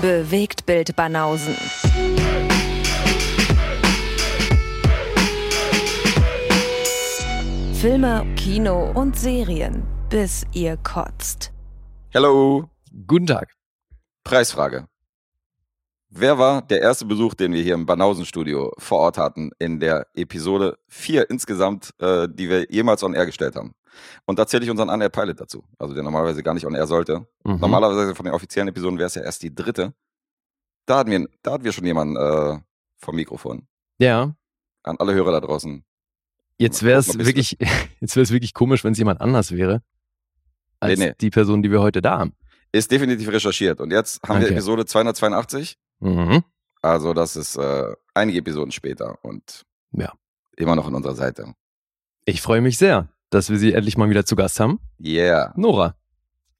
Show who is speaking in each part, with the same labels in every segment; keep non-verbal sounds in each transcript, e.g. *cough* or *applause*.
Speaker 1: Bewegt Bild Banausen. Filme, Kino und Serien, bis ihr kotzt.
Speaker 2: Hello.
Speaker 3: Guten Tag.
Speaker 2: Preisfrage. Wer war der erste Besuch, den wir hier im Banausen-Studio vor Ort hatten, in der Episode 4 insgesamt, äh, die wir jemals on air gestellt haben? Und da zähle ich unseren On-Air Pilot dazu, also der normalerweise gar nicht on air sollte.
Speaker 3: Mhm.
Speaker 2: Normalerweise von den offiziellen Episoden wäre es ja erst die dritte. Da hatten wir, da hatten wir schon jemanden äh, vom Mikrofon.
Speaker 3: Ja,
Speaker 2: An alle Hörer da draußen.
Speaker 3: jetzt wäre es wirklich, *laughs* jetzt wäre es wirklich komisch, wenn es jemand anders wäre als
Speaker 2: Nee, nee.
Speaker 3: die Person, die wir heute da haben.
Speaker 2: Ist definitiv recherchiert. Und jetzt haben wir
Speaker 3: Okay.
Speaker 2: Episode 282.
Speaker 3: Mhm.
Speaker 2: Also das ist äh, einige Episoden später und
Speaker 3: Ja.
Speaker 2: immer noch an unserer Seite.
Speaker 3: Ich freue mich sehr, dass wir sie endlich mal wieder zu Gast haben.
Speaker 2: Yeah.
Speaker 3: Nora,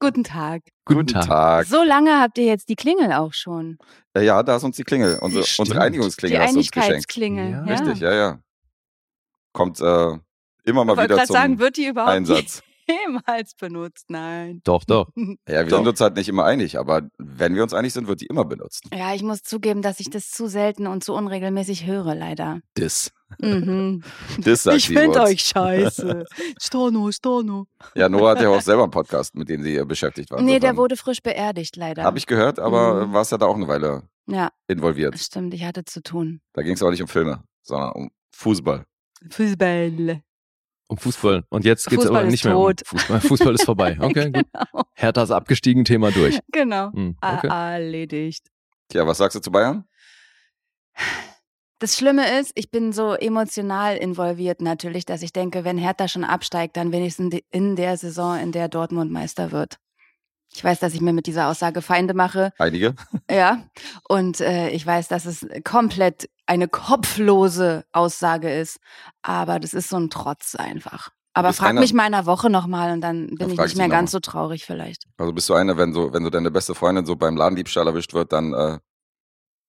Speaker 4: Guten Tag.
Speaker 3: guten, Tag.
Speaker 4: So lange habt ihr jetzt die Klingel auch schon.
Speaker 2: Äh, ja, da ist uns die Klingel. Unsere,
Speaker 3: Stimmt.
Speaker 2: unsere Einigungsklingel
Speaker 4: die
Speaker 2: hast du uns geschenkt.
Speaker 4: Einigkeitsklingel.
Speaker 3: Ja,
Speaker 2: Richtig, ja, ja. Kommt äh, immer mal
Speaker 4: Ich wollte
Speaker 2: wieder
Speaker 4: gerade
Speaker 2: zum
Speaker 4: sagen, wird die überhaupt
Speaker 2: Einsatz.
Speaker 4: Jemals benutzt? Nein.
Speaker 3: Doch, doch. *laughs*
Speaker 2: Ja, wir
Speaker 3: Doch.
Speaker 2: sind uns halt nicht immer einig, aber wenn wir uns einig sind, wird die immer benutzt.
Speaker 4: Ja, ich muss zugeben, dass ich das zu selten und zu unregelmäßig höre, leider.
Speaker 2: Dis.
Speaker 4: Mhm. *laughs*
Speaker 2: Dis sagt
Speaker 4: ich finde euch scheiße. *laughs* Storno, Storno.
Speaker 2: Ja, Nora hat ja auch selber einen Podcast, mit dem sie beschäftigt war.
Speaker 4: Nee, der wurde frisch beerdigt, leider.
Speaker 2: Habe ich gehört, aber
Speaker 4: Mhm.
Speaker 2: warst ja da auch eine Weile
Speaker 4: Ja,
Speaker 2: involviert.
Speaker 4: stimmt, ich hatte zu tun.
Speaker 2: Da ging es aber nicht um Filme, sondern um Fußball.
Speaker 4: Fußball.
Speaker 3: Um Fußball. Und jetzt geht es
Speaker 4: Fußball
Speaker 3: aber
Speaker 4: ist
Speaker 3: nicht mehr
Speaker 4: tot.
Speaker 3: um Fußball. Fußball ist vorbei. *laughs* Okay, gut.
Speaker 4: Genau.
Speaker 3: Hertha ist abgestiegen, Thema durch.
Speaker 4: genau.
Speaker 3: Hm, okay.
Speaker 4: Erledigt.
Speaker 2: Tja, was sagst du zu Bayern?
Speaker 4: Das Schlimme ist, ich bin so emotional involviert natürlich, dass ich denke, wenn Hertha schon absteigt, dann wenigstens in der Saison, in der Dortmund Meister wird. Ich weiß, dass ich mir mit dieser Aussage Feinde mache,
Speaker 2: Einige?
Speaker 4: ja. Und äh, ich weiß, dass es komplett eine kopflose Aussage ist. Aber das ist so ein Trotz einfach. Aber frag
Speaker 2: einer-
Speaker 4: mich meiner Woche nochmal und dann bin
Speaker 2: Dann
Speaker 4: ich nicht
Speaker 2: ich
Speaker 4: mehr ganz
Speaker 2: noch
Speaker 4: so traurig vielleicht.
Speaker 2: Also bist du einer, wenn so, wenn so deine beste Freundin so beim Ladendiebstahl erwischt wird, dann äh,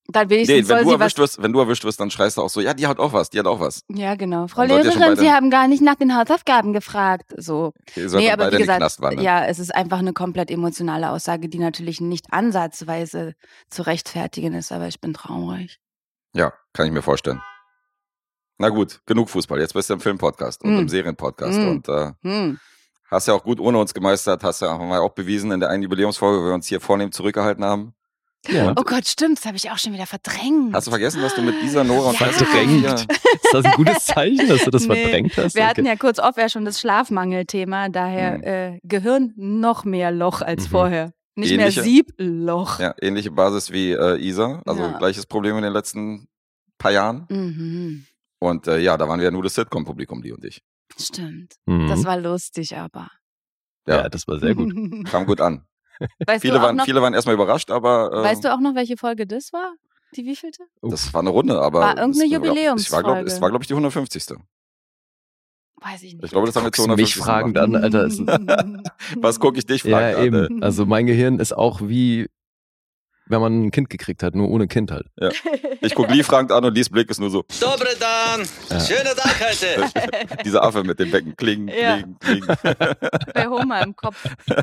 Speaker 4: Dann wenigstens
Speaker 2: nee, wenn
Speaker 4: soll
Speaker 2: du erwischt wirst, wenn du erwischt wirst, dann schreist du auch so, ja, die hat auch was, die hat auch was.
Speaker 4: Ja, genau. Frau Lehrerin, Sie haben gar nicht nach den Hausaufgaben gefragt. So.
Speaker 2: Sollt
Speaker 4: Nee, aber wie
Speaker 2: in
Speaker 4: gesagt, ja, es ist einfach eine komplett emotionale Aussage, die natürlich nicht ansatzweise zu rechtfertigen ist, aber ich bin traurig.
Speaker 2: ja, kann ich mir vorstellen. Na gut, genug Fußball. Jetzt bist du im Filmpodcast und
Speaker 4: Mm.
Speaker 2: im Serienpodcast
Speaker 4: Mm.
Speaker 2: und äh,
Speaker 4: Hm.
Speaker 2: hast ja auch gut ohne uns gemeistert, hast ja haben wir auch bewiesen in der einen Jubiläumsfolge, wo wir uns hier vornehm zurückgehalten haben.
Speaker 3: Ja.
Speaker 4: Oh Gott, stimmt, das habe ich auch schon wieder verdrängt.
Speaker 2: Hast du vergessen, was du mit dieser Nora und
Speaker 4: Ja.
Speaker 3: Verdrängt.
Speaker 2: hier-
Speaker 3: Ist das ein gutes Zeichen, dass du das
Speaker 4: Nee,
Speaker 3: verdrängt hast?
Speaker 4: Wir hatten
Speaker 3: Okay.
Speaker 4: ja kurz off ja schon das Schlafmangelthema, daher
Speaker 2: Mhm.
Speaker 4: äh, Gehirn noch mehr Loch als
Speaker 3: Mhm.
Speaker 4: vorher. Nicht
Speaker 2: Ähnliche-
Speaker 4: mehr Siebloch.
Speaker 2: Ja, ähnliche Basis wie äh, Isa, also
Speaker 4: Ja.
Speaker 2: gleiches Problem in den letzten paar Jahren.
Speaker 4: Mhm.
Speaker 2: Und äh, ja, da waren wir ja nur das Sitcom-Publikum, die und ich.
Speaker 4: Stimmt.
Speaker 3: Mhm.
Speaker 4: Das war lustig, aber.
Speaker 3: ja. das war sehr gut. *laughs*
Speaker 2: Kam gut an.
Speaker 4: Weißt,
Speaker 2: Viele waren,
Speaker 4: noch,
Speaker 2: viele waren erstmal überrascht, aber äh,
Speaker 4: weißt du auch noch, welche Folge das war? Die wievielte?
Speaker 2: das war eine Runde. Aber
Speaker 4: War irgendeine
Speaker 2: es war, glaub- Es war, glaub,
Speaker 4: Jubiläumsfolge.
Speaker 2: es war, glaube ich, die 150.
Speaker 4: Weiß ich nicht.
Speaker 2: Ich glaube, das haben wir zu
Speaker 3: Guckst mich
Speaker 2: 150.
Speaker 3: fragend
Speaker 2: gemacht.
Speaker 3: an, Alter. Ist-
Speaker 2: Was gucke ich dich
Speaker 3: Ja,
Speaker 2: fragen an,
Speaker 3: eben. Also mein Gehirn ist auch wie, wenn man ein Kind gekriegt hat, nur ohne Kind halt.
Speaker 2: Ich gucke Lee fragend an und Lies Blick ist nur so,
Speaker 5: Dobre Dan!
Speaker 3: Ja.
Speaker 5: Schöner Tag heute! *laughs*
Speaker 2: dieser Affe mit dem Becken. Kling,
Speaker 4: Ja.
Speaker 2: kling, kling. *laughs*
Speaker 4: Bei Homer im Kopf. *laughs*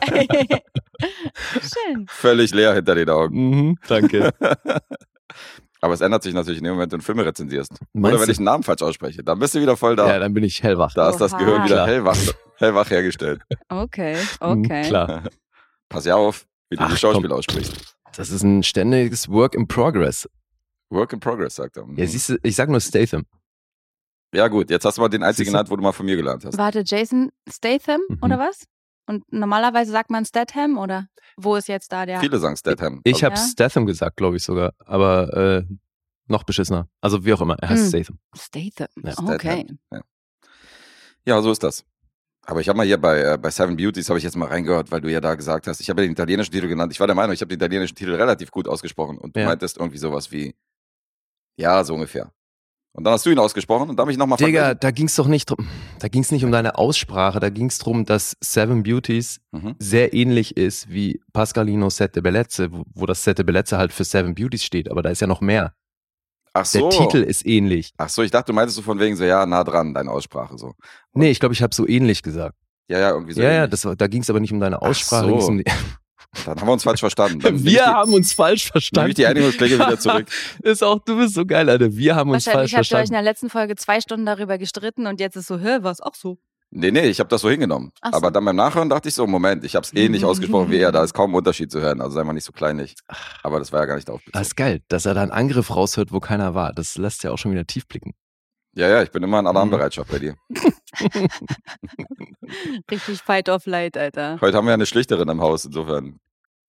Speaker 4: Schön.
Speaker 2: Völlig leer hinter den Augen.
Speaker 3: Mhm, danke.
Speaker 2: Aber es ändert sich natürlich in dem Moment, wenn du Filme rezensierst. Oder
Speaker 3: Meinst
Speaker 2: wenn
Speaker 3: du-
Speaker 2: ich einen Namen falsch ausspreche. Dann bist du wieder voll da.
Speaker 3: Ja, dann bin ich hellwach.
Speaker 2: da ist das
Speaker 4: Oha.
Speaker 2: Gehirn wieder hellwach, hellwach hergestellt.
Speaker 4: Okay,
Speaker 3: Mhm,
Speaker 4: okay.
Speaker 3: Klar.
Speaker 2: Pass ja auf, wie du
Speaker 3: Ach,
Speaker 2: die Schauspieler
Speaker 3: komm.
Speaker 2: aussprichst.
Speaker 3: Das ist ein ständiges Work in Progress.
Speaker 2: Work in progress, sagt er.
Speaker 3: Ja, siehst du, ich sag nur Statham.
Speaker 2: Ja, gut, jetzt hast du mal den einzigen genannt, wo du mal von mir gelernt hast.
Speaker 4: Warte, Jason Statham
Speaker 3: Mhm.
Speaker 4: oder was? Und normalerweise sagt man Statham oder wo ist jetzt da der?
Speaker 2: Viele sagen Statham.
Speaker 3: Ich
Speaker 2: Also,
Speaker 3: habe
Speaker 4: Ja?
Speaker 3: Statham gesagt, glaube ich sogar, aber äh, noch beschissener. Also wie auch immer, er heißt
Speaker 4: Hm.
Speaker 3: Statham.
Speaker 4: Statham.
Speaker 3: Ja,
Speaker 2: Statham.
Speaker 4: Okay.
Speaker 2: ja, so ist das. Aber ich habe mal hier bei, äh, bei Seven Beauties, habe ich jetzt mal reingehört, weil du ja da gesagt hast, ich habe ja den italienischen Titel genannt. Ich war der Meinung, ich habe den italienischen Titel relativ gut ausgesprochen. Und du
Speaker 3: Ja.
Speaker 2: meintest irgendwie sowas wie, ja, so ungefähr. Und dann hast du ihn ausgesprochen und da habe ich nochmal
Speaker 3: Digga, da ging's doch nicht drum, da ging's nicht um deine Aussprache, da ging's drum, dass Seven Beauties
Speaker 2: Mhm.
Speaker 3: sehr ähnlich ist wie Pascalino Sette Bellezze, wo, wo das Sette Bellezze halt für Seven Beauties steht, aber da ist ja noch mehr.
Speaker 2: Ach
Speaker 3: Der
Speaker 2: so.
Speaker 3: Titel ist ähnlich.
Speaker 2: Ach so, ich dachte, du meintest du von wegen so, ja, nah dran, deine Aussprache so.
Speaker 3: Nee, ich glaube, ich habe so ähnlich gesagt.
Speaker 2: Ja, ja, irgendwie so.
Speaker 3: ja, ja, das war, da ging's aber nicht um deine Aussprache,
Speaker 2: so.
Speaker 3: ging's um *laughs* *laughs*
Speaker 2: Dann haben wir uns falsch verstanden. Dann nehme
Speaker 3: Wir
Speaker 2: die,
Speaker 3: haben uns falsch
Speaker 2: nehme
Speaker 3: verstanden.
Speaker 2: ich die Einigungsschläge wieder *laughs* zurück.
Speaker 3: ist auch, du bist so geil, Alter. Wir haben uns falsch
Speaker 4: Wahrscheinlich habt ihr euch in
Speaker 3: verstanden.
Speaker 4: der letzten Folge zwei Stunden darüber gestritten und jetzt ist so, hä, was? Ach so.
Speaker 2: Nee, nee, ich habe das so hingenommen.
Speaker 4: Ach so.
Speaker 2: Aber dann beim Nachhören dachte ich so, Moment, ich habe es ähnlich ausgesprochen wie er, da ist kaum Unterschied zu hören, also sei mal nicht so kleinlich. Aber das war ja gar nicht darauf
Speaker 3: Das
Speaker 2: bezogen.
Speaker 3: ist geil, dass er da einen Angriff raushört, wo keiner war. Das lässt ja auch schon wieder tief blicken.
Speaker 2: Ja, ja, ich bin immer in
Speaker 3: Mhm.
Speaker 2: Alarmbereitschaft bei dir. *laughs*
Speaker 4: Richtig Fight of Light, Alter.
Speaker 2: Heute haben wir ja eine Schlichterin im Haus, insofern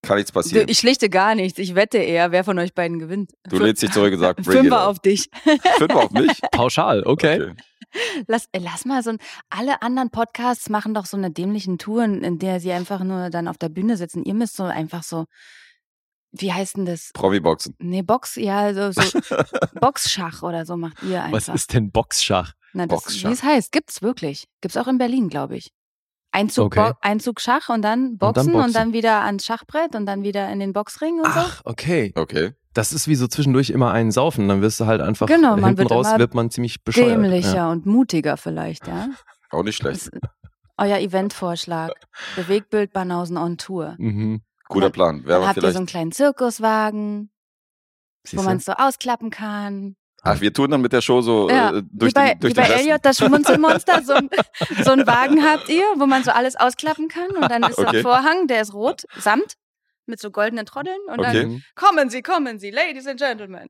Speaker 2: kann nichts passieren.
Speaker 4: ich schlichte gar nichts. Ich wette eher, wer von euch beiden gewinnt.
Speaker 2: Du lädst dich zurück und sagst, bring it
Speaker 4: Fünfer auf dich.
Speaker 2: Fünf auf mich?
Speaker 3: Pauschal, okay.
Speaker 4: Lass, äh, lass mal so ein. Alle anderen Podcasts machen doch so eine dämlichen Touren, in der sie einfach nur dann auf der Bühne sitzen. Ihr müsst so einfach so. Wie heißt denn das?
Speaker 2: Promi-Boxen.
Speaker 4: Nee, Box, ja, so, so *laughs* Boxschach oder so macht ihr einfach.
Speaker 3: Was ist denn Boxschach?
Speaker 4: Na, das,
Speaker 2: Boxschach?
Speaker 4: wie es heißt, gibt's wirklich. Gibt's auch in Berlin, glaube ich. Einzug,
Speaker 3: Okay.
Speaker 4: Bo Einzug Schach und dann
Speaker 3: dann
Speaker 4: Boxen und dann,
Speaker 3: Boxen.
Speaker 4: wieder ans Schachbrett und dann wieder in den Boxring und so.
Speaker 3: Ach, okay.
Speaker 2: Okay.
Speaker 3: Das ist wie so zwischendurch immer einen saufen. Dann wirst du halt einfach
Speaker 4: Genau, man
Speaker 3: hinten
Speaker 4: wird
Speaker 3: raus
Speaker 4: immer
Speaker 3: wird man ziemlich bescheuert.
Speaker 4: Dämlicher
Speaker 3: Ja.
Speaker 4: und mutiger vielleicht, ja.
Speaker 2: Auch nicht schlecht.
Speaker 4: Das, euer Eventvorschlag. *laughs* Bewegtbild Banausen on Tour.
Speaker 3: Mhm.
Speaker 2: Guter
Speaker 4: Dann-
Speaker 2: Plan. Wäre
Speaker 4: Dann habt ihr
Speaker 2: vielleicht.
Speaker 4: so einen kleinen Zirkuswagen, wo
Speaker 3: Siehst
Speaker 4: man es so ausklappen kann.
Speaker 2: Ach, wir tun dann mit der Show so
Speaker 4: Ja,
Speaker 2: äh, durch
Speaker 4: wie bei,
Speaker 2: den, durch
Speaker 4: wie bei
Speaker 2: den Westen.
Speaker 4: Elliot, das Schmunzelmonster, so, ein- so einen Wagen habt ihr, wo man so alles ausklappen kann und dann ist
Speaker 2: Okay.
Speaker 4: ein Vorhang, der ist rot, samt, mit so goldenen Troddeln und
Speaker 2: Okay.
Speaker 4: dann kommen Sie, kommen Sie, Ladies and Gentlemen.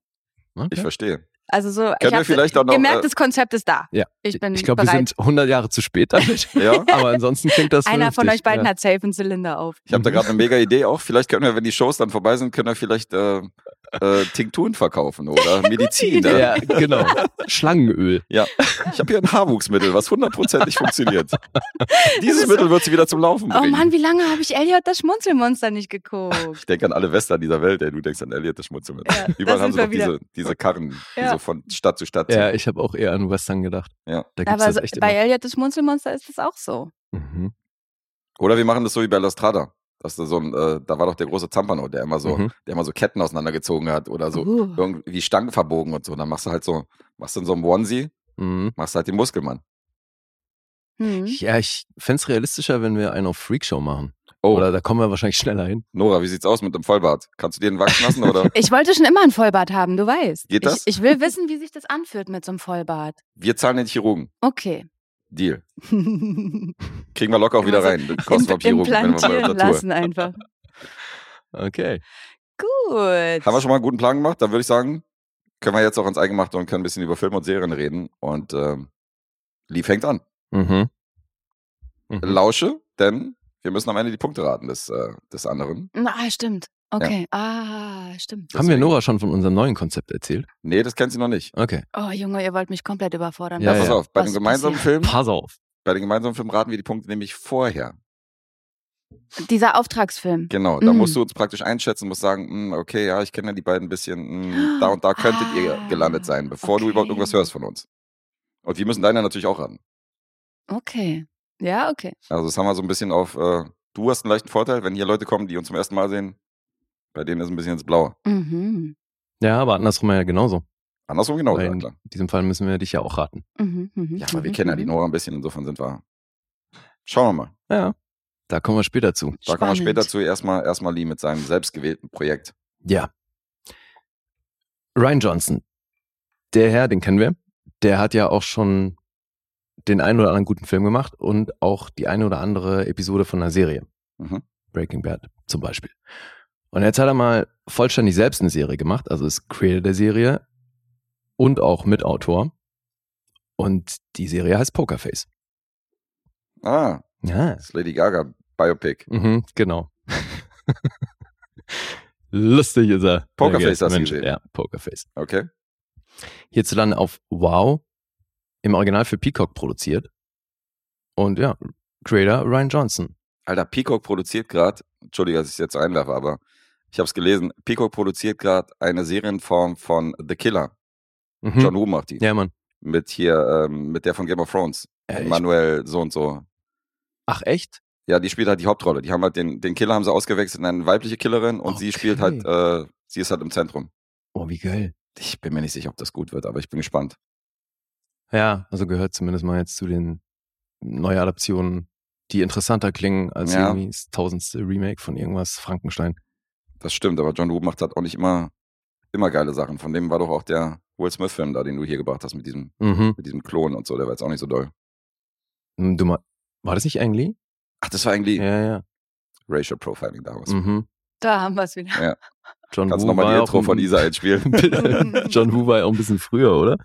Speaker 3: Okay.
Speaker 2: Ich verstehe.
Speaker 4: Also so, ich
Speaker 2: Können
Speaker 4: hab,
Speaker 2: vielleicht auch noch.
Speaker 4: ihr merkt,
Speaker 2: äh,
Speaker 4: das Konzept ist da.
Speaker 3: Ja.
Speaker 4: Ich bin
Speaker 3: Ich glaube, wir sind 100 Jahre zu spät damit. *laughs*
Speaker 2: ja, *laughs*
Speaker 3: Aber ansonsten klingt das
Speaker 4: Einer von euch beiden
Speaker 3: ja.
Speaker 4: hat safe einen Zylinder auf.
Speaker 2: ich habe da
Speaker 3: Mhm.
Speaker 2: gerade eine mega *laughs* Idee auch. Vielleicht können wir, wenn die Shows dann vorbei sind, können wir vielleicht äh, äh, Tinkturen verkaufen oder Medizin. Ne?
Speaker 3: Ja, genau. Schlangenöl.
Speaker 2: Ja, ich habe hier ein Haarwuchsmittel, was hundertprozentig funktioniert. Dieses Mittel wird sie wieder zum Laufen
Speaker 4: Oh
Speaker 2: bringen.
Speaker 4: Mann, wie lange habe ich Elliot das Schmunzelmonster nicht geguckt?
Speaker 2: Ich denke an alle Western dieser Welt, ey. Du denkst an Elliot das Schmutzelmittel.
Speaker 4: Ja,
Speaker 2: Überall haben sie doch diese, diese Karren,
Speaker 4: Ja.
Speaker 2: So von Stadt zu Stadt
Speaker 3: Ja, ich habe auch eher an Western gedacht.
Speaker 2: Ja.
Speaker 3: Da gibt's
Speaker 4: Aber
Speaker 3: das
Speaker 4: so,
Speaker 3: echt
Speaker 4: bei
Speaker 3: immer.
Speaker 4: Elliot das Schmunzelmonster ist das auch so.
Speaker 3: Mhm.
Speaker 2: Oder wir machen das so wie bei La Strada. Dass da, so ein, äh, da war doch der große Zampano, der immer so,
Speaker 3: Mhm.
Speaker 2: der immer so Ketten auseinandergezogen hat oder so
Speaker 4: Uh.
Speaker 2: irgendwie Stangen verbogen und so. Dann machst du halt so, machst du in so einem Onesie,
Speaker 3: Mhm.
Speaker 2: machst halt den Muskelmann.
Speaker 4: Hm.
Speaker 3: Ja, ich fänd's realistischer, wenn wir einen auf Freakshow machen.
Speaker 2: Oh,
Speaker 3: Oder da kommen wir wahrscheinlich schneller hin.
Speaker 2: Nora, wie sieht's aus mit dem Vollbart? Kannst du dir den wachsen lassen oder? *laughs*
Speaker 4: Ich wollte schon immer ein Vollbart haben, du weißt.
Speaker 2: Geht das?
Speaker 4: Ich, ich will wissen, wie sich das anfühlt mit so einem Vollbart.
Speaker 2: Wir zahlen den Chirurgen.
Speaker 4: Okay.
Speaker 2: Deal. *laughs* Kriegen wir locker auch wieder
Speaker 4: Können
Speaker 2: rein. Das kostet
Speaker 4: Im-
Speaker 2: Chirurgen, wenn wir
Speaker 4: implantieren
Speaker 2: unserer Tour.
Speaker 4: lassen einfach. *laughs*
Speaker 3: Okay.
Speaker 4: Gut.
Speaker 2: Haben wir schon mal einen guten Plan gemacht? Dann würde ich sagen, können wir jetzt auch ins Eingemachte und können ein bisschen über Film und Serien reden. Und ähm, Lee fängt an.
Speaker 3: Mhm. Mhm.
Speaker 2: Lausche, denn wir müssen am Ende die Punkte raten des, äh, des anderen.
Speaker 4: Ah, stimmt. Okay. Ah, stimmt.
Speaker 3: Haben wir Nora schon von unserem neuen Konzept erzählt?
Speaker 2: Nee, das kennt sie noch nicht.
Speaker 3: Okay.
Speaker 4: Oh, Junge, ihr wollt mich komplett überfordern.
Speaker 3: Ja,
Speaker 2: Pass
Speaker 3: ja.
Speaker 2: auf, bei dem gemeinsamen
Speaker 4: passiert?
Speaker 2: Film,
Speaker 3: Pass auf.
Speaker 2: bei dem gemeinsamen Film raten wir die Punkte nämlich vorher.
Speaker 4: Dieser Auftragsfilm.
Speaker 2: Genau, da
Speaker 4: Mm.
Speaker 2: musst du uns praktisch einschätzen, musst sagen, hm, okay, ja, ich kenne ja die beiden ein bisschen, hm, da und da könntet ihr
Speaker 4: Ah,
Speaker 2: gelandet sein, bevor du überhaupt
Speaker 4: okay.
Speaker 2: irgendwas hörst von uns. Und wir müssen deine natürlich auch raten.
Speaker 4: Okay. Ja, okay.
Speaker 2: Also das haben wir so ein bisschen auf, äh, du hast einen leichten Vorteil, wenn hier Leute kommen, die uns zum ersten Mal sehen, bei denen ist ein bisschen ins Blaue.
Speaker 4: Mhm.
Speaker 3: Ja, aber andersrum ja genauso.
Speaker 2: Andersrum genau, ja,
Speaker 3: in
Speaker 2: klar.
Speaker 3: diesem Fall müssen wir dich ja auch raten.
Speaker 4: Mhm. Mhm.
Speaker 2: Ja, aber wir
Speaker 4: mhm,
Speaker 2: kennen ja die
Speaker 4: mhm.
Speaker 2: Nora ein bisschen, insofern sind wir. Schauen wir mal.
Speaker 3: Ja. Da kommen wir später zu.
Speaker 2: Da kommen wir
Speaker 4: Spannend.
Speaker 2: später zu. Erstmal, erstmal Lee mit seinem selbstgewählten Projekt.
Speaker 3: Ja. Ryan Johnson. Der Herr, den kennen wir. Der hat ja auch schon den einen oder anderen guten Film gemacht und auch die eine oder andere Episode von einer Serie.
Speaker 2: Mhm.
Speaker 3: Breaking Bad zum Beispiel. Und jetzt hat er mal vollständig selbst eine Serie gemacht, also ist Creator der Serie und auch Mitautor. Und die Serie heißt Pokerface.
Speaker 2: Ah,
Speaker 3: Ja,
Speaker 2: das ist Lady Gaga Biopic.
Speaker 3: mhm, genau. *laughs* Lustig ist er.
Speaker 2: Pokerface hast du gesehen?
Speaker 3: Ja, Pokerface.
Speaker 2: Okay.
Speaker 3: Hierzulande auf Wow im Original für Peacock produziert. Und ja, Creator Ryan Johnson.
Speaker 2: Alter, Peacock produziert gerade, Entschuldige, dass ich es jetzt einwerfe, aber ich habe es gelesen. Peacock produziert gerade eine Serienform von The Killer.
Speaker 3: Mhm.
Speaker 2: John Woo macht die.
Speaker 3: Ja, Mann.
Speaker 2: Mit hier, ähm, mit der von Game of Thrones.
Speaker 3: Äh,
Speaker 2: Manuel so und so.
Speaker 3: Ach, echt?
Speaker 2: Ja, die spielt halt die Hauptrolle. Die haben halt den, den Killer haben sie ausgewechselt in eine weibliche Killerin und sie spielt halt, äh, sie ist halt im Zentrum.
Speaker 3: Oh, wie geil.
Speaker 2: Ich bin mir nicht sicher, ob das gut wird, aber ich bin gespannt.
Speaker 3: Ja, also gehört zumindest mal jetzt zu den Neuadaptionen die interessanter klingen als
Speaker 2: Ja.
Speaker 3: irgendwie das tausendste Remake von irgendwas Frankenstein.
Speaker 2: Das stimmt, aber John Woo macht halt auch nicht immer, immer geile Sachen. Von dem war doch auch der Will Smith-Film da, den du hier gebracht hast mit diesem,
Speaker 3: Mhm.
Speaker 2: mit diesem Klon und so, der war jetzt auch nicht so doll.
Speaker 3: Hm, Du mal, war das nicht eigentlich?
Speaker 2: Ach, das war eigentlich
Speaker 3: Ja, ja.
Speaker 2: Racial Profiling damals.
Speaker 3: Mhm.
Speaker 4: Da haben wir es wieder.
Speaker 3: John
Speaker 2: Kannst nochmal die
Speaker 3: ja
Speaker 2: Intro von Isa einspielen? *laughs* *laughs*
Speaker 3: John Woo war ja auch ein bisschen früher, oder?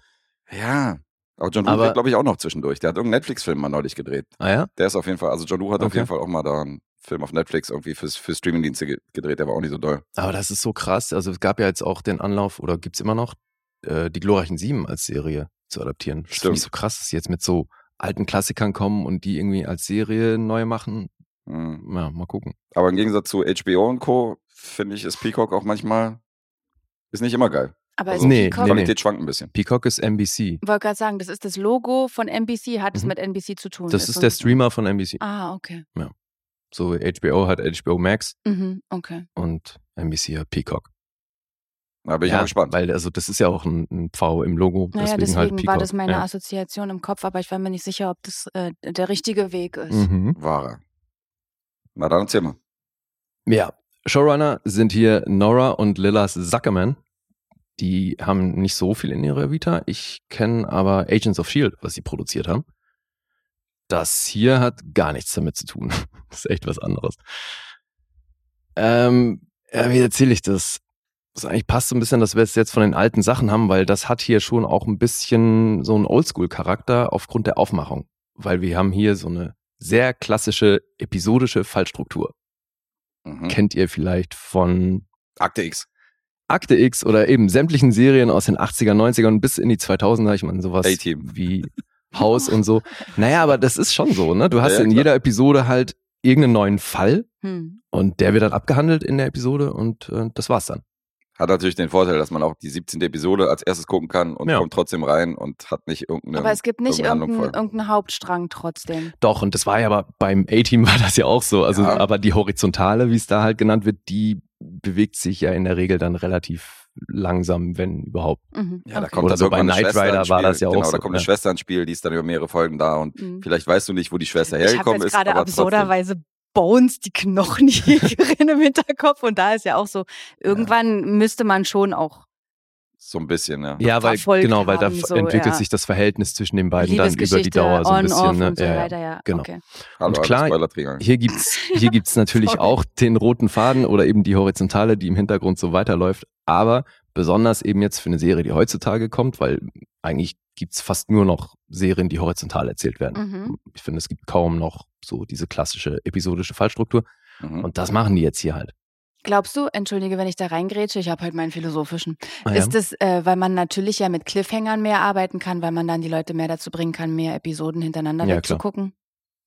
Speaker 2: ja. Aber John Woo
Speaker 3: Aber-
Speaker 2: glaube ich, auch noch zwischendurch. Der hat irgendeinen Netflix-Film mal neulich gedreht.
Speaker 3: Ah ja?
Speaker 2: Der ist auf jeden Fall, also John Woo hat auf
Speaker 3: Okay.
Speaker 2: jeden Fall auch mal da einen Film auf Netflix irgendwie fürs, für Streamingdienste ge- gedreht, der war auch nicht so doll.
Speaker 3: Aber das ist so krass. Also es gab ja jetzt auch den Anlauf, oder gibt's immer noch, äh, die glorreichen Sieben als Serie zu adaptieren. Das
Speaker 2: Stimmt.
Speaker 3: ich so krass, dass sie jetzt mit so alten Klassikern kommen und die irgendwie als Serie neu machen.
Speaker 2: Mhm.
Speaker 3: Ja, mal gucken.
Speaker 2: Aber im Gegensatz zu HBO und Co. finde ich, ist Peacock auch manchmal, ist nicht immer geil.
Speaker 4: Aber
Speaker 2: Also
Speaker 4: ist
Speaker 3: Nee,
Speaker 4: Peacock,
Speaker 3: nee, nee.
Speaker 2: Qualität schwankt ein bisschen.
Speaker 3: Peacock ist NBC.
Speaker 4: wollte gerade sagen, das ist das Logo von NBC, hat es
Speaker 3: Mhm.
Speaker 4: mit NBC zu tun.
Speaker 3: Das ist
Speaker 4: so-
Speaker 3: der Streamer von NBC.
Speaker 4: Ah, okay.
Speaker 3: So HBO hat HBO Max
Speaker 4: Mhm, okay.
Speaker 3: und NBC hat Peacock.
Speaker 2: Da bin ich
Speaker 3: ja,
Speaker 2: mal gespannt.
Speaker 3: Weil also das ist ja auch ein, ein V im Logo.
Speaker 4: Naja,
Speaker 3: deswegen,
Speaker 4: deswegen,
Speaker 3: halt Peacock.
Speaker 4: war das meine
Speaker 3: ja.
Speaker 4: Assoziation im Kopf, aber ich war mir nicht sicher, ob das äh, der richtige Weg ist.
Speaker 3: Mhm.
Speaker 2: Wahrer. Na dann erzähl mal.
Speaker 3: Ja, Showrunner sind hier Nora und Lillas Zuckerman. Die haben nicht so viel in ihrer Vita. Ich kenne aber Agents of S.H.I.E.L.D., was sie produziert haben. Das hier hat gar nichts damit zu tun. *laughs* Das ist echt was anderes. Ähm, ja, wie erzähle ich das? Das eigentlich passt so ein bisschen, dass wir es jetzt von den alten Sachen haben, weil das hat hier schon auch ein bisschen so einen Oldschool-Charakter aufgrund der Aufmachung. Weil wir haben hier so eine sehr klassische episodische Fallstruktur
Speaker 2: Mhm.
Speaker 3: kennt ihr vielleicht von
Speaker 2: Akte X.
Speaker 3: Akte X oder eben sämtlichen Serien aus den 80er, 90er und bis in die 2000er, ich meine sowas wie Haus und so. Naja, aber das ist schon so, ne? Du hast
Speaker 2: Ja, ja,
Speaker 3: in jeder Episode halt irgendeinen neuen Fall
Speaker 4: Hm.
Speaker 3: und der wird dann abgehandelt in der Episode und äh, das war's dann.
Speaker 2: Hat natürlich den Vorteil, dass man auch die 17. Episode als erstes gucken kann und
Speaker 3: Ja.
Speaker 2: kommt trotzdem rein und hat nicht irgendeine.
Speaker 4: Aber es gibt nicht irgendeinen
Speaker 2: voll.
Speaker 4: irgendeinen Hauptstrang trotzdem.
Speaker 3: Doch, und das war ja aber beim A-Team war das ja auch so. Also,
Speaker 2: Ja.
Speaker 3: aber die Horizontale, wie es da halt genannt wird, die bewegt sich ja in der Regel dann relativ langsam, wenn überhaupt.
Speaker 4: Mhm.
Speaker 2: Ja, da
Speaker 4: okay.
Speaker 2: kommt
Speaker 3: Oder so bei Knight Rider war das ja auch
Speaker 2: Genau, da kommt eine
Speaker 3: ja.
Speaker 2: Schwester ins Spiel, die ist dann über mehrere Folgen da und
Speaker 4: Mhm.
Speaker 2: vielleicht weißt du nicht, wo die Schwester
Speaker 4: Ich habe
Speaker 2: hergekommen
Speaker 4: jetzt
Speaker 2: ist.
Speaker 4: gerade absurderweise Bones, die Knochenjägerin *laughs* im Hinterkopf und da ist ja auch so, irgendwann müsste man schon auch
Speaker 2: So ein bisschen, ja.
Speaker 3: Ja, weil, genau, weil da
Speaker 4: so,
Speaker 3: entwickelt
Speaker 4: ja.
Speaker 3: sich das Verhältnis zwischen den beiden dann über die Dauer so ein bisschen.
Speaker 4: off
Speaker 3: Ne?
Speaker 4: und so
Speaker 3: ja, ja.
Speaker 4: weiter, ja.
Speaker 3: genau.
Speaker 4: Okay.
Speaker 3: Und klar. Hier gibt's, hier gibt's *laughs* natürlich auch den roten Faden oder eben die Horizontale, die im Hintergrund so weiterläuft. Aber besonders eben jetzt für eine Serie, die heutzutage kommt, weil eigentlich gibt's fast nur noch Serien, die horizontal erzählt werden.
Speaker 4: Mhm.
Speaker 3: Ich finde, es gibt kaum noch so diese klassische episodische Fallstruktur.
Speaker 2: Mhm.
Speaker 3: Und das machen die jetzt hier halt.
Speaker 4: Glaubst du, entschuldige, wenn ich da reingrätsche, ich habe halt meinen philosophischen.
Speaker 3: Ah, ja.
Speaker 4: Ist es, äh, weil man natürlich ja mit Cliffhangern mehr arbeiten kann, weil man dann die Leute mehr dazu bringen kann, mehr Episoden hintereinander
Speaker 3: Ja,
Speaker 4: wegzugucken?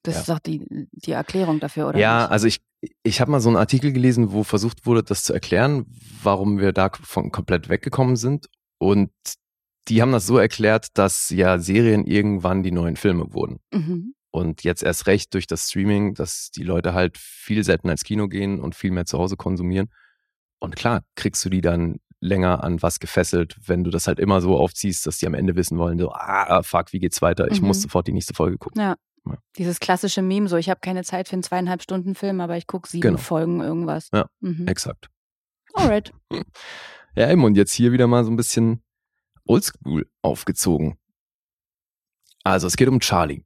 Speaker 4: Das
Speaker 3: Ja.
Speaker 4: ist doch die, die Erklärung dafür, oder?
Speaker 3: ja,
Speaker 4: nicht?
Speaker 3: also ich, ich habe mal so einen Artikel gelesen, wo versucht wurde, das zu erklären, warum wir davon komplett weggekommen sind. Und die haben das so erklärt, dass ja Serien irgendwann die neuen Filme wurden.
Speaker 4: Mhm.
Speaker 3: Und jetzt erst recht durch das Streaming, dass die Leute halt viel seltener ins Kino gehen und viel mehr zu Hause konsumieren. Und klar, kriegst du die dann länger an was gefesselt, wenn du das halt immer so aufziehst, dass die am Ende wissen wollen, so, ah, fuck, wie geht's weiter? Ich
Speaker 4: Mhm.
Speaker 3: muss sofort die nächste Folge gucken.
Speaker 4: Ja.
Speaker 3: Ja.
Speaker 4: Dieses klassische Meme, so ich habe keine Zeit für einen zweieinhalb Stunden Film, aber ich gucke sieben
Speaker 3: Genau.
Speaker 4: Folgen irgendwas.
Speaker 3: Ja.
Speaker 4: Mhm.
Speaker 3: Exakt.
Speaker 4: Alright. *laughs*
Speaker 3: Ja, eben, und jetzt hier wieder mal so ein bisschen oldschool aufgezogen. Also, es geht um Charlie.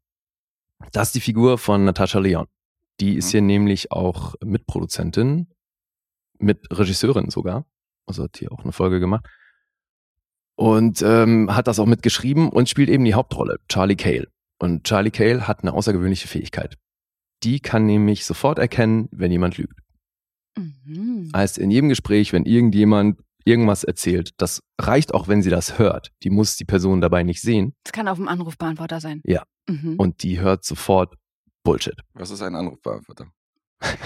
Speaker 3: Das ist die Figur von Natascha Leon. Die ist
Speaker 2: Mhm.
Speaker 3: hier nämlich auch Mitproduzentin, mit Regisseurin sogar. Also hat hier auch eine Folge gemacht. Und ähm, hat das auch mitgeschrieben und spielt eben die Hauptrolle, Charlie Cale. Und Charlie Cale hat eine außergewöhnliche Fähigkeit. Die kann nämlich sofort erkennen, wenn jemand lügt.
Speaker 4: Mhm.
Speaker 3: Heißt, in jedem Gespräch, wenn irgendjemand irgendwas erzählt, das reicht auch, wenn sie das hört. Die muss die Person dabei nicht sehen
Speaker 4: Das kann auf dem Anrufbeantworter sein.
Speaker 3: Ja.
Speaker 4: Mhm.
Speaker 3: und die hört sofort Bullshit.
Speaker 2: Was ist ein Anrufbeantworter?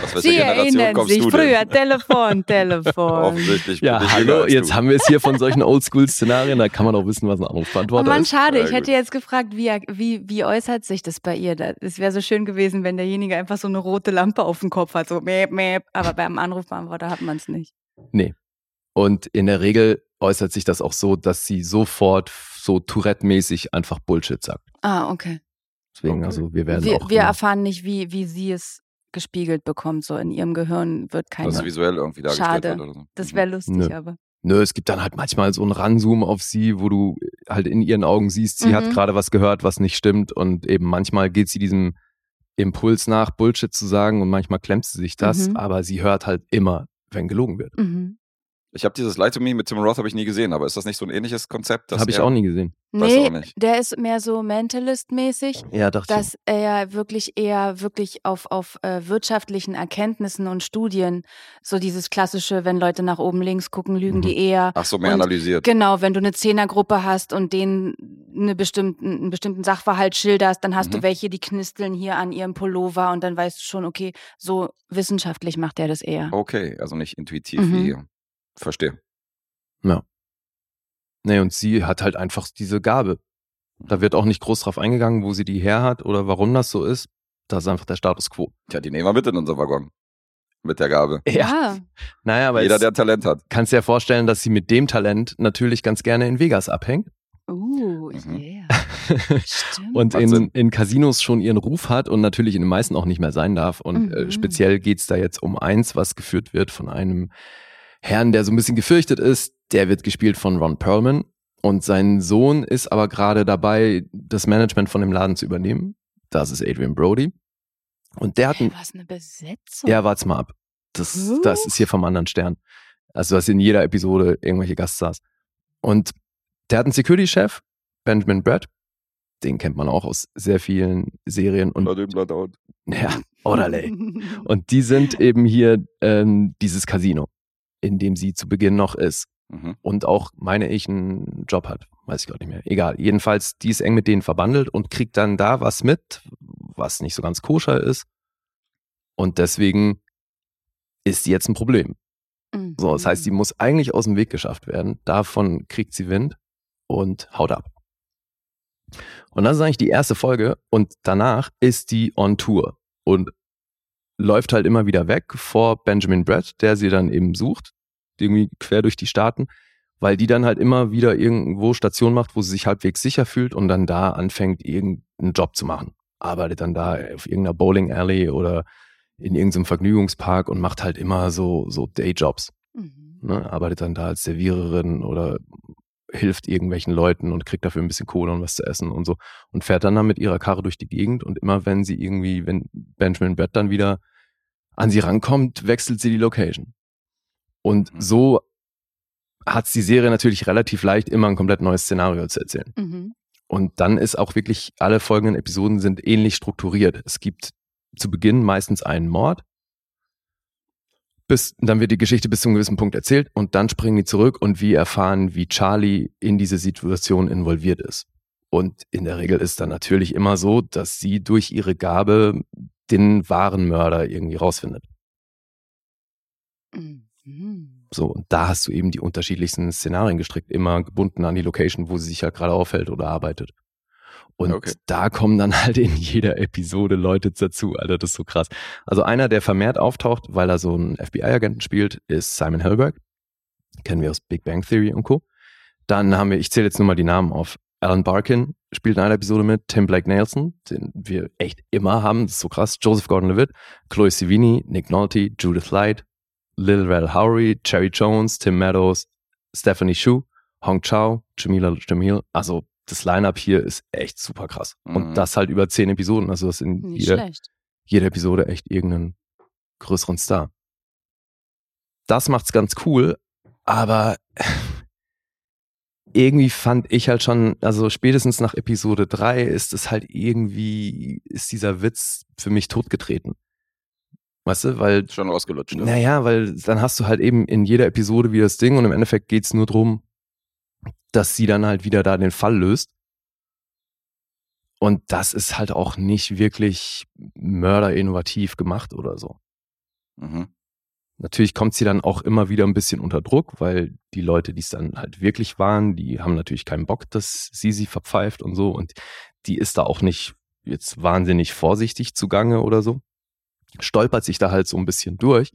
Speaker 2: Aus welcher *laughs*
Speaker 4: Sie
Speaker 2: Generation
Speaker 4: erinnern sich
Speaker 2: du denn?
Speaker 4: früher, *laughs* Telefon, Telefon.
Speaker 2: Offensichtlich.
Speaker 3: Ja, hallo, jetzt
Speaker 2: du.
Speaker 3: haben wir es hier von solchen Oldschool-Szenarien, da kann man auch wissen, was ein
Speaker 4: Oh
Speaker 3: Anrufbeantworter
Speaker 4: Mann,
Speaker 3: ist.
Speaker 4: schade.
Speaker 2: Sehr
Speaker 4: Ich hätte
Speaker 2: gut.
Speaker 4: jetzt gefragt, wie, wie, wie äußert sich das bei ihr? Da- Es wäre so schön gewesen, wenn derjenige einfach so eine rote Lampe auf dem Kopf hat, so mäp, mäp. Aber beim Anrufbeantworter hat man es nicht.
Speaker 3: Und in der Regel äußert sich das auch so, dass sie sofort so Tourette-mäßig einfach Bullshit sagt.
Speaker 4: Ah, okay.
Speaker 3: Deswegen,
Speaker 2: Okay.
Speaker 3: also wir werden
Speaker 4: Wir,
Speaker 3: auch
Speaker 4: wir erfahren nicht, wie, wie sie es gespiegelt bekommt. So in ihrem Gehirn wird keine.
Speaker 2: Es visuell irgendwie dargestellt
Speaker 4: Schade.
Speaker 2: wird oder so.
Speaker 4: das
Speaker 2: Mhm.
Speaker 4: wäre lustig,
Speaker 3: Nö.
Speaker 4: aber.
Speaker 3: Nö, es gibt dann halt manchmal so einen Ranzoom auf sie, wo du halt in ihren Augen siehst, sie hat
Speaker 4: Mhm.
Speaker 3: gerade was gehört, was nicht stimmt und eben manchmal geht sie diesem Impuls nach, Bullshit zu sagen und manchmal klemmt sie sich das,
Speaker 4: Mhm.
Speaker 3: aber sie hört halt immer, wenn gelogen wird.
Speaker 4: Mhm.
Speaker 2: Ich habe dieses Lie to Me mit Tim Roth habe ich nie gesehen, aber ist das nicht so ein ähnliches Konzept?
Speaker 3: Habe ich auch nie gesehen.
Speaker 2: Weiß auch
Speaker 4: Nee,
Speaker 2: nicht.
Speaker 4: der ist mehr so Mentalist-mäßig.
Speaker 3: Ja, dachte
Speaker 4: dass er wirklich eher wirklich auf, auf äh, wirtschaftlichen Erkenntnissen und Studien, so dieses klassische, wenn Leute nach oben links gucken, lügen
Speaker 3: Mhm.
Speaker 4: die eher.
Speaker 2: Ach so, mehr
Speaker 4: Und
Speaker 2: analysiert.
Speaker 4: Genau, wenn du eine Zehnergruppe hast und denen eine bestimmten, einen bestimmten Sachverhalt schilderst, dann hast
Speaker 2: Mhm.
Speaker 4: du welche, die knisteln hier an ihrem Pullover und dann weißt du schon, okay, so wissenschaftlich macht er das eher.
Speaker 2: Okay, also nicht intuitiv
Speaker 4: Mhm.
Speaker 2: wie Verstehe.
Speaker 3: Nee, und sie hat halt einfach diese Gabe. Da wird auch nicht groß drauf eingegangen, wo sie die her hat oder warum das so ist. Das ist einfach der Status quo.
Speaker 2: Tja, die nehmen wir mit in unser Waggon. Mit der Gabe.
Speaker 4: Ja. *laughs*
Speaker 3: Naja, aber
Speaker 2: Jeder, der Talent hat.
Speaker 3: kannst dir ja vorstellen, dass sie mit dem Talent natürlich ganz gerne in Vegas abhängt.
Speaker 4: Uh,
Speaker 2: Mhm.
Speaker 4: yeah. *laughs* Stimmt.
Speaker 3: und in, in Casinos schon ihren Ruf hat und natürlich in den meisten auch nicht mehr sein darf. Und äh,
Speaker 4: Mhm.
Speaker 3: speziell geht's da jetzt um eins, was geführt wird von einem Herrn, der so ein bisschen gefürchtet ist. Der wird gespielt von Ron Perlman. Und sein Sohn ist aber gerade dabei, das Management von dem Laden zu übernehmen. Das ist Adrian Brody. Und der hat
Speaker 4: Hey, was eine Besetzung.
Speaker 3: ja, wart's mal ab. Das, das ist hier vom anderen Stern. Also, das ist in jeder Episode irgendwelche Gaststars. Und der hat einen Security-Chef, Benjamin Brett. Den kennt man auch aus sehr vielen Serien und
Speaker 2: Blood in, Blood out.
Speaker 3: ja, Orderley. Und die sind eben hier ähm, dieses Casino, in dem sie zu Beginn noch ist
Speaker 2: Mhm.
Speaker 3: und auch, meine ich, einen Job hat. Weiß ich gar nicht mehr. Egal. Jedenfalls, die ist eng mit denen verbandelt und kriegt dann da was mit, was nicht so ganz koscher ist. Und deswegen ist sie jetzt ein Problem.
Speaker 4: Mhm.
Speaker 3: So, das heißt, sie muss eigentlich aus dem Weg geschafft werden. Davon kriegt sie Wind und haut ab. Und das ist eigentlich die erste Folge und danach ist die on Tour und läuft halt immer wieder weg vor Benjamin Brett, der sie dann eben sucht, irgendwie quer durch die Staaten, weil die dann halt immer wieder irgendwo Station macht, wo sie sich halbwegs sicher fühlt und dann da anfängt, irgendeinen Job zu machen. Arbeitet dann da auf irgendeiner Bowling Alley oder in irgendeinem Vergnügungspark und macht halt immer so, so Dayjobs.
Speaker 4: Mhm.
Speaker 3: Ne? Arbeitet dann da als Serviererin oder hilft irgendwelchen Leuten und kriegt dafür ein bisschen Kohle und was zu essen und so. Und fährt dann, dann mit ihrer Karre durch die Gegend und immer wenn sie irgendwie, wenn Benjamin Brett dann wieder an sie rankommt, wechselt sie die Location. Und
Speaker 2: Mhm.
Speaker 3: so hat die Serie natürlich relativ leicht, immer ein komplett neues Szenario zu erzählen.
Speaker 4: Mhm.
Speaker 3: Und dann ist auch wirklich, alle folgenden Episoden sind ähnlich strukturiert. Es gibt zu Beginn meistens einen Mord. Bis, dann wird die Geschichte bis zu einem gewissen Punkt erzählt und dann springen die zurück und wir erfahren, wie Charlie in diese Situation involviert ist. Und in der Regel ist dann natürlich immer so, dass sie durch ihre Gabe den wahren Mörder irgendwie rausfindet.
Speaker 4: Mhm.
Speaker 3: So, und da hast du eben die unterschiedlichsten Szenarien gestrickt, immer gebunden an die Location, wo sie sich halt gerade aufhält oder arbeitet. Und
Speaker 2: Okay.
Speaker 3: da kommen dann halt in jeder Episode Leute dazu, Alter, das ist so krass. Also einer, der vermehrt auftaucht, weil er so einen FBI-Agenten spielt, ist Simon Helberg. Kennen wir aus Big Bang Theory und Co. Dann haben wir, ich zähle jetzt nur mal die Namen auf. Alan Barkin spielt in einer Episode mit, Tim Blake Nelson, den wir echt immer haben, das ist so krass, Joseph Gordon-Levitt, Chloe Sevigny, Nick Nolte, Judith Light, Lil Rel Howery, Cherry Jones, Tim Meadows, Stephanie Shu, Hong Chao, Jamila Jamil. Also das Line-Up hier ist echt super krass.
Speaker 2: Mhm.
Speaker 3: Und das halt über zehn Episoden. Also das in
Speaker 4: Nicht
Speaker 3: jeder,
Speaker 4: schlecht.
Speaker 3: jede Episode echt irgendeinen größeren Star. Das macht's ganz cool, aber *laughs* irgendwie fand ich halt schon, also spätestens nach Episode drei ist es halt irgendwie, ist dieser Witz für mich totgetreten. Weißt du, weil
Speaker 2: Schon ausgelutscht. ne?
Speaker 3: naja, weil dann hast du halt eben in jeder Episode wieder das Ding und im Endeffekt geht's nur drum, dass sie dann halt wieder da den Fall löst. Und das ist halt auch nicht wirklich mörderinnovativ gemacht oder so.
Speaker 2: Mhm.
Speaker 3: Natürlich kommt sie dann auch immer wieder ein bisschen unter Druck, weil die Leute, die es dann halt wirklich waren, die haben natürlich keinen Bock, dass sie sie verpfeift und so. Und die ist da auch nicht jetzt wahnsinnig vorsichtig zugange oder so. Stolpert sich da halt so ein bisschen durch.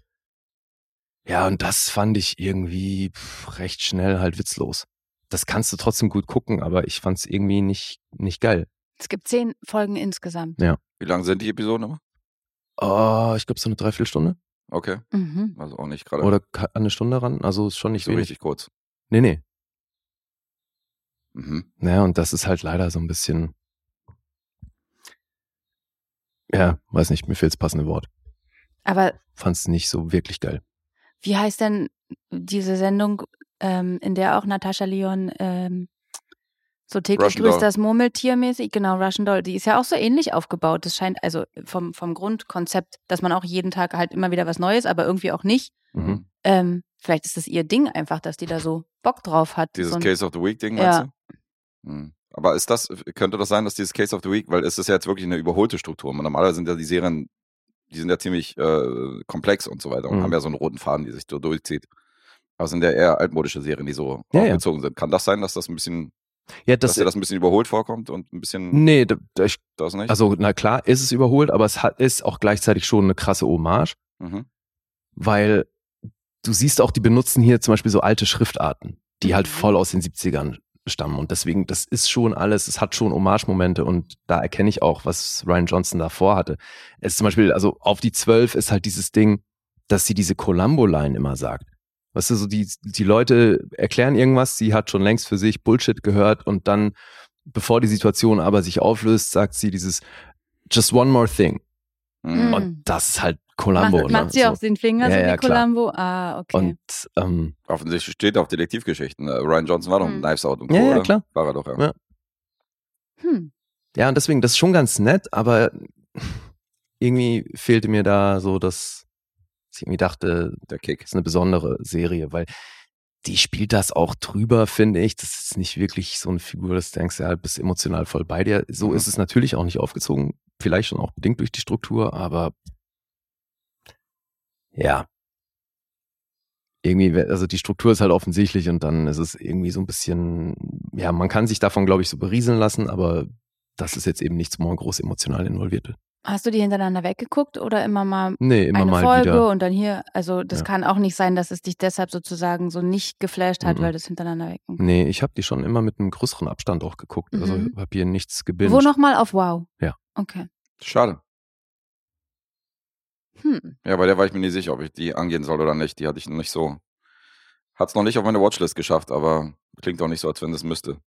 Speaker 3: Ja, und das fand ich irgendwie recht schnell halt witzlos. Das kannst du trotzdem gut gucken, aber ich fand es irgendwie nicht, nicht geil.
Speaker 4: Es gibt zehn Folgen insgesamt.
Speaker 3: Ja.
Speaker 2: Wie lang sind die Episoden immer?
Speaker 3: Oh, ich glaube so eine Dreiviertelstunde.
Speaker 2: Okay,
Speaker 4: Mhm.
Speaker 2: also auch nicht gerade
Speaker 3: Oder eine Stunde ran. Also ist schon nicht
Speaker 2: so
Speaker 3: wenig.
Speaker 2: richtig kurz.
Speaker 3: Nee, nee.
Speaker 2: Mhm.
Speaker 3: Naja, und das ist halt leider so ein bisschen. Ja, weiß nicht, mir fehlt das passende Wort.
Speaker 4: Aber
Speaker 3: Fand's nicht so wirklich geil.
Speaker 4: wie heißt denn diese Sendung, ähm, in der auch Natascha Leon ähm, so täglich
Speaker 2: Russian
Speaker 4: grüßt
Speaker 2: Doll.
Speaker 4: das Murmeltier mäßig? Genau, Russian Doll. Die ist ja auch so ähnlich aufgebaut. Das scheint also vom, vom Grundkonzept, dass man auch jeden Tag halt immer wieder was Neues, aber irgendwie auch nicht.
Speaker 3: Mhm.
Speaker 4: Ähm, vielleicht ist das ihr Ding einfach, dass die da so Bock drauf hat.
Speaker 2: Dieses
Speaker 4: so ein-
Speaker 2: Case of the Week Ding,
Speaker 4: Ja.
Speaker 2: meinst du? Hm. Aber ist das, könnte das sein, dass dieses Case of the Week, weil es ist ja jetzt wirklich eine überholte Struktur. Normalerweise sind ja die Serien, die sind ja ziemlich äh, komplex und so weiter und
Speaker 3: Mhm.
Speaker 2: haben ja so einen roten Faden, die sich so durchzieht. Es sind ja eher altmodische Serien, die so
Speaker 3: Ja, ja.
Speaker 2: aufgezogen sind. Kann das sein, dass das ein bisschen,
Speaker 3: Ja,
Speaker 2: dass
Speaker 3: das,
Speaker 2: dir das ein bisschen überholt vorkommt und ein bisschen
Speaker 3: nee, da, da, ich,
Speaker 2: das nicht?
Speaker 3: also na klar ist es überholt, aber es hat, ist auch gleichzeitig schon eine krasse Hommage,
Speaker 2: mhm.
Speaker 3: weil du siehst auch, die benutzen hier zum Beispiel so alte Schriftarten, die halt
Speaker 4: Mhm.
Speaker 3: voll aus den 70ern stammen und deswegen, das ist schon alles, es hat schon Hommage-Momente und da erkenne ich auch, was Ryan Johnson davor hatte. Es ist zum Beispiel, also auf die 12 ist halt dieses Ding, dass sie diese Columbo-Line immer sagt. Weißt du, so die, die Leute erklären irgendwas, sie hat schon längst für sich Bullshit gehört und dann, bevor die Situation aber sich auflöst, sagt sie dieses Just one more thing.
Speaker 2: Mhm.
Speaker 3: Und das ist halt Columbo.
Speaker 4: Macht, macht
Speaker 3: ne?
Speaker 4: sie
Speaker 3: so.
Speaker 4: auch den Finger
Speaker 3: Ja,
Speaker 4: so
Speaker 3: ja,
Speaker 4: wie
Speaker 3: klar.
Speaker 4: Columbo? Ah, okay.
Speaker 3: Und ähm,
Speaker 2: Offensichtlich steht auf Detektivgeschichten. Äh, Ryan Johnson war doch
Speaker 4: Mhm.
Speaker 2: ein Knives Out und Co.
Speaker 3: Ja, ja,
Speaker 2: oder?
Speaker 3: klar.
Speaker 2: War er doch, ja.
Speaker 3: Ja.
Speaker 4: hm.
Speaker 3: ja, und deswegen, das ist schon ganz nett, aber irgendwie fehlte mir da so, dass ich irgendwie dachte,
Speaker 2: Der Kick.
Speaker 3: das ist eine besondere Serie, weil die spielt das auch drüber, finde ich. Das ist nicht wirklich so eine Figur, dass du denkst, ja, bist emotional voll bei dir. So
Speaker 2: Mhm.
Speaker 3: ist es natürlich auch nicht aufgezogen. Vielleicht schon auch bedingt durch die Struktur, aber ja. Irgendwie, also die Struktur ist halt offensichtlich und dann ist es irgendwie so ein bisschen, ja, man kann sich davon, glaube ich, so berieseln lassen, aber das ist jetzt eben nichts, wo man groß emotional involviert wird.
Speaker 4: Hast du die hintereinander weggeguckt oder immer mal
Speaker 3: Nee, immer
Speaker 4: eine
Speaker 3: mal
Speaker 4: Folge
Speaker 3: wieder.
Speaker 4: und dann hier? Also das
Speaker 3: Ja.
Speaker 4: kann auch nicht sein, dass es dich deshalb sozusagen so nicht geflasht hat,
Speaker 3: Mhm.
Speaker 4: weil das hintereinander weg.
Speaker 3: Nee, ich habe die schon immer mit einem größeren Abstand auch geguckt. Also
Speaker 4: Mhm.
Speaker 3: habe hier nichts gebinged.
Speaker 4: Wo nochmal auf Wow?
Speaker 3: Ja.
Speaker 4: Okay.
Speaker 2: Schade.
Speaker 4: Hm.
Speaker 2: Ja, bei der war ich mir nicht sicher, ob ich die angehen soll oder nicht. Die hatte ich noch nicht so. Hat's noch nicht auf meine Watchlist geschafft, aber klingt auch nicht so, als wenn es müsste.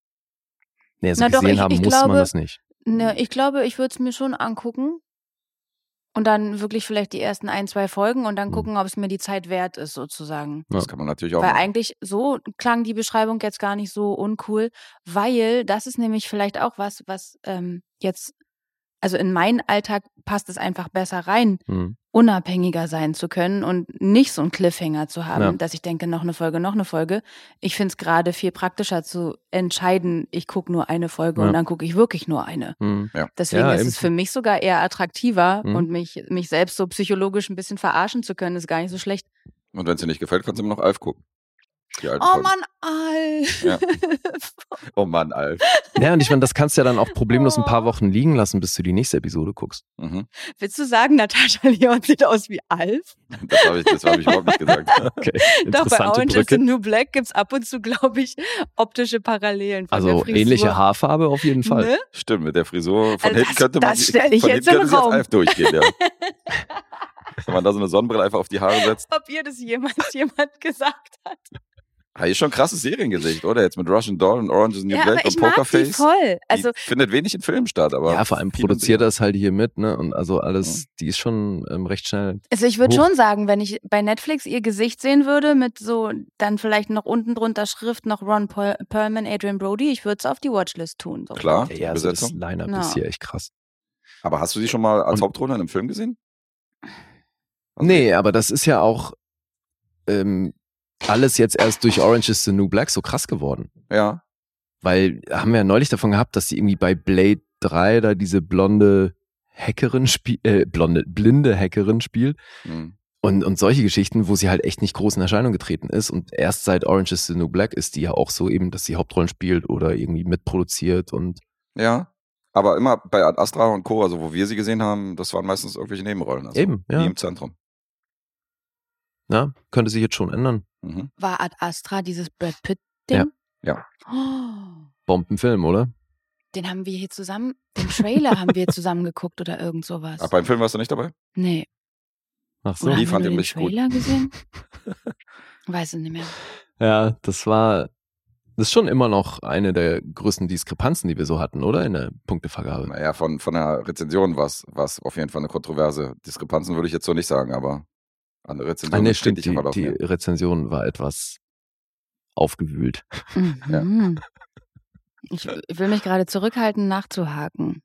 Speaker 3: Nee, also
Speaker 4: Na doch,
Speaker 3: gesehen
Speaker 4: ich-
Speaker 3: haben
Speaker 4: ich
Speaker 3: muss
Speaker 4: glaube-
Speaker 3: man das nicht.
Speaker 4: Ne, ich glaube, ich würde es mir schon angucken. Und dann wirklich vielleicht die ersten ein, zwei Folgen und dann
Speaker 3: Mhm.
Speaker 4: gucken, ob es mir die Zeit wert ist, sozusagen.
Speaker 2: Das kann man natürlich auch
Speaker 4: Weil
Speaker 2: machen.
Speaker 4: eigentlich so klang die Beschreibung jetzt gar nicht so uncool, weil das ist nämlich vielleicht auch was, was ähm, jetzt, also in meinen Alltag passt es einfach besser rein,
Speaker 3: Hm.
Speaker 4: unabhängiger sein zu können und nicht so einen Cliffhanger zu haben,
Speaker 3: Ja.
Speaker 4: dass ich denke, noch eine Folge, noch eine Folge. Ich finde es gerade viel praktischer zu entscheiden, ich gucke nur eine Folge
Speaker 3: Ja.
Speaker 4: und dann gucke ich wirklich nur eine.
Speaker 3: Hm.
Speaker 4: Deswegen
Speaker 3: Ja,
Speaker 4: ist
Speaker 3: eben.
Speaker 4: es für mich sogar eher attraktiver
Speaker 3: Mhm.
Speaker 4: und mich, mich selbst so psychologisch ein bisschen verarschen zu können, ist gar nicht so schlecht.
Speaker 2: Und wenn es dir nicht gefällt, kannst du immer noch Alf gucken.
Speaker 4: Oh
Speaker 2: Folgen.
Speaker 4: Mann, Al.
Speaker 2: Ja. *laughs* Oh Mann, Alf.
Speaker 3: Ja, und ich meine, das kannst du ja dann auch problemlos ein paar
Speaker 4: Oh.
Speaker 3: Wochen liegen lassen, bis du die nächste Episode guckst.
Speaker 2: Mhm.
Speaker 4: Willst du sagen, Natascha Leon sieht aus wie Alf? *laughs*
Speaker 2: Das habe ich, das hab ich überhaupt nicht gesagt. *laughs*
Speaker 3: Okay.
Speaker 4: Doch, bei Orange is the New Black gibt es ab und zu, glaube ich, optische Parallelen.
Speaker 3: Also ähnliche Haarfarbe auf jeden Fall.
Speaker 4: Ne?
Speaker 2: Stimmt, mit der Frisur. Von
Speaker 4: Also
Speaker 2: hinten könnte man,
Speaker 4: das stell ich
Speaker 2: von
Speaker 4: jetzt im
Speaker 2: könnte
Speaker 4: Raum.
Speaker 2: Alf durchgehen, ja. Wenn man da so eine Sonnenbrille einfach auf die Haare setzt.
Speaker 4: Ob ihr das jemals jemand gesagt hat.
Speaker 2: Habe ich schon krasses Seriengesicht, oder? Jetzt mit Russian Doll und Orange is the New
Speaker 4: ja, aber
Speaker 2: Black
Speaker 4: ich
Speaker 2: und
Speaker 4: mag die
Speaker 2: Pokerface.
Speaker 4: voll. Also
Speaker 2: die findet wenig in Filmen statt, aber.
Speaker 3: Ja, vor allem produziert das halt hier mit, ne? Und also alles, die ist schon ähm, recht schnell.
Speaker 4: Also ich würde schon sagen, wenn ich bei Netflix ihr Gesicht sehen würde, mit so dann vielleicht noch unten drunter Schrift noch Ron Perl- Perlman, Adrian Brody, ich würde es auf die Watchlist tun. So.
Speaker 2: Klar,
Speaker 3: Ja,
Speaker 2: die
Speaker 3: also das
Speaker 2: Besetzung.
Speaker 3: Line-Up
Speaker 4: Ja.
Speaker 3: ist hier echt krass.
Speaker 2: Aber hast du sie schon mal als
Speaker 3: Und-
Speaker 2: Hauptrolle in einem Film gesehen? Also
Speaker 3: Nee, aber das ist ja auch ähm, alles jetzt erst durch Orange is the New Black so krass geworden.
Speaker 2: Ja.
Speaker 3: Weil haben wir ja neulich davon gehabt, dass sie irgendwie bei Blade 3 da diese blonde Hackerin spielt, äh, blonde, blinde Hackerin spielt.
Speaker 2: Hm.
Speaker 3: Und, und solche Geschichten, wo sie halt echt nicht groß in Erscheinung getreten ist. Und erst seit Orange is the New Black ist die ja auch so eben, dass sie Hauptrollen spielt oder irgendwie mitproduziert und
Speaker 2: Ja. Aber immer bei Ad Astra und Co., also wo wir sie gesehen haben, das waren meistens irgendwelche Nebenrollen. Also
Speaker 3: eben,
Speaker 2: Nie
Speaker 3: ja.
Speaker 2: im Zentrum.
Speaker 3: ja. Könnte sich jetzt schon ändern.
Speaker 2: Mhm.
Speaker 4: War Ad Astra dieses Brad Pitt-Ding?
Speaker 2: Ja.
Speaker 4: Oh.
Speaker 3: Bombenfilm, oder?
Speaker 4: Den haben wir hier zusammen, den Trailer haben wir zusammen geguckt oder irgend sowas.
Speaker 2: Ach, beim Film warst du nicht dabei?
Speaker 4: nee.
Speaker 3: Ach so.
Speaker 4: Oder
Speaker 2: Die fand ich
Speaker 4: den
Speaker 2: richtig gut.
Speaker 4: Trailer gesehen? *laughs* Weiß es nicht mehr.
Speaker 3: Ja, das war, das ist schon immer noch eine der größten Diskrepanzen, die wir so hatten, oder? In der Punktevergabe.
Speaker 2: Naja, von, von der Rezension war es auf jeden Fall eine kontroverse. Diskrepanzen würde ich jetzt so nicht sagen, aber an der Rezension
Speaker 3: Ah, nee, stimmt, die,
Speaker 2: drauf.
Speaker 3: die Rezension war etwas aufgewühlt.
Speaker 4: Mhm. Ich, ich will mich gerade zurückhalten, nachzuhaken.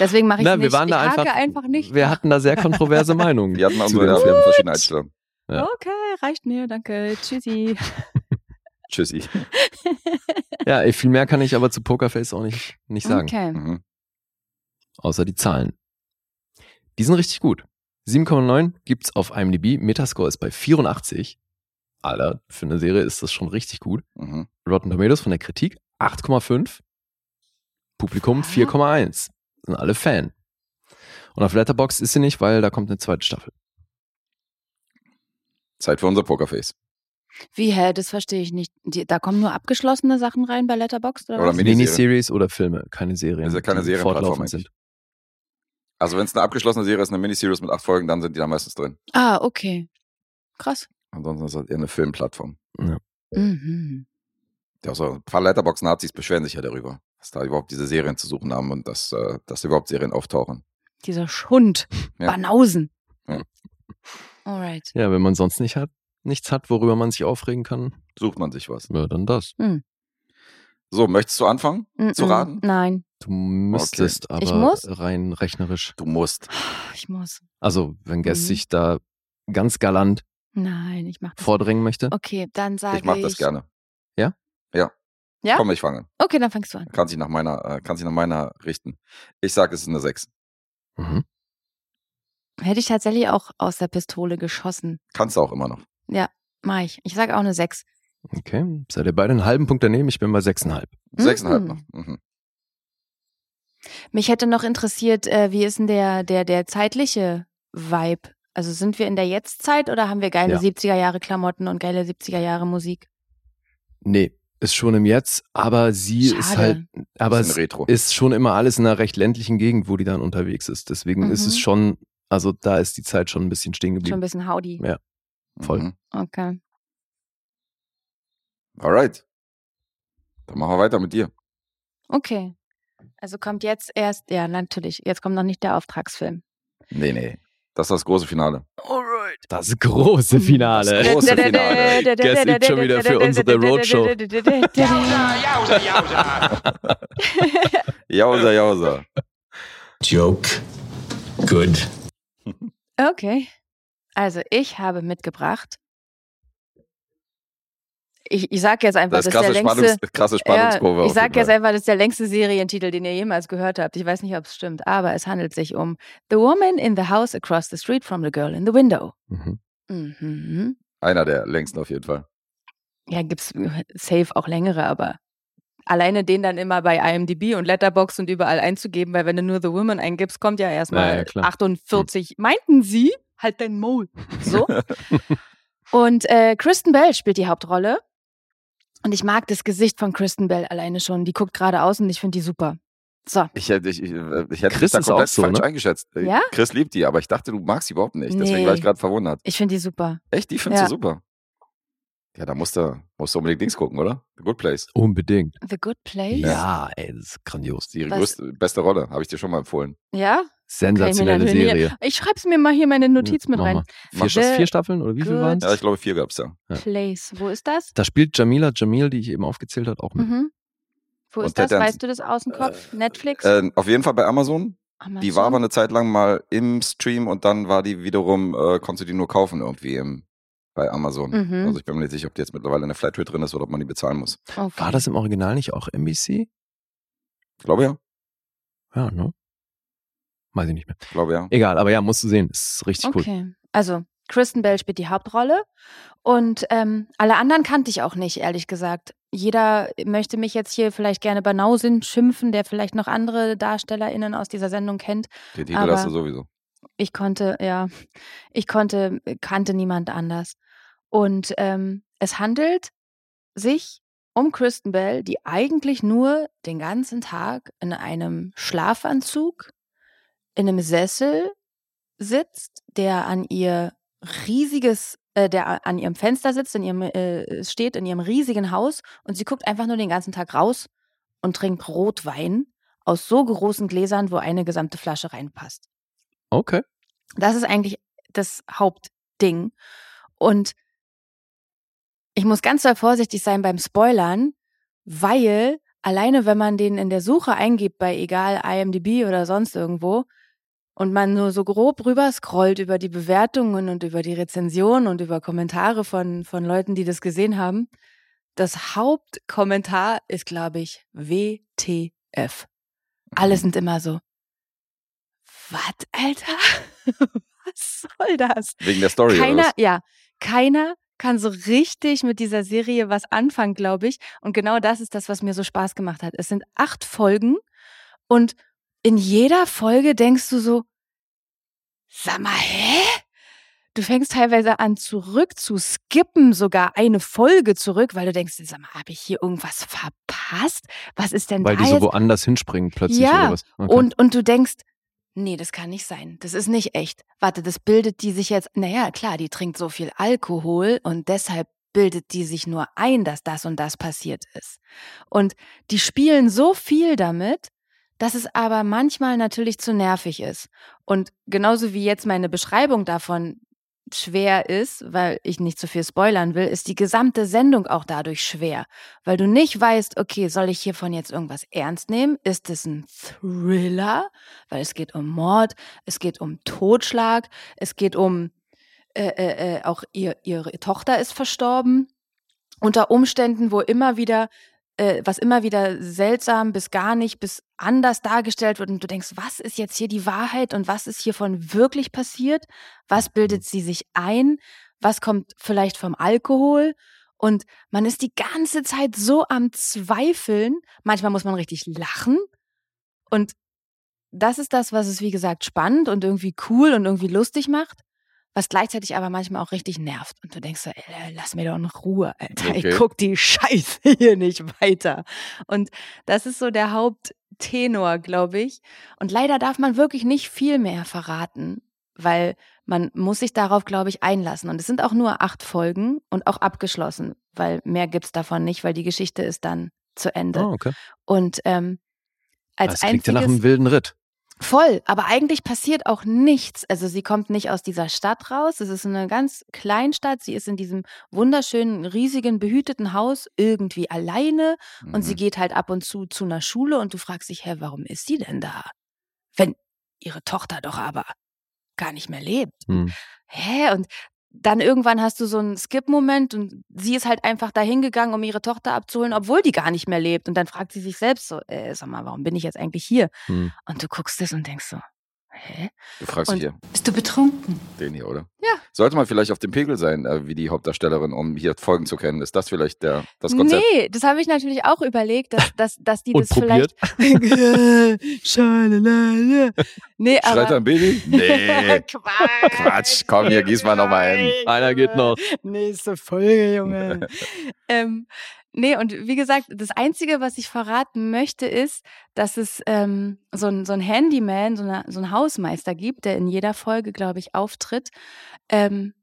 Speaker 4: Deswegen mache ich
Speaker 3: Na,
Speaker 4: nicht.
Speaker 3: wir waren
Speaker 4: ich
Speaker 3: da
Speaker 4: hake
Speaker 3: einfach,
Speaker 4: einfach nicht.
Speaker 3: wir hatten da sehr kontroverse Meinungen. *laughs*
Speaker 2: Wir hatten
Speaker 3: zu
Speaker 2: also, ja, verschiedene Einstellungen.
Speaker 3: Ja.
Speaker 4: Okay, reicht mir, danke. Tschüssi. *laughs*
Speaker 2: Tschüssi. *laughs*
Speaker 3: Ja, viel mehr kann ich aber zu Pokerface auch nicht, nicht sagen.
Speaker 4: Okay.
Speaker 2: Mhm.
Speaker 3: Außer die Zahlen. Die sind richtig gut. 7,9 gibt's auf IMDb. Metascore ist bei 84. Alter, für eine Serie ist das schon richtig gut.
Speaker 2: Mhm.
Speaker 3: Rotten Tomatoes von der Kritik 8,5. Publikum
Speaker 4: Was?
Speaker 3: 4,1. Sind alle Fan. Und auf Letterbox ist sie nicht, weil da kommt eine zweite Staffel.
Speaker 2: Zeit für unser Pokerface.
Speaker 4: Wie, hä, das verstehe ich nicht. Die, da kommen nur abgeschlossene Sachen rein bei Letterboxd oder,
Speaker 2: Oder
Speaker 4: was?
Speaker 2: Miniserie.
Speaker 3: Miniseries oder Filme, keine Serien.
Speaker 2: Ja keine
Speaker 3: die
Speaker 2: Serienplattform
Speaker 3: fortlaufend sind.
Speaker 2: Also wenn es eine abgeschlossene Serie ist, eine Miniseries mit acht Folgen, dann sind die da meistens drin.
Speaker 4: Ah, okay. Krass.
Speaker 2: Ansonsten ist das eher eine Filmplattform.
Speaker 4: Mhm.
Speaker 2: Ja, so ein paar Letterbox-Nazis beschweren sich ja darüber, dass da überhaupt diese Serien zu suchen haben und dass, äh, dass überhaupt Serien auftauchen.
Speaker 4: Dieser Schund. *laughs*
Speaker 2: Ja.
Speaker 4: Banausen.
Speaker 2: Ja.
Speaker 4: Alright.
Speaker 3: Ja, wenn man sonst nicht hat, nichts hat, worüber man sich aufregen kann,
Speaker 2: Sucht man sich was.
Speaker 3: ja, dann das.
Speaker 2: So, möchtest du anfangen zu
Speaker 4: Mm-mm.
Speaker 2: raten?
Speaker 4: Nein,
Speaker 3: Du müsstest
Speaker 4: Ich
Speaker 3: aber
Speaker 4: muss?
Speaker 3: rein rechnerisch.
Speaker 2: Du musst.
Speaker 4: ich muss.
Speaker 3: Also, wenn Guest
Speaker 4: Mhm.
Speaker 3: sich da ganz galant
Speaker 4: Nein, ich mach das.
Speaker 3: vordrängen möchte.
Speaker 4: Okay, dann sage ich.
Speaker 2: Ich mach das gerne.
Speaker 3: Ja?
Speaker 2: Ja.
Speaker 4: Ja?
Speaker 2: Komm, ich fange.
Speaker 4: Okay, dann fängst du an.
Speaker 2: Kann sich nach meiner, äh, kann sich nach meiner richten. Ich sag, es ist eine 6.
Speaker 3: Mhm.
Speaker 4: Hätte ich tatsächlich auch aus der Pistole geschossen.
Speaker 2: Kannst du auch immer noch.
Speaker 4: Mach ich. Ich sage auch eine 6.
Speaker 3: Okay, seid ihr beide einen halben Punkt daneben? Ich bin bei sechseinhalb.
Speaker 2: Sechseinhalb
Speaker 4: Mhm.
Speaker 2: noch. Mhm.
Speaker 4: Mich hätte noch interessiert, äh, wie ist denn der, der, der zeitliche Vibe? Also sind wir in der Jetztzeit oder haben wir geile
Speaker 3: Ja.
Speaker 4: 70er Jahre Klamotten und geile 70er Jahre Musik?
Speaker 3: Nee, ist schon im Jetzt, aber sie ist
Speaker 4: Schade.
Speaker 3: halt, aber
Speaker 2: Retro.
Speaker 3: ist schon immer alles in einer recht ländlichen Gegend, wo die dann unterwegs ist. Deswegen ist es
Speaker 4: Mhm.
Speaker 3: schon, also da ist die Zeit schon ein bisschen stehen
Speaker 4: Schon ein
Speaker 3: geblieben.
Speaker 4: bisschen Howdy.
Speaker 3: Ja. voll.
Speaker 2: Mhm.
Speaker 4: Okay.
Speaker 2: Alright. Dann machen wir weiter mit dir.
Speaker 4: Okay. Also kommt jetzt erst, ja, natürlich, jetzt kommt noch nicht der Auftragsfilm.
Speaker 2: Nee, nee. Das ist das große Finale.
Speaker 4: Alright.
Speaker 3: Das große Finale.
Speaker 2: Das große Finale.
Speaker 3: Guess liegt schon wieder für unsere Roadshow.
Speaker 5: Jausa, jausa.
Speaker 2: Jausa, jausa.
Speaker 5: Joke. Good.
Speaker 4: Okay. Also, ich habe mitgebracht. Ich, ich sage jetzt einfach,
Speaker 2: Das ist
Speaker 4: das ist
Speaker 2: krasse,
Speaker 4: der längste.
Speaker 2: Spannungs, krasse
Speaker 4: Ja,
Speaker 2: Spannungskurve.
Speaker 4: ich
Speaker 2: auf
Speaker 4: sage jetzt einfach, das ist der längste Serientitel, den ihr jemals gehört habt. Ich weiß nicht, ob es stimmt, aber es handelt sich um The Woman in the House Across the Street from the Girl in the Window.
Speaker 3: Mhm.
Speaker 4: Mhm.
Speaker 2: Einer der längsten auf jeden Fall.
Speaker 4: Ja, gibt's safe auch längere, aber alleine den dann immer bei IMDb und Letterbox und überall einzugeben, weil wenn du nur The Woman eingibst, kommt ja erstmal
Speaker 3: Ja, ja, klar.
Speaker 4: 48. Meinten sie? Halt dein Maul. So. *laughs* und äh, Kristen Bell spielt die Hauptrolle. Und ich mag das Gesicht von Kristen Bell alleine schon. Die guckt geradeaus und ich finde die super. So.
Speaker 2: Ich hätte, ich, ich, ich hätte
Speaker 3: Chris
Speaker 2: da komplett
Speaker 3: so,
Speaker 2: falsch
Speaker 3: ne?
Speaker 2: eingeschätzt. Äh,
Speaker 4: Ja?
Speaker 2: Chris liebt die, aber ich dachte, du magst sie überhaupt nicht. Deswegen
Speaker 4: Nee.
Speaker 2: war ich gerade verwundert.
Speaker 4: Ich finde die super.
Speaker 2: Echt? Die findest
Speaker 4: Ja.
Speaker 2: du super? Ja, da musst du, musst du unbedingt Dings gucken, oder? The Good Place.
Speaker 3: Unbedingt.
Speaker 4: The Good Place?
Speaker 3: Ja, ey, das ist grandios.
Speaker 2: Die größte, beste Rolle, habe ich dir schon mal empfohlen.
Speaker 4: Ja?
Speaker 3: Sensationelle
Speaker 4: ich
Speaker 3: Serie.
Speaker 4: Ich schreibe es mir mal hier in meine Notiz mit
Speaker 3: Mach
Speaker 4: rein.
Speaker 3: Vier,
Speaker 4: das.
Speaker 3: vier Staffeln oder wie viel waren
Speaker 2: Ja, ich glaube, vier gab's da.
Speaker 3: Ja.
Speaker 4: Place. Wo ist das?
Speaker 3: Da spielt Jamila Jamil, die ich eben aufgezählt habe, auch mit.
Speaker 4: Mhm. Wo
Speaker 2: Und
Speaker 4: ist das? Weißt du das aus dem Kopf? Netflix?
Speaker 2: Äh, auf jeden Fall bei Amazon.
Speaker 4: Amazon?
Speaker 2: Die war aber eine Zeit lang mal im Stream und dann war die wiederum, äh, konntest du die nur kaufen irgendwie im, bei Amazon.
Speaker 4: Mhm.
Speaker 2: Also ich bin mir nicht sicher, ob die jetzt mittlerweile in der Flatrate drin ist oder ob man die bezahlen muss.
Speaker 4: Okay.
Speaker 3: War das im Original nicht auch NBC?
Speaker 2: Ich glaube ja.
Speaker 3: Ja, ne? Weiß ich nicht mehr.
Speaker 2: Ich glaube ja.
Speaker 3: Egal, aber ja, musst du sehen. Ist richtig cool.
Speaker 4: Okay. Also, Kristen Bell spielt die Hauptrolle und ähm, alle anderen kannte ich auch nicht, ehrlich gesagt. Jeder möchte mich jetzt hier vielleicht gerne Banausin schimpfen, der vielleicht noch andere DarstellerInnen aus dieser Sendung kennt.
Speaker 2: Den Titel
Speaker 4: aber-
Speaker 2: hast du sowieso.
Speaker 4: Ich konnte, ja, ich konnte, kannte niemand anders. Und ähm, es handelt sich um Kristen Bell, die eigentlich nur den ganzen Tag in einem Schlafanzug, in einem Sessel sitzt, der an ihr riesiges, äh, der an ihrem Fenster sitzt, in ihrem, äh, steht in ihrem riesigen Haus und sie guckt einfach nur den ganzen Tag raus und trinkt Rotwein aus so großen Gläsern, wo eine gesamte Flasche reinpasst.
Speaker 3: Okay.
Speaker 4: Das ist eigentlich das Hauptding. Und ich muss ganz doll vorsichtig sein beim Spoilern, weil alleine wenn man den in der Suche eingibt bei egal IMDb oder sonst irgendwo und man nur so grob rüber scrollt über die Bewertungen und über die Rezensionen und über Kommentare von, von Leuten, die das gesehen haben, das Hauptkommentar ist, glaube ich, WTF. Alle sind immer so, was, Alter? *laughs* was soll das?
Speaker 2: Wegen der Story oder
Speaker 4: Keiner,
Speaker 2: was?
Speaker 4: ja, keiner kann so richtig mit dieser Serie was anfangen, glaube ich. Und genau das ist das, was mir so Spaß gemacht hat. Es sind acht Folgen und in jeder Folge denkst du so, sag mal, hä? Du fängst teilweise an zurück zu skippen, sogar eine Folge zurück, weil du denkst, sag mal, habe ich hier irgendwas verpasst? Was ist denn
Speaker 3: Weil
Speaker 4: da
Speaker 3: die so
Speaker 4: jetzt?
Speaker 3: woanders hinspringen plötzlich
Speaker 4: Ja,
Speaker 3: oder was? Okay.
Speaker 4: Und, und du denkst, nee, das kann nicht sein. Das ist nicht echt. Warte, das bildet die sich jetzt, naja, klar, die trinkt so viel Alkohol und deshalb bildet die sich nur ein, dass das und das passiert ist. Und die spielen so viel damit, dass es aber manchmal natürlich zu nervig ist. Und genauso wie jetzt meine Beschreibung davon schwer ist, weil ich nicht zu viel spoilern will, ist die gesamte Sendung auch dadurch schwer, weil du nicht weißt, okay, soll ich hiervon jetzt irgendwas ernst nehmen? Ist es ein Thriller? Weil es geht um Mord, es geht um Totschlag, es geht um äh, äh, äh, auch ihr, ihre Tochter ist verstorben unter Umständen, wo immer wieder äh, was immer wieder seltsam bis gar nicht bis anders dargestellt wird und du denkst, was ist jetzt hier die Wahrheit und was ist hiervon wirklich passiert? Was bildet sie sich ein? Was kommt vielleicht vom Alkohol? Und man ist die ganze Zeit so am Zweifeln. Manchmal muss man richtig lachen. Und das ist das, was es, wie gesagt, spannend und irgendwie cool und irgendwie lustig macht, was gleichzeitig aber manchmal auch richtig nervt. Und du denkst so, ey, lass mir doch in Ruhe, Alter.
Speaker 2: Okay.
Speaker 4: Ich guck die *laughs* Scheiße hier nicht weiter. Und das ist so der Haupttenor, glaube ich. Und leider darf man wirklich nicht viel mehr verraten, weil man muss sich darauf, glaube ich, einlassen. Und es sind auch nur acht Folgen und auch abgeschlossen, weil mehr gibt's davon nicht, weil die Geschichte ist dann zu Ende.
Speaker 3: oh, okay.
Speaker 4: Und ähm, als
Speaker 3: Das klingt ja nach einem wilden Ritt.
Speaker 4: Voll, aber eigentlich passiert auch nichts. Also sie kommt nicht aus dieser Stadt raus. Es ist eine ganz Kleinstadt. Sie ist in diesem wunderschönen, riesigen, behüteten Haus irgendwie alleine und sie
Speaker 2: Mhm.
Speaker 4: geht halt ab und zu zu einer Schule und du fragst dich, hä, warum ist sie denn da? Wenn ihre Tochter doch aber gar nicht mehr lebt.
Speaker 3: Hm.
Speaker 4: Hä? Und dann irgendwann hast du so einen Skip-Moment und sie ist halt einfach dahin gegangen, um ihre Tochter abzuholen, obwohl die gar nicht mehr lebt. Und dann fragt sie sich selbst so, äh, sag mal, warum bin ich jetzt eigentlich hier?
Speaker 3: Hm.
Speaker 4: Und du guckst es und denkst so, hä?
Speaker 2: Du fragst
Speaker 4: Und-
Speaker 2: dich hier,
Speaker 6: Bist du betrunken?
Speaker 2: den hier, oder?
Speaker 4: Ja.
Speaker 2: Sollte man vielleicht auf dem Pegel sein, äh, wie die Hauptdarstellerin, um hier Folgen zu kennen? Ist das vielleicht der, das Konzept?
Speaker 4: Nee, das habe ich natürlich auch überlegt, dass, dass, dass die *laughs*
Speaker 3: Und
Speaker 4: das vielleicht. *laughs* Schalalala. nee,
Speaker 2: Schreit
Speaker 4: aber.
Speaker 2: ein Baby? Nee. *laughs*
Speaker 4: Quatsch.
Speaker 2: Quatsch, komm, hier gieß mal noch mal ein.
Speaker 3: Einer geht noch.
Speaker 4: Nächste Folge, Junge. ähm, nee, und wie gesagt, das Einzige, was ich verraten möchte, ist, dass es ähm, so, ein, so ein Handyman, so, eine, so ein Hausmeister gibt, der in jeder Folge, glaube ich, auftritt. Ähm,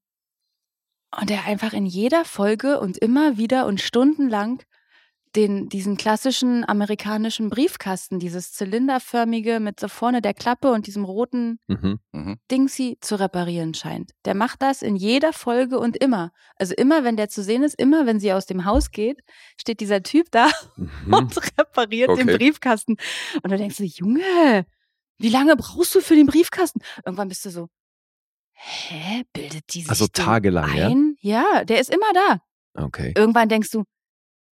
Speaker 4: und der einfach in jeder Folge und immer wieder und stundenlang den, diesen klassischen amerikanischen Briefkasten, dieses zylinderförmige mit so vorne der Klappe und diesem roten
Speaker 3: Mhm.
Speaker 2: Mhm.
Speaker 4: Dingsy zu reparieren scheint. Der macht das in jeder Folge und immer. Also immer, wenn der zu sehen ist, immer, wenn sie aus dem Haus geht, steht dieser Typ da
Speaker 3: Mhm. *laughs*
Speaker 4: und repariert den
Speaker 2: Okay.
Speaker 4: Briefkasten. Und du denkst so, Junge, wie lange brauchst du für den Briefkasten? Irgendwann bist du so, hä, bildet die sich
Speaker 3: Also
Speaker 4: den
Speaker 3: tagelang, ja?
Speaker 4: ein? Ja, der ist immer da.
Speaker 3: Okay.
Speaker 4: Irgendwann denkst du,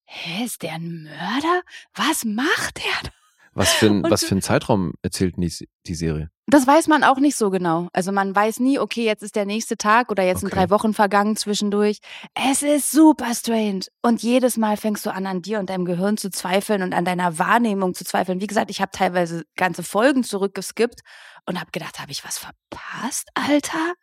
Speaker 4: hä, ist der ein Mörder? Was macht der? da?
Speaker 3: Was für, ein,
Speaker 4: Und
Speaker 3: was für einen Zeitraum erzählt die, die Serie?
Speaker 4: Das weiß man auch nicht so genau. Also man weiß nie, okay, jetzt ist der nächste Tag oder jetzt sind
Speaker 3: Okay.
Speaker 4: drei Wochen vergangen zwischendurch. Es ist super strange. Und jedes Mal fängst du an, an dir und deinem Gehirn zu zweifeln und an deiner Wahrnehmung zu zweifeln. Wie gesagt, ich habe teilweise ganze Folgen zurückgeskippt und habe gedacht, habe ich was verpasst, Alter?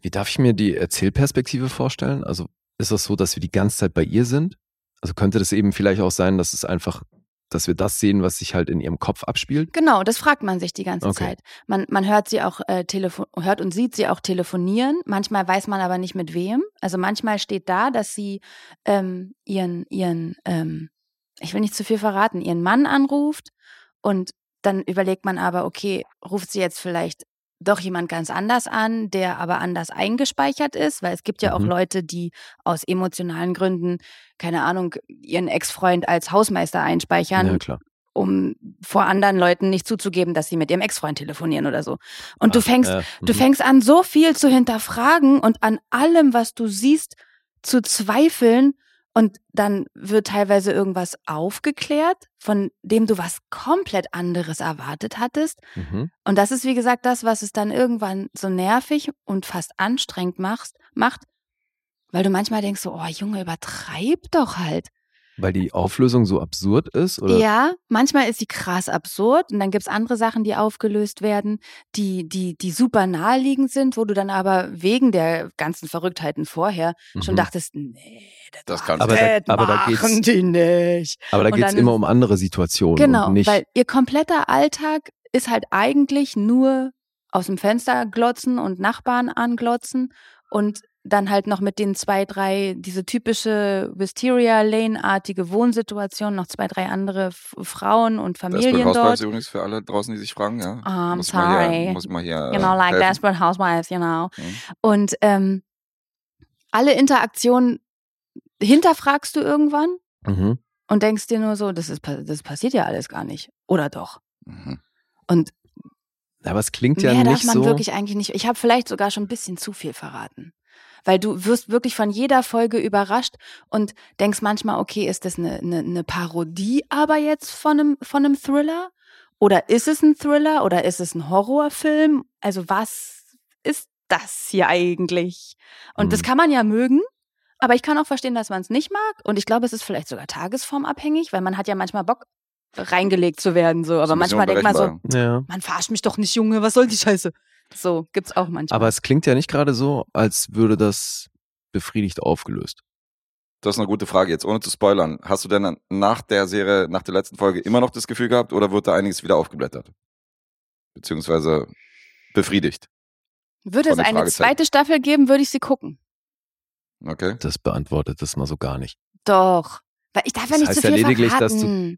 Speaker 3: Wie darf ich mir die Erzählperspektive vorstellen? Also ist das so, dass wir die ganze Zeit bei ihr sind? Also könnte das eben vielleicht auch sein, dass es einfach, dass wir das sehen, was sich halt in ihrem Kopf abspielt?
Speaker 4: Genau, das fragt man sich die ganze
Speaker 3: Okay.
Speaker 4: Zeit. Man, man hört sie auch äh, telefon hört und sieht sie auch telefonieren. Manchmal weiß man aber nicht mit wem. Also manchmal steht da, dass sie ähm, ihren, ihren, ähm, ich will nicht zu viel verraten, ihren Mann anruft und dann überlegt man aber, okay, ruft sie jetzt vielleicht doch jemand ganz anders an, der aber anders eingespeichert ist, weil es gibt ja auch
Speaker 3: Mhm.
Speaker 4: Leute, die aus emotionalen Gründen, keine Ahnung, ihren Ex-Freund als Hausmeister einspeichern,
Speaker 3: ja,
Speaker 4: um vor anderen Leuten nicht zuzugeben, dass sie mit ihrem Ex-Freund telefonieren oder so. Und du
Speaker 3: Ach,
Speaker 4: fängst,
Speaker 3: äh,
Speaker 4: du fängst an, so viel zu hinterfragen und an allem, was du siehst, zu zweifeln. Und dann wird teilweise irgendwas aufgeklärt, von dem du was komplett anderes erwartet hattest.
Speaker 3: Mhm.
Speaker 4: Und das ist, wie gesagt, das, was es dann irgendwann so nervig und fast anstrengend machst, macht, weil du manchmal denkst so, oh Junge, übertreib doch halt.
Speaker 3: Weil die Auflösung so absurd ist? Oder?
Speaker 4: Ja, manchmal ist sie krass absurd und dann gibt's andere Sachen, die aufgelöst werden, die, die, die super naheliegend sind, wo du dann aber wegen der ganzen Verrücktheiten vorher schon
Speaker 3: Mhm.
Speaker 4: dachtest, nee, das,
Speaker 2: Das kannst
Speaker 3: Aber
Speaker 2: du.
Speaker 3: da- aber da
Speaker 4: machen
Speaker 3: geht's-
Speaker 4: die nicht.
Speaker 3: Aber da
Speaker 4: Und
Speaker 3: geht es
Speaker 4: dann
Speaker 3: immer um andere Situationen.
Speaker 4: Genau,
Speaker 3: und nicht,
Speaker 4: weil ihr kompletter Alltag ist halt eigentlich nur aus dem Fenster glotzen und Nachbarn anglotzen und dann halt noch mit den zwei, drei, diese typische Wisteria-Lane-artige Wohnsituation, noch zwei, drei andere F Frauen und
Speaker 2: Desperate
Speaker 4: Familien
Speaker 2: Housewives
Speaker 4: dort.
Speaker 2: übrigens für alle draußen, die sich fragen, ja.
Speaker 4: I'm
Speaker 2: muss man
Speaker 4: sorry.
Speaker 2: hier, muss man hier
Speaker 4: Genau, like
Speaker 2: helfen.
Speaker 4: Desperate Housewives, genau.
Speaker 2: Mhm.
Speaker 4: Und ähm, alle Interaktionen hinterfragst du irgendwann
Speaker 3: Mhm.
Speaker 4: und denkst dir nur so, das, ist, das passiert ja alles gar nicht. Oder doch?
Speaker 2: Mhm.
Speaker 4: Und
Speaker 3: Aber es klingt ja
Speaker 4: Mehr darf
Speaker 3: nicht
Speaker 4: man
Speaker 3: so.
Speaker 4: wirklich eigentlich nicht. Ich habe vielleicht sogar schon ein bisschen zu viel verraten. Weil du wirst wirklich von jeder Folge überrascht und denkst manchmal, okay, ist das eine, eine, eine Parodie aber jetzt von einem, von einem Thriller? Oder ist es ein Thriller? Oder ist es ein Horrorfilm? Also was ist das hier eigentlich? Und das
Speaker 3: Mhm.
Speaker 4: kann man ja mögen, aber ich kann auch verstehen, dass man es nicht mag. Und ich glaube, es ist vielleicht sogar tagesformabhängig, weil man hat ja manchmal Bock, reingelegt zu werden. So. Aber manchmal denkt man so,
Speaker 3: ja.
Speaker 4: man verarscht mich doch nicht, Junge, was soll die Scheiße? So, gibt's auch manchmal.
Speaker 3: Aber es klingt ja nicht gerade so, als würde das befriedigt aufgelöst.
Speaker 2: Das ist eine gute Frage jetzt, ohne zu spoilern. Hast du denn nach der Serie, nach der letzten Folge immer noch das Gefühl gehabt oder wird da einiges wieder aufgeblättert? Beziehungsweise befriedigt.
Speaker 4: würde es eine zweite Staffel geben, würde ich sie gucken.
Speaker 2: Okay?
Speaker 3: Das beantwortet das mal so gar nicht.
Speaker 4: Doch. Weil ich darf ja
Speaker 3: Das
Speaker 4: nicht
Speaker 3: heißt
Speaker 4: zu
Speaker 3: ja
Speaker 4: viel
Speaker 3: lediglich, dass du-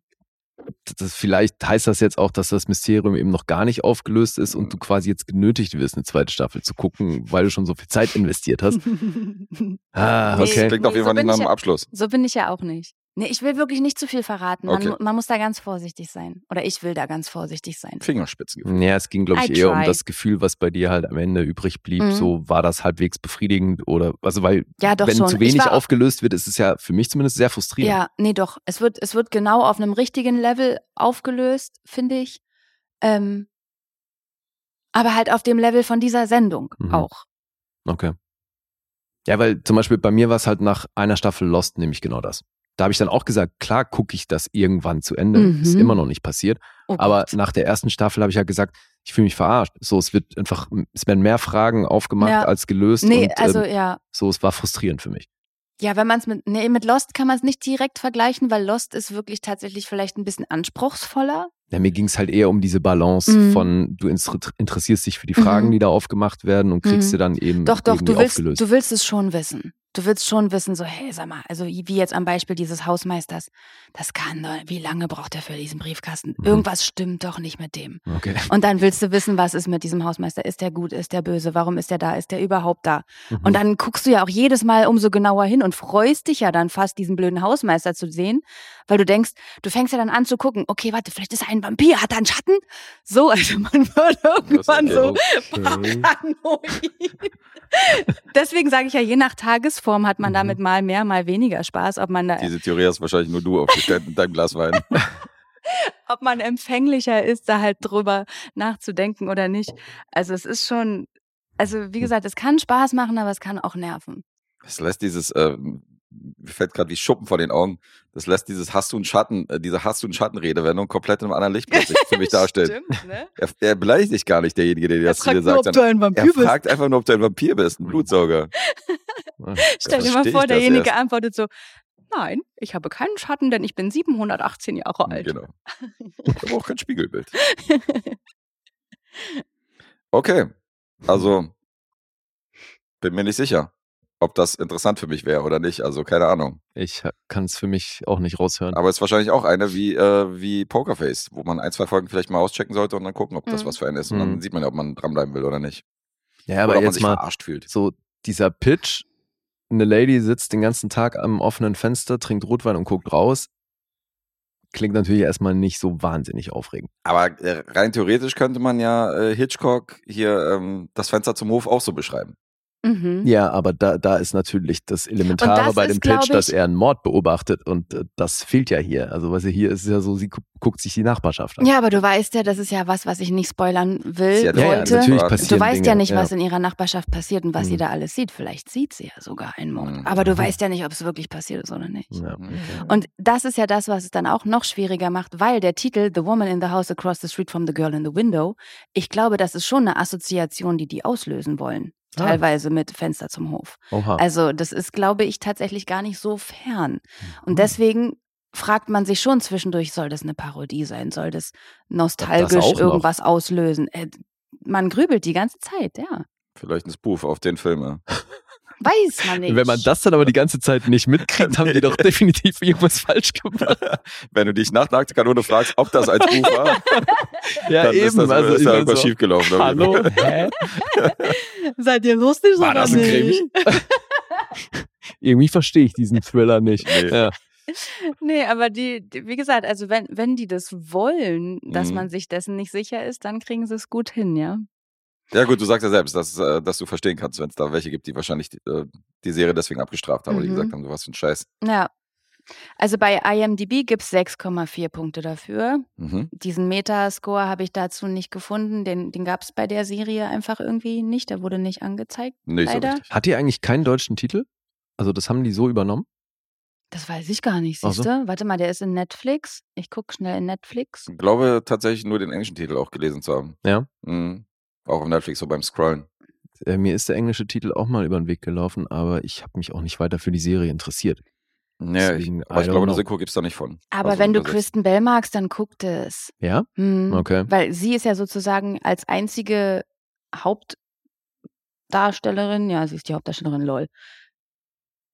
Speaker 3: Das, das, vielleicht heißt das jetzt auch, dass das Mysterium eben noch gar nicht aufgelöst ist und du quasi jetzt genötigt wirst, eine zweite Staffel zu gucken, weil du schon so viel Zeit investiert hast. *laughs* Ah,
Speaker 4: Nee.
Speaker 3: okay.
Speaker 2: Klingt auf jeden Fall nach einem Abschluss.
Speaker 4: so bin ich ja auch nicht. Nee, ich will wirklich nicht zu viel verraten. Man,
Speaker 2: Okay.
Speaker 4: man muss da ganz vorsichtig sein. Oder ich will da ganz vorsichtig sein.
Speaker 2: Fingerspitzengefühl.
Speaker 3: Ja, es ging, glaube ich,
Speaker 4: I
Speaker 3: eher um
Speaker 4: try.
Speaker 3: das Gefühl, was bei dir halt am Ende übrig blieb.
Speaker 4: Mhm.
Speaker 3: So war das halbwegs befriedigend oder, also weil,
Speaker 4: Ja, doch
Speaker 3: wenn
Speaker 4: schon.
Speaker 3: zu wenig
Speaker 4: war-
Speaker 3: aufgelöst wird, ist es ja für mich zumindest sehr frustrierend.
Speaker 4: Ja, nee, doch. Es wird, es wird genau auf einem richtigen Level aufgelöst, finde ich. Ähm, aber halt auf dem Level von dieser Sendung
Speaker 3: Mhm.
Speaker 4: auch.
Speaker 3: Okay. Ja, weil zum Beispiel bei mir war es halt nach einer Staffel Lost nämlich genau das. Da habe ich dann auch gesagt, klar gucke ich das irgendwann zu Ende.
Speaker 4: Mhm.
Speaker 3: Ist immer noch nicht passiert.
Speaker 4: Oh
Speaker 3: Aber nach der ersten Staffel habe ich ja gesagt, ich fühle mich verarscht. So, es wird einfach, es werden mehr Fragen aufgemacht
Speaker 4: Ja.
Speaker 3: als gelöst.
Speaker 4: Nee,
Speaker 3: und,
Speaker 4: also
Speaker 3: ähm,
Speaker 4: ja.
Speaker 3: so, es war frustrierend für mich.
Speaker 4: Ja, wenn man es mit, nee, mit Lost kann man es nicht direkt vergleichen, weil Lost ist wirklich tatsächlich vielleicht ein bisschen anspruchsvoller.
Speaker 3: Ja, mir ging es halt eher um diese Balance
Speaker 4: Mhm.
Speaker 3: von, du inter- interessierst dich für die Fragen,
Speaker 4: Mhm.
Speaker 3: die da aufgemacht werden und kriegst
Speaker 4: Mhm.
Speaker 3: sie dann eben
Speaker 4: Doch, doch, du willst,
Speaker 3: aufgelöst.
Speaker 4: du willst es schon wissen. Du willst schon wissen, so, hey, sag mal, also wie jetzt am Beispiel dieses Hausmeisters, das kann doch, wie lange braucht er für diesen Briefkasten?
Speaker 3: Mhm.
Speaker 4: Irgendwas stimmt doch nicht mit dem.
Speaker 3: okay.
Speaker 4: Und dann willst du wissen, was ist mit diesem Hausmeister? Ist der gut? Ist der böse? Warum ist der da? Ist der überhaupt da?
Speaker 3: Mhm.
Speaker 4: Und dann guckst du ja auch jedes Mal umso genauer hin und freust dich ja dann fast, diesen blöden Hausmeister zu sehen, weil du denkst, du fängst ja dann an zu gucken, okay, warte, vielleicht ist er ein Vampir, hat er einen Schatten? So, also man wird irgendwann so
Speaker 3: Okay. *laughs*
Speaker 4: paranoid. Deswegen sage ich ja, je nach Tagesform hat man
Speaker 3: Mhm.
Speaker 4: damit mal mehr, mal weniger Spaß, ob man da,
Speaker 2: Diese Theorie hast wahrscheinlich nur du aufgestellt mit deinem Glas Wein. *laughs*
Speaker 4: ob man empfänglicher ist, da halt drüber nachzudenken oder nicht. Also es ist schon, also wie gesagt, es kann Spaß machen, aber es kann auch nerven.
Speaker 2: Das lässt dieses, mir fällt gerade wie Schuppen vor den Augen, das lässt dieses Hast du einen Schatten, äh, diese Hast du einen Schattenredewendung komplett in einem anderen Licht plötzlich für mich *laughs* darstellen.
Speaker 4: Stimmt, ne?
Speaker 2: Er, er beleidigt dich gar nicht, derjenige, der dir das zu dir sagt.
Speaker 4: ein
Speaker 2: sondern Er
Speaker 4: Vampir
Speaker 2: fragt einfach nur, ob du ein Vampir bist, ein Blutsauger. *laughs* *laughs*
Speaker 4: Stell dir mal vor, derjenige
Speaker 2: erst.
Speaker 4: antwortet so, Nein, ich habe keinen Schatten, denn ich bin 718 Jahre alt.
Speaker 2: Genau. *laughs* Ich habe auch kein Spiegelbild. Okay, also bin mir nicht sicher, ob das interessant für mich wäre oder nicht. Also keine Ahnung.
Speaker 3: Ich kann es für mich auch nicht raushören.
Speaker 2: Aber es ist wahrscheinlich auch eine wie, äh, wie Pokerface, wo man ein, zwei Folgen vielleicht mal auschecken sollte und dann gucken, ob das
Speaker 4: Mhm.
Speaker 2: was für einen ist. Und dann
Speaker 3: Mhm.
Speaker 2: sieht man ja, ob man dranbleiben will oder nicht.
Speaker 3: ja,
Speaker 2: oder
Speaker 3: aber
Speaker 2: ob man
Speaker 3: jetzt
Speaker 2: sich
Speaker 3: mal
Speaker 2: verarscht fühlt.
Speaker 3: so dieser Pitch, eine Lady sitzt den ganzen Tag am offenen Fenster, trinkt Rotwein und guckt raus. Klingt natürlich erstmal nicht so wahnsinnig aufregend.
Speaker 2: Aber äh, rein theoretisch könnte man ja äh, Hitchcock hier ähm, das Fenster zum Hof auch so beschreiben.
Speaker 4: Mhm.
Speaker 3: Ja, aber da, da ist natürlich das Elementare
Speaker 4: das
Speaker 3: bei
Speaker 4: ist,
Speaker 3: dem Pitch,
Speaker 4: glaub
Speaker 3: dass er einen Mord beobachtet und äh, das fehlt ja hier. Also was hier ist ja so, sie gu guckt sich die Nachbarschaft an.
Speaker 4: Ja, aber du weißt ja, das ist ja was, was ich nicht spoilern will,
Speaker 2: Sie
Speaker 3: ja, ja,
Speaker 4: wollte.
Speaker 3: natürlich
Speaker 2: Du
Speaker 3: passieren
Speaker 4: Du weißt
Speaker 3: Dinge.
Speaker 4: ja nicht,
Speaker 3: ja.
Speaker 4: was in ihrer Nachbarschaft passiert und was sie
Speaker 3: Mhm.
Speaker 4: da alles sieht. Vielleicht sieht sie ja sogar einen Mord.
Speaker 2: Mhm.
Speaker 4: Aber du weißt ja nicht, ob es wirklich passiert ist oder nicht.
Speaker 3: Ja.
Speaker 2: Mhm.
Speaker 4: Und das ist ja das, was es dann auch noch schwieriger macht, weil der Titel The Woman in the House Across the Street from the Girl in the Window, ich glaube, das ist schon eine Assoziation, die die auslösen wollen.
Speaker 3: Ah.
Speaker 4: Teilweise mit Fenster zum Hof.
Speaker 3: Oha.
Speaker 4: Also das ist, glaube ich, tatsächlich gar nicht so fern.
Speaker 3: Mhm.
Speaker 4: Und deswegen fragt man sich schon zwischendurch, soll das eine Parodie sein? Soll das nostalgisch
Speaker 3: noch.
Speaker 4: irgendwas auslösen? Äh, man grübelt die ganze Zeit, ja.
Speaker 2: Vielleicht ein Spoof auf den Film.
Speaker 4: Weiß man nicht.
Speaker 3: Wenn man das dann aber die ganze Zeit nicht mitkriegt, haben die doch *laughs* definitiv irgendwas falsch gemacht. *laughs*
Speaker 2: Wenn du dich nach der Kanone fragst, ob das ein Spoof war,
Speaker 3: Ja,
Speaker 2: dann ist, das, ist
Speaker 3: ich
Speaker 2: da irgendwas
Speaker 3: so,
Speaker 2: schiefgelaufen.
Speaker 3: Hallo? Hä? *laughs*
Speaker 4: Seid ihr lustig
Speaker 2: War
Speaker 4: oder
Speaker 2: das ein
Speaker 4: nicht?
Speaker 3: Irgendwie verstehe ich diesen Thriller nicht.
Speaker 2: Nee.
Speaker 3: Ja.
Speaker 4: Nee, aber die, die, wie gesagt, also wenn, wenn die das wollen, dass
Speaker 2: Mhm.
Speaker 4: man sich dessen nicht sicher ist, dann kriegen sie es gut hin, ja.
Speaker 2: Ja gut, du sagst ja selbst, dass, äh, dass du verstehen kannst, wenn es da welche gibt, die wahrscheinlich die, äh, die Serie deswegen abgestraft haben, weil die
Speaker 4: Mhm.
Speaker 2: gesagt haben, so was für ein Scheiß.
Speaker 4: Ja. Also bei IMDb gibt es 6,4 Punkte dafür.
Speaker 2: Mhm.
Speaker 4: Diesen Metascore habe ich dazu nicht gefunden. Den, den gab es bei der Serie einfach irgendwie nicht. Der wurde nicht angezeigt.
Speaker 2: Nicht
Speaker 4: Leider.
Speaker 2: so.
Speaker 3: Hat die eigentlich keinen deutschen Titel? Also das haben die so übernommen?
Speaker 4: Das weiß ich gar nicht,
Speaker 3: so.
Speaker 4: siehst du? Warte mal, der ist in Netflix. Ich gucke schnell in Netflix.
Speaker 2: Ich glaube tatsächlich nur den englischen Titel auch gelesen zu haben.
Speaker 3: Ja.
Speaker 2: Mhm. Auch auf Netflix, so beim Scrollen.
Speaker 3: Äh, mir ist der englische Titel auch mal über den Weg gelaufen, aber ich habe mich auch nicht weiter für die Serie interessiert.
Speaker 2: Ja, ich, aber ich
Speaker 3: I
Speaker 2: glaube, eine. Synchro gibt es da nicht von.
Speaker 4: Aber
Speaker 2: Also
Speaker 4: wenn du. Kristen Bell magst, dann guck das.
Speaker 3: Ja?
Speaker 4: Hm.
Speaker 3: Okay.
Speaker 4: Weil sie ist ja sozusagen als einzige Hauptdarstellerin, ja, sie ist die Hauptdarstellerin, lol.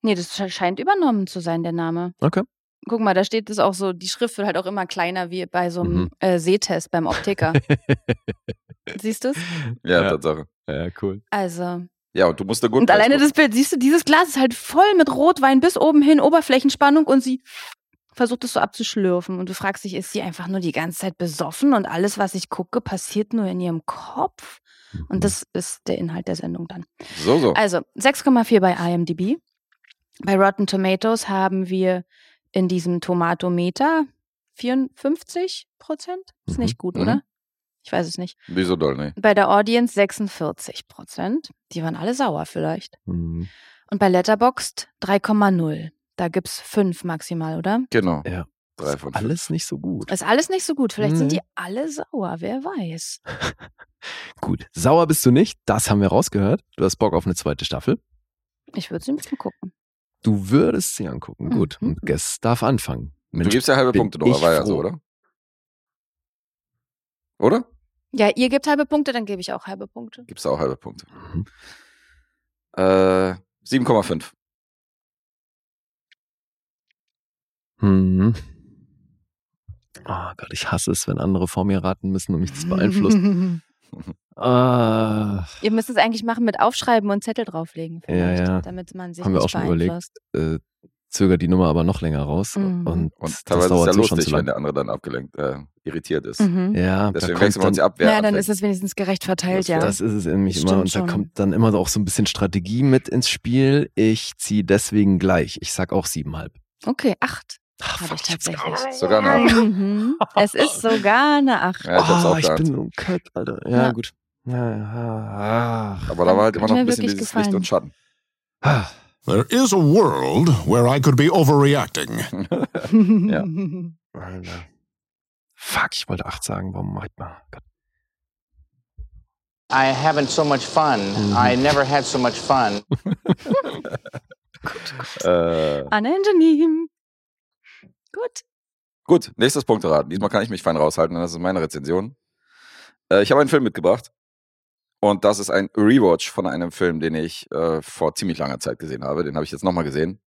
Speaker 4: Nee, das sche- scheint übernommen zu sein, der Name.
Speaker 3: Okay.
Speaker 4: Guck mal, da steht das auch so, die Schrift wird halt auch immer kleiner wie bei so einem
Speaker 3: Mhm.
Speaker 4: äh, Sehtest beim Optiker. *laughs* Siehst du es?
Speaker 2: Ja,
Speaker 3: Ja.
Speaker 2: Tatsache.
Speaker 3: ja, cool.
Speaker 4: Also.
Speaker 2: Ja, und du musst da gut
Speaker 4: Und alleine das Bild, siehst du, dieses Glas ist halt voll mit Rotwein bis oben hin, Oberflächenspannung und sie versucht es so abzuschlürfen. Und du fragst dich, ist sie einfach nur die ganze Zeit besoffen und alles, was ich gucke, passiert nur in ihrem Kopf? Und das ist der Inhalt der Sendung dann.
Speaker 2: So, so.
Speaker 4: Also 6,4 bei IMDb. Bei Rotten Tomatoes haben wir in diesem Tomatometer 54 Prozent. Ist
Speaker 3: Mhm.
Speaker 4: nicht gut,
Speaker 2: Mhm.
Speaker 4: oder? Ich weiß es nicht.
Speaker 2: Wie so doll, ne?
Speaker 4: Bei der Audience 46 Prozent. Die waren alle sauer vielleicht.
Speaker 3: Mhm.
Speaker 4: Und bei Letterboxd 3,0. Da gibt's fünf maximal, oder?
Speaker 2: Genau.
Speaker 3: Ja.
Speaker 2: Drei von.
Speaker 3: Alles nicht so gut.
Speaker 4: Ist alles nicht so gut. Vielleicht sind
Speaker 3: Nee.
Speaker 4: die alle sauer, wer weiß. *laughs*
Speaker 3: Gut. Sauer bist du nicht, das haben wir rausgehört. Du hast Bock auf eine zweite Staffel.
Speaker 4: Ich würde sie ein bisschen gucken.
Speaker 3: Du würdest sie angucken. Gut.
Speaker 4: Mhm.
Speaker 3: Und Guess darf anfangen.
Speaker 2: Du
Speaker 3: Mensch,
Speaker 2: gibst ja halbe Punkte,
Speaker 3: ich
Speaker 2: war ja so, oder? Oder?
Speaker 4: Ja, ihr gebt halbe Punkte, dann gebe ich auch halbe Punkte.
Speaker 2: Gibst auch halbe Punkte.
Speaker 3: Mhm.
Speaker 2: Äh, 7,5.
Speaker 3: Mhm. Oh Gott, ich hasse es, wenn andere vor mir raten müssen und mich das beeinflusst. *laughs* Ah,
Speaker 4: Ihr müsst es eigentlich machen mit Aufschreiben und Zettel drauflegen, vielleicht,
Speaker 3: ja.
Speaker 4: damit man sich
Speaker 3: Haben wir
Speaker 4: nicht
Speaker 3: auch schon überlegt.
Speaker 4: beeinflusst.
Speaker 3: äh, zögert die Nummer aber noch länger raus.
Speaker 4: Mhm.
Speaker 3: Und,
Speaker 2: Und
Speaker 3: das
Speaker 2: teilweise ist
Speaker 3: dauert
Speaker 2: ja
Speaker 3: so schon
Speaker 2: lustig, wenn
Speaker 3: lang.
Speaker 2: der andere dann abgelenkt, äh, irritiert ist.
Speaker 4: Mhm.
Speaker 3: Ja,
Speaker 2: Deswegen
Speaker 3: kommt
Speaker 2: wechseln wir uns Abwehr.
Speaker 4: Ja, dann
Speaker 2: ab.
Speaker 4: ist es wenigstens gerecht verteilt,
Speaker 2: Das-
Speaker 4: ja.
Speaker 3: Das ist es nämlich
Speaker 4: Das
Speaker 3: immer. Und da
Speaker 4: schon.
Speaker 3: kommt dann immer auch so ein bisschen Strategie mit ins Spiel. Ich ziehe deswegen gleich. Ich sag auch siebenhalb.
Speaker 4: Okay, acht
Speaker 3: Ach,
Speaker 4: habe ich tatsächlich.
Speaker 2: Sogar eine Acht.
Speaker 4: Mhm. Es ist sogar eine acht.
Speaker 2: Ja, ich hab's
Speaker 3: Ah,
Speaker 2: auch
Speaker 3: ich bin so ein Kött, Alter. Ja,
Speaker 4: Ja.
Speaker 3: gut. Ja, ja,
Speaker 2: Aber da war halt immer noch ein bisschen dieses Licht
Speaker 4: gefallen.
Speaker 2: und Schatten.
Speaker 5: There is a world where I could be overreacting. *laughs*
Speaker 2: Ja.
Speaker 3: Alter. Fuck, ich wollte acht sagen. Warum mach ich mal? Gott.
Speaker 6: I haven't so much fun. I never had so much fun. *laughs*
Speaker 2: äh,
Speaker 4: Anne Janine. Gut.
Speaker 2: Gut, nächstes Punkterad. Diesmal kann ich mich fein raushalten, denn das ist meine Rezension. Äh, ich habe einen Film mitgebracht. Und das ist ein Rewatch von einem Film, den ich äh, vor ziemlich langer Zeit gesehen habe. Den habe ich jetzt nochmal gesehen.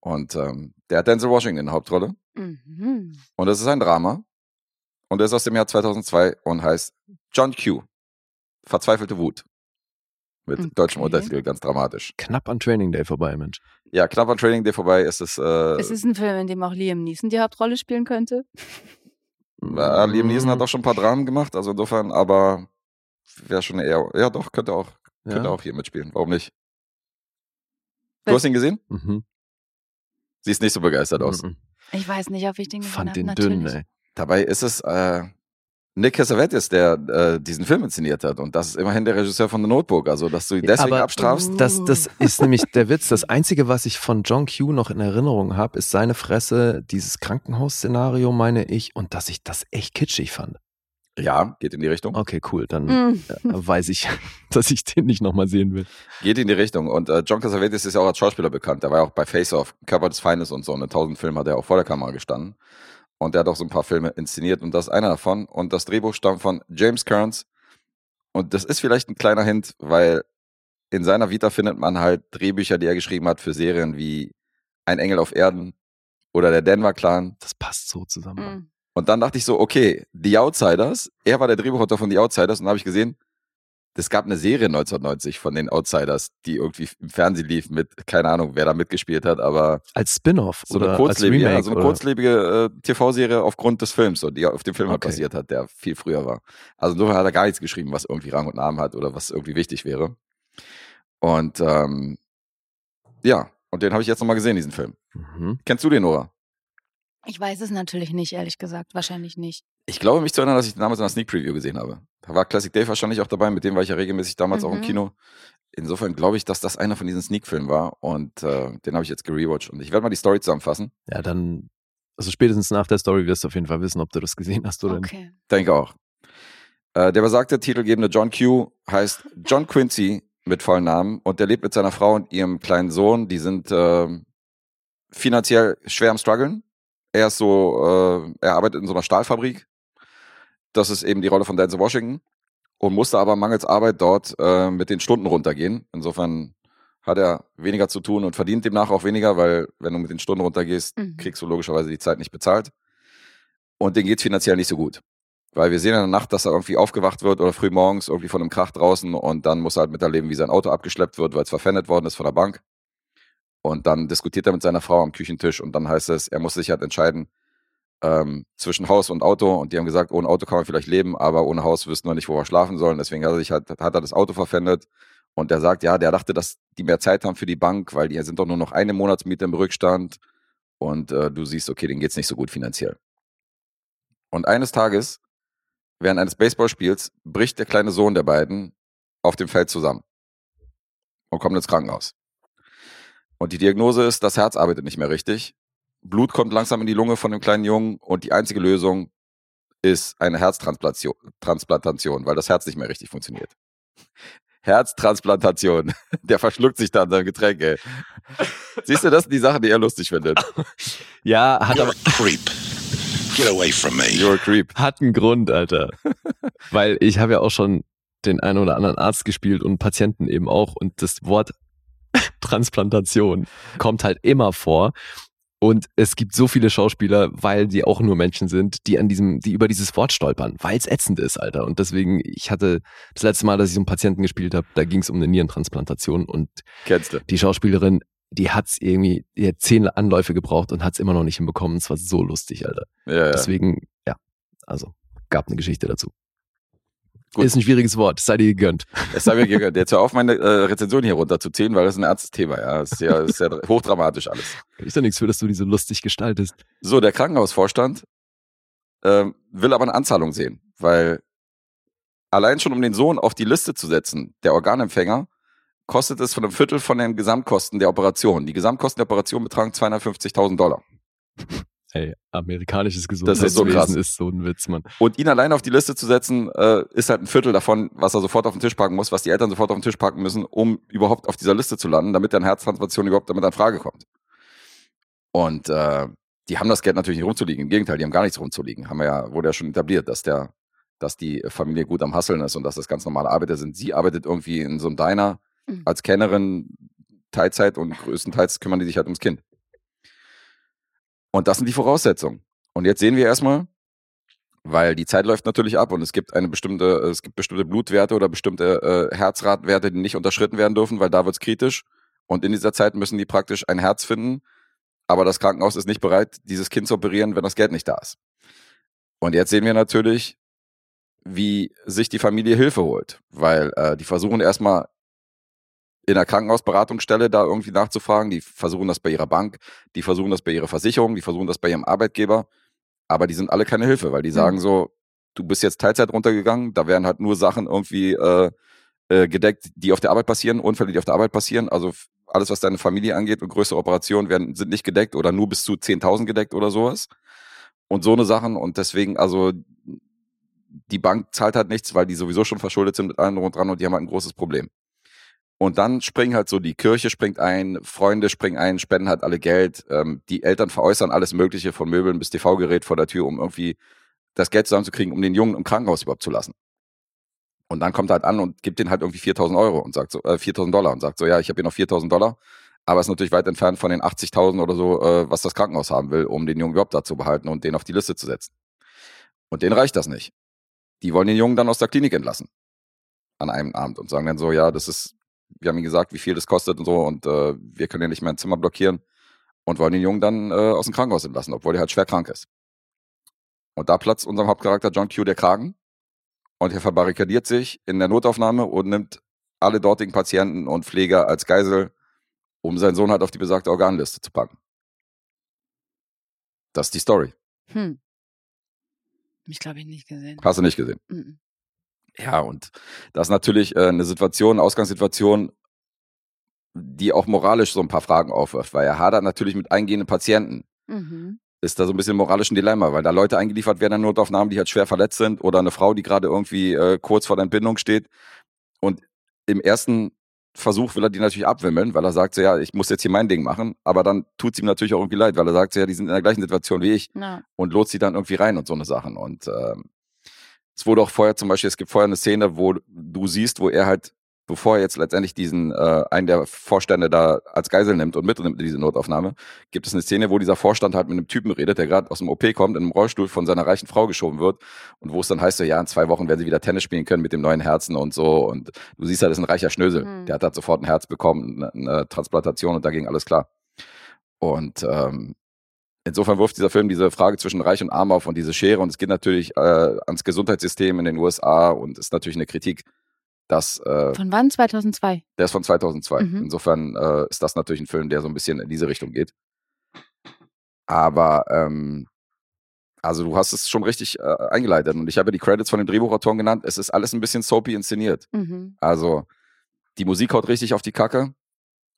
Speaker 2: Und ähm, der hat Denzel Washington in der Hauptrolle.
Speaker 4: Mhm.
Speaker 2: Und es ist ein Drama. Und er ist aus dem Jahr 2002 und heißt John Q. Verzweifelte Wut. Mit
Speaker 4: Okay.
Speaker 2: deutschem Untertitel, ganz dramatisch.
Speaker 3: Knapp an Training Day vorbei, Mensch.
Speaker 2: Ja, knapp an Training Day vorbei ist es. Äh,
Speaker 4: Es ist ein Film, in dem auch Liam Neeson die Hauptrolle spielen könnte.
Speaker 2: äh, Liam Neeson hat auch schon ein paar Dramen gemacht, also insofern, aber wäre schon eher. Ja, doch, könnte auch, könnte
Speaker 3: ja?
Speaker 2: auch hier mitspielen. Warum nicht? Du
Speaker 4: Was-
Speaker 2: hast ihn gesehen?
Speaker 3: Mhm.
Speaker 2: Siehst nicht so begeistert aus.
Speaker 3: Mhm.
Speaker 4: Ich weiß nicht, ob ich den gesehen
Speaker 3: Fand
Speaker 4: hab.
Speaker 3: den
Speaker 4: Natürlich.
Speaker 3: dünn, ey.
Speaker 2: Dabei ist es äh, Nick Cassavetes, der äh, diesen Film inszeniert hat. Und das ist immerhin der Regisseur von The Notebook. Also, dass du ihn deswegen
Speaker 3: aber-
Speaker 2: abstrafst.
Speaker 3: Das, das ist nämlich der Witz. Das *laughs* Einzige, was ich von John Q noch in Erinnerung habe, ist seine Fresse, dieses Krankenhausszenario, meine ich, und dass ich das echt kitschig fand.
Speaker 2: Ja, geht in die Richtung.
Speaker 3: Okay, cool. Dann
Speaker 4: Mm.
Speaker 3: äh, weiß ich, *laughs* dass ich den nicht nochmal sehen will.
Speaker 2: Geht in die Richtung. Und äh, John Cassavetes ist ja auch als Schauspieler bekannt. Der war ja auch bei Face Off, Körper des Feindes und so. Und in tausend Filmen hat er auch vor der Kamera gestanden. Und der hat auch so ein paar Filme inszeniert und das ist einer davon. Und das Drehbuch stammt von James Kearns. Und das ist vielleicht ein kleiner Hint, weil in seiner Vita findet man halt Drehbücher, die er geschrieben hat für Serien wie Ein Engel auf Erden oder der Denver Clan.
Speaker 3: Das passt so zusammen.
Speaker 4: Mm.
Speaker 2: Und dann dachte ich so, okay, The Outsiders, er war der Drehbuchautor von The Outsiders und dann habe ich gesehen, es gab eine Serie 1990 von den Outsiders, die irgendwie im Fernsehen lief mit, keine Ahnung, wer da mitgespielt hat, aber
Speaker 3: Als Spin-off
Speaker 2: so
Speaker 3: oder
Speaker 2: eine
Speaker 3: als
Speaker 2: kurzlebige,
Speaker 3: Remake?
Speaker 2: also eine
Speaker 3: oder?
Speaker 2: kurzlebige äh, TV-Serie aufgrund des Films, so, die auf dem Film halt
Speaker 3: Okay.
Speaker 2: basiert hat, der viel früher war. Also insofern hat er gar nichts geschrieben, was irgendwie Rang und Namen hat oder was irgendwie wichtig wäre. Und ähm, ja, und den habe ich jetzt nochmal gesehen, diesen Film.
Speaker 3: Mhm.
Speaker 2: Kennst du den, Nora?
Speaker 4: Ich weiß es natürlich nicht, ehrlich gesagt. Wahrscheinlich nicht.
Speaker 2: Ich glaube mich zu erinnern, dass ich den damals in einer Sneak Preview gesehen habe. Da war Classic Dave wahrscheinlich auch dabei, mit dem war ich ja regelmäßig damals auch im
Speaker 4: Mhm.
Speaker 2: Kino. Insofern glaube ich, dass das einer von diesen Sneak-Filmen war und äh, den habe ich jetzt gerewatcht. Und ich werde mal die Story zusammenfassen.
Speaker 3: Ja, dann, also spätestens nach der Story wirst du auf jeden Fall wissen, ob du das gesehen hast oder nicht.
Speaker 4: Okay.
Speaker 2: Denke auch. Äh, der besagte titelgebende John Q heißt John Quincy mit vollen Namen und der lebt mit seiner Frau und ihrem kleinen Sohn. Die sind äh, finanziell schwer am struggeln. Er ist so, äh, er arbeitet in so einer Stahlfabrik. Das ist eben die Rolle von Denzel Washington und musste aber mangels Arbeit dort äh, mit den Stunden runtergehen. Insofern hat er weniger zu tun und verdient demnach auch weniger, weil wenn du mit den Stunden runtergehst,
Speaker 4: Mhm.
Speaker 2: kriegst du logischerweise die Zeit nicht bezahlt. Und den geht's finanziell nicht so gut. Weil wir sehen in der Nacht, dass er irgendwie aufgewacht wird oder früh morgens irgendwie von einem Krach draußen und dann muss er halt miterleben, wie sein Auto abgeschleppt wird, weil es verpfändet worden ist von der Bank. Und dann diskutiert er mit seiner Frau am Küchentisch und dann heißt es, er muss sich halt entscheiden ähm, zwischen Haus und Auto. Und die haben gesagt, ohne Auto kann man vielleicht leben, aber ohne Haus wüssten wir nicht, wo wir schlafen sollen. Deswegen hat er sich halt, hat er das Auto verpfändet. Und der sagt, ja, der dachte, dass die mehr Zeit haben für die Bank, weil die sind doch nur noch eine Monatsmiete im Rückstand. Und äh, du siehst, okay, denen geht's nicht so gut finanziell. Und eines Tages, während eines Baseballspiels, bricht der kleine Sohn der beiden auf dem Feld zusammen und kommt ins Krankenhaus. Und die Diagnose ist, das Herz arbeitet nicht mehr richtig. Blut kommt langsam in die Lunge von dem kleinen Jungen und die einzige Lösung ist eine Herztransplantation, Transplantation, weil das Herz nicht mehr richtig funktioniert. *laughs* Herztransplantation. *laughs* Der verschluckt sich da an seinem Getränk, ey. Siehst du, das sind die Sachen, die er lustig findet. *laughs*
Speaker 3: Ja, hat
Speaker 5: You're
Speaker 3: aber
Speaker 5: a creep. Get away from me.
Speaker 2: You're a creep.
Speaker 3: hat einen Grund, Alter. Weil ich habe ja auch schon den einen oder anderen Arzt gespielt und Patienten eben auch und das Wort *laughs* Transplantation kommt halt immer vor. Und es gibt so viele Schauspieler, weil die auch nur Menschen sind, die an diesem, die über dieses Wort stolpern, weil es ätzend ist, Alter. Und deswegen, ich hatte das letzte Mal, dass ich so einen Patienten gespielt habe, da ging es um eine Nierentransplantation und die Schauspielerin, die hat's irgendwie, die hat zehn Anläufe gebraucht und hat's immer noch nicht hinbekommen. Es war so lustig, Alter.
Speaker 2: Ja, ja.
Speaker 3: Deswegen, ja, also gab eine Geschichte dazu.
Speaker 2: Gut.
Speaker 3: Ist ein schwieriges Wort, sei dir gegönnt.
Speaker 2: Es sei mir gegönnt. Jetzt hör auf, meine äh, Rezension hier runterzuziehen, weil das ist ein ernstes Thema. Ja, es ist ja, es ist ja *laughs* hochdramatisch alles.
Speaker 3: Ist ja nichts für, dass du die so lustig gestaltest.
Speaker 2: So, der Krankenhausvorstand ähm, will aber eine Anzahlung sehen, weil allein schon um den Sohn auf die Liste zu setzen, der Organempfänger, kostet es von einem Viertel von den Gesamtkosten der Operation. Die Gesamtkosten der Operation betragen 250.000 Dollar.
Speaker 3: Ey, amerikanisches
Speaker 2: Das ist so krass.
Speaker 3: Gesundheitswesen ist so ein Witz, Mann.
Speaker 2: Und ihn allein auf die Liste zu setzen, äh, ist halt ein Viertel davon, was er sofort auf den Tisch packen muss, was die Eltern sofort auf den Tisch packen müssen, um überhaupt auf dieser Liste zu landen, damit eine Herztransplantation überhaupt damit an Frage kommt. Und äh, die haben das Geld natürlich nicht rumzuliegen. Im Gegenteil, die haben gar nichts rumzuliegen. Haben wir ja, wurde ja schon etabliert, dass der, dass die Familie gut am Hasseln ist und dass das ganz normale Arbeiter sind. Sie arbeitet irgendwie in so einem Diner
Speaker 4: Mhm.
Speaker 2: als Kennerin Teilzeit und größtenteils kümmern die sich halt ums Kind. Und das sind die Voraussetzungen. Und jetzt sehen wir erstmal, weil die Zeit läuft natürlich ab und es gibt eine bestimmte, es gibt bestimmte Blutwerte oder bestimmte äh, Herzratwerte, die nicht unterschritten werden dürfen, weil da wird's kritisch. Und in dieser Zeit müssen die praktisch ein Herz finden, aber das Krankenhaus ist nicht bereit, dieses Kind zu operieren, wenn das Geld nicht da ist. Und jetzt sehen wir natürlich, wie sich die Familie Hilfe holt, weil äh, die versuchen erstmal in der Krankenhausberatungsstelle da irgendwie nachzufragen, die versuchen das bei ihrer Bank, die versuchen das bei ihrer Versicherung, die versuchen das bei ihrem Arbeitgeber, aber die sind alle keine Hilfe, weil die sagen so, du bist jetzt Teilzeit runtergegangen, da werden halt nur Sachen irgendwie äh, äh, gedeckt, die auf der Arbeit passieren, Unfälle, die auf der Arbeit passieren, also alles, was deine Familie angeht und größere Operationen werden, sind nicht gedeckt oder nur bis zu 10.000 gedeckt oder sowas. Und so eine Sachen und deswegen, also die Bank zahlt halt nichts, weil die sowieso schon verschuldet sind mit allem drum und dran und die haben halt ein großes Problem. Und dann springen halt so, die Kirche springt ein, Freunde springen ein, spenden halt alle Geld, ähm, die Eltern veräußern alles Mögliche von Möbeln bis TV-Gerät vor der Tür, um irgendwie das Geld zusammenzukriegen, um den Jungen im Krankenhaus überhaupt zu lassen. Und dann kommt er halt an und gibt den halt irgendwie 4000 Euro und sagt so, äh, 4000 Dollar und sagt so, ja, ich habe hier noch 4000 Dollar, aber ist natürlich weit entfernt von den 80.000 oder so, äh, was das Krankenhaus haben will, um den Jungen überhaupt da zu behalten und den auf die Liste zu setzen. Und denen reicht das nicht. Die wollen den Jungen dann aus der Klinik entlassen. An einem Abend und sagen dann so, ja, das ist, wir haben ihm gesagt, wie viel das kostet und so und äh, wir können ja nicht mehr ein Zimmer blockieren und wollen den Jungen dann äh, aus dem Krankenhaus entlassen, obwohl er halt schwer krank ist. Und da platzt unserem Hauptcharakter John Q der Kragen und er verbarrikadiert sich in der Notaufnahme und nimmt alle dortigen Patienten und Pfleger als Geisel, um seinen Sohn halt auf die besagte Organliste zu packen. Das ist die Story.
Speaker 4: Hm. Ich glaube ich nicht gesehen.
Speaker 2: Hast du nicht gesehen?
Speaker 4: Mhm.
Speaker 2: Ja, und das ist natürlich äh, eine Situation, eine Ausgangssituation, die auch moralisch so ein paar Fragen aufwirft, weil er hadert natürlich mit eingehenden Patienten.
Speaker 4: Mhm.
Speaker 2: Ist da so ein bisschen moralisch ein Dilemma, weil da Leute eingeliefert werden in Notaufnahmen, die halt schwer verletzt sind oder eine Frau, die gerade irgendwie äh, kurz vor der Entbindung steht. Und im ersten Versuch will er die natürlich abwimmeln, weil er sagt so, ja, ich muss jetzt hier mein Ding machen, aber dann tut es ihm natürlich auch irgendwie leid, weil er sagt so, ja, die sind in der gleichen Situation wie ich
Speaker 4: Ja.
Speaker 2: und lotst sie dann irgendwie rein und so eine Sachen. Und ähm, es wurde auch vorher zum Beispiel, es gibt vorher eine Szene, wo du siehst, wo er halt, bevor er jetzt letztendlich diesen, äh, einen der Vorstände da als Geisel nimmt und mitnimmt in diese Notaufnahme, gibt es eine Szene, wo dieser Vorstand halt mit einem Typen redet, der gerade aus dem OP kommt, in einem Rollstuhl von seiner reichen Frau geschoben wird und wo es dann heißt so, ja, in zwei Wochen werden sie wieder Tennis spielen können mit dem neuen Herzen und so und du siehst halt, das ist ein reicher Schnösel.
Speaker 4: Mhm.
Speaker 2: Der hat halt sofort ein Herz bekommen, eine, eine Transplantation und da ging alles klar. Und ähm, insofern wirft dieser Film diese Frage zwischen Reich und Arm auf und diese Schere. Und es geht natürlich äh, ans Gesundheitssystem in den USA und ist natürlich eine Kritik, dass äh,
Speaker 4: Von wann? 2002.
Speaker 2: der ist von 2002.
Speaker 4: Mhm.
Speaker 2: Insofern äh, ist das natürlich ein Film, der so ein bisschen in diese Richtung geht. Aber ähm, also du hast es schon richtig äh, eingeleitet und ich habe die Credits von den Drehbuchautoren genannt. Es ist alles ein bisschen soapy inszeniert.
Speaker 4: Mhm.
Speaker 2: Also die Musik haut richtig auf die Kacke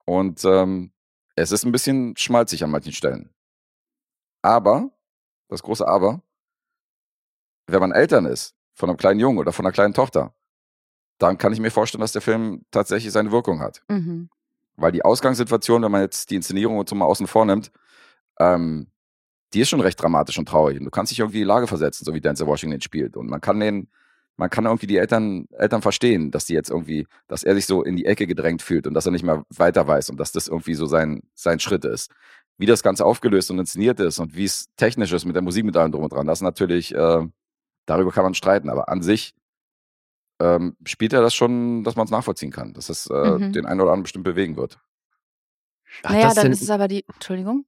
Speaker 2: und ähm, es ist ein bisschen schmalzig an manchen Stellen. Aber, das große Aber, wenn man Eltern ist, von einem kleinen Jungen oder von einer kleinen Tochter, dann kann ich mir vorstellen, dass der Film tatsächlich seine Wirkung hat.
Speaker 4: Mhm.
Speaker 2: Weil die Ausgangssituation, wenn man jetzt die Inszenierung und so mal außen vor nimmt, ähm, die ist schon recht dramatisch und traurig. Und du kannst dich irgendwie in die Lage versetzen, so wie Denzel Washington spielt. Und man kann den, man kann irgendwie die Eltern, Eltern verstehen, dass die jetzt irgendwie, dass er sich so in die Ecke gedrängt fühlt und dass er nicht mehr weiter weiß und dass das irgendwie so sein, sein Schritt ist. Wie das Ganze aufgelöst und inszeniert ist und wie es technisch ist mit der Musik mit allem drum und dran, das ist natürlich, äh, darüber kann man streiten. Aber an sich ähm, spielt er das schon, dass man es nachvollziehen kann, dass es äh,
Speaker 4: Mhm.
Speaker 2: den einen oder anderen bestimmt bewegen wird.
Speaker 3: Hat
Speaker 4: Naja,
Speaker 3: das
Speaker 4: dann ist es aber die, Entschuldigung,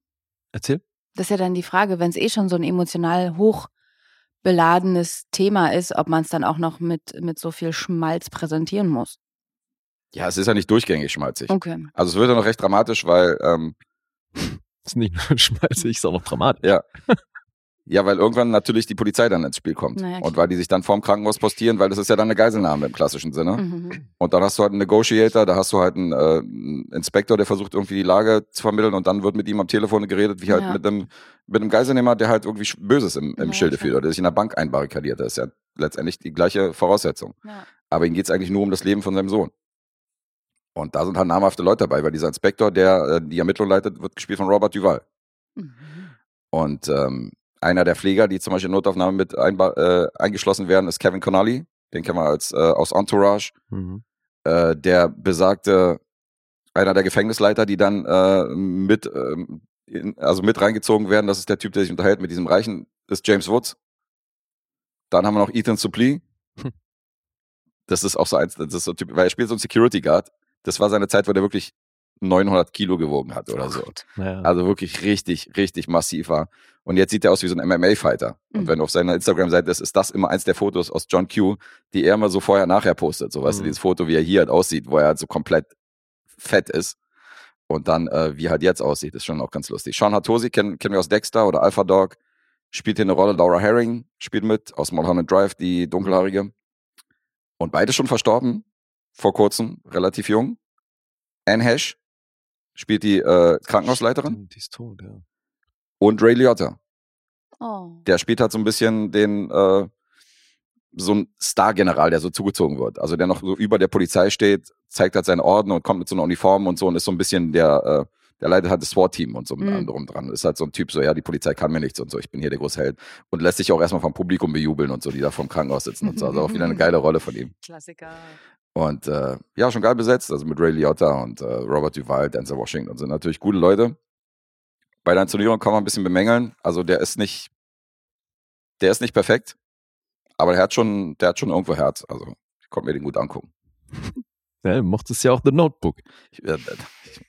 Speaker 3: Erzähl.
Speaker 4: das ist ja dann die Frage, wenn es eh schon so ein emotional hochbeladenes Thema ist, ob man es dann auch noch mit, mit so viel Schmalz präsentieren muss.
Speaker 2: Ja, es ist ja nicht durchgängig schmalzig.
Speaker 4: Okay.
Speaker 2: Also es wird ja noch recht dramatisch, weil ähm,
Speaker 3: ist nicht nur schmalzig, ist auch noch dramatisch.
Speaker 2: Ja. ja, weil irgendwann natürlich die Polizei dann ins Spiel kommt
Speaker 4: Naja,
Speaker 2: und weil die sich dann vorm Krankenhaus postieren, weil das ist ja dann eine Geiselnahme im klassischen Sinne.
Speaker 4: Mhm.
Speaker 2: Und dann hast du halt einen Negotiator, da hast du halt einen, äh, einen Inspektor, der versucht irgendwie die Lage zu vermitteln und dann wird mit ihm am Telefon geredet, wie halt
Speaker 4: Ja.
Speaker 2: mit einem mit einem Geiselnehmer, der halt irgendwie Böses im, im
Speaker 4: Ja,
Speaker 2: Schilde führt oder der sich in der Bank einbarrikadiert. Das ist ja letztendlich die gleiche Voraussetzung.
Speaker 4: Ja.
Speaker 2: Aber ihm geht's eigentlich nur um das Leben von seinem Sohn. Und da sind halt namhafte Leute dabei, weil dieser Inspektor, der äh, die Ermittlung leitet, wird gespielt von Robert Duval.
Speaker 4: Mhm.
Speaker 2: Und ähm, einer der Pfleger, die zum Beispiel in Notaufnahme mit äh, eingeschlossen werden, ist Kevin Connolly. Den kennen wir als, äh, aus Entourage.
Speaker 3: Mhm.
Speaker 2: Äh, der besagte, einer der Gefängnisleiter, die dann äh, mit, ähm, in, also mit reingezogen werden. Das ist der Typ, der sich unterhält mit diesem Reichen, ist James Woods. Dann haben wir noch Ethan Suplee.
Speaker 3: Hm. *laughs*
Speaker 2: Das ist auch so eins, das ist so ein Typ, weil er spielt so einen Security Guard. Das war seine Zeit, wo der wirklich 900 Kilo gewogen hat oder so.
Speaker 3: Naja.
Speaker 2: Also wirklich richtig, richtig massiv war. Und jetzt sieht er aus wie so ein MMA-Fighter. Und
Speaker 4: Mhm.
Speaker 2: wenn du auf seiner Instagram-Seite ist, ist das immer eins der Fotos aus John Q, die er immer so vorher-nachher postet. So, weißt du,
Speaker 3: Mhm.
Speaker 2: dieses Foto, wie er hier halt aussieht, wo er halt so komplett fett ist. Und dann, äh, wie er halt jetzt aussieht, ist schon auch ganz lustig. Sean Hatosi kennen, kennen wir aus Dexter oder Alpha Dog. Spielt hier eine Rolle. Laura Herring spielt mit aus Mulholland Drive, die dunkelhaarige. Und beide schon verstorben. Vor kurzem, relativ jung. Anne Hesh spielt die äh, Krankenhausleiterin.
Speaker 3: Stimmt, Die ist tot, ja.
Speaker 2: Und Ray Liotta.
Speaker 4: Oh.
Speaker 2: Der spielt halt so ein bisschen den, äh, so ein Star-General, der so zugezogen wird. Also der noch so über der Polizei steht, zeigt halt seine Orden und kommt mit so einer Uniform und so und ist so ein bisschen der, äh, der leitet halt das SWAT-Team und so mit
Speaker 4: Mhm.
Speaker 2: drum dran. Ist halt so ein Typ, so, ja, die Polizei kann mir nichts und so, ich bin hier der große Held. Und lässt sich auch erstmal vom Publikum bejubeln und so, die da vom Krankenhaus sitzen und so. Also auch wieder eine *laughs* geile Rolle von ihm.
Speaker 4: Klassiker.
Speaker 2: Und äh, ja, schon geil besetzt, also mit Ray Liotta und äh, Robert Duval, Denzel Washington sind natürlich gute Leute. Bei der Inszenierung kann man ein bisschen bemängeln. Also der ist nicht, der ist nicht perfekt, aber der hat schon, der hat schon irgendwo Herz. Also ich konnte mir den gut angucken. *laughs*
Speaker 3: ja du mochtest ja auch The Notebook.
Speaker 2: Ich, äh,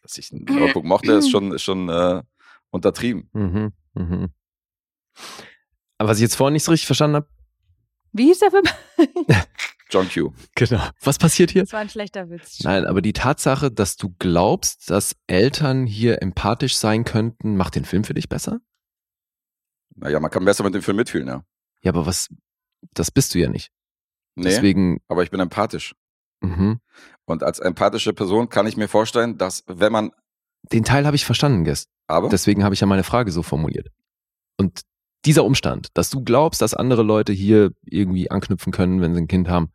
Speaker 2: dass ich ein Notebook mochte, ist schon, ist schon äh, untertrieben.
Speaker 3: Mhm. Mhm. Aber was ich jetzt vorhin nicht so richtig verstanden habe,
Speaker 4: Wie hieß der Film? *laughs*
Speaker 2: John Q.
Speaker 3: genau. Was passiert hier?
Speaker 4: Das war ein schlechter Witz.
Speaker 3: Nein, aber die Tatsache, dass du glaubst, dass Eltern hier empathisch sein könnten, macht den Film für dich besser?
Speaker 2: Naja, man kann besser mit dem Film mitfühlen, ja.
Speaker 3: Ja, aber was, das bist du ja nicht.
Speaker 2: Nee,
Speaker 3: Deswegen,
Speaker 2: aber ich bin empathisch.
Speaker 3: mhm.
Speaker 2: Und als empathische Person kann ich mir vorstellen, dass wenn man,
Speaker 3: den Teil habe ich verstanden, Guest.
Speaker 2: aber
Speaker 3: Deswegen habe ich ja meine Frage so formuliert. Und dieser Umstand, dass du glaubst, dass andere Leute hier irgendwie anknüpfen können, wenn sie ein Kind haben,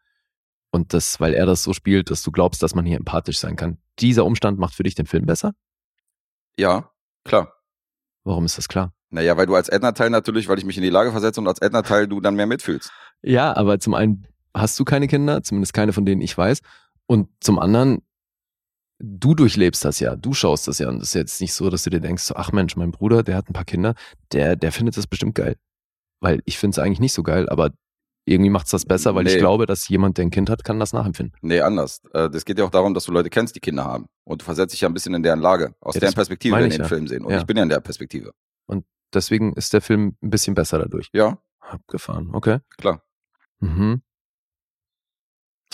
Speaker 3: und das, weil er das so spielt, dass du glaubst, dass man hier empathisch sein kann, dieser Umstand macht für dich den Film besser?
Speaker 2: ja, klar.
Speaker 3: Warum ist das klar?
Speaker 2: Naja, weil du als Elternteil natürlich, weil ich mich in die Lage versetze und als Elternteil du dann mehr mitfühlst.
Speaker 3: Ja, aber zum einen hast du keine Kinder, zumindest keine, von denen ich weiß. Und zum anderen, du durchlebst das ja, du schaust das ja. Und es ist jetzt nicht so, dass du dir denkst, ach Mensch, mein Bruder, der hat ein paar Kinder, der, der findet das bestimmt geil. Weil ich finde es eigentlich nicht so geil, aber irgendwie macht es das besser, weil ich
Speaker 2: Nee.
Speaker 3: glaube, dass jemand, der ein Kind hat, kann das nachempfinden.
Speaker 2: Nee, anders. Äh, Das geht ja auch darum, dass du Leute kennst, die Kinder haben. Und du versetzt dich ja ein bisschen in deren Lage, aus
Speaker 3: Ja,
Speaker 2: deren Perspektive in
Speaker 3: ich
Speaker 2: den
Speaker 3: ja.
Speaker 2: Film sehen. Und
Speaker 3: Ja.
Speaker 2: ich bin ja in der Perspektive.
Speaker 3: Deswegen ist der Film ein bisschen besser dadurch.
Speaker 2: Ja,
Speaker 3: Abgefahren, okay.
Speaker 2: klar.
Speaker 3: Mhm.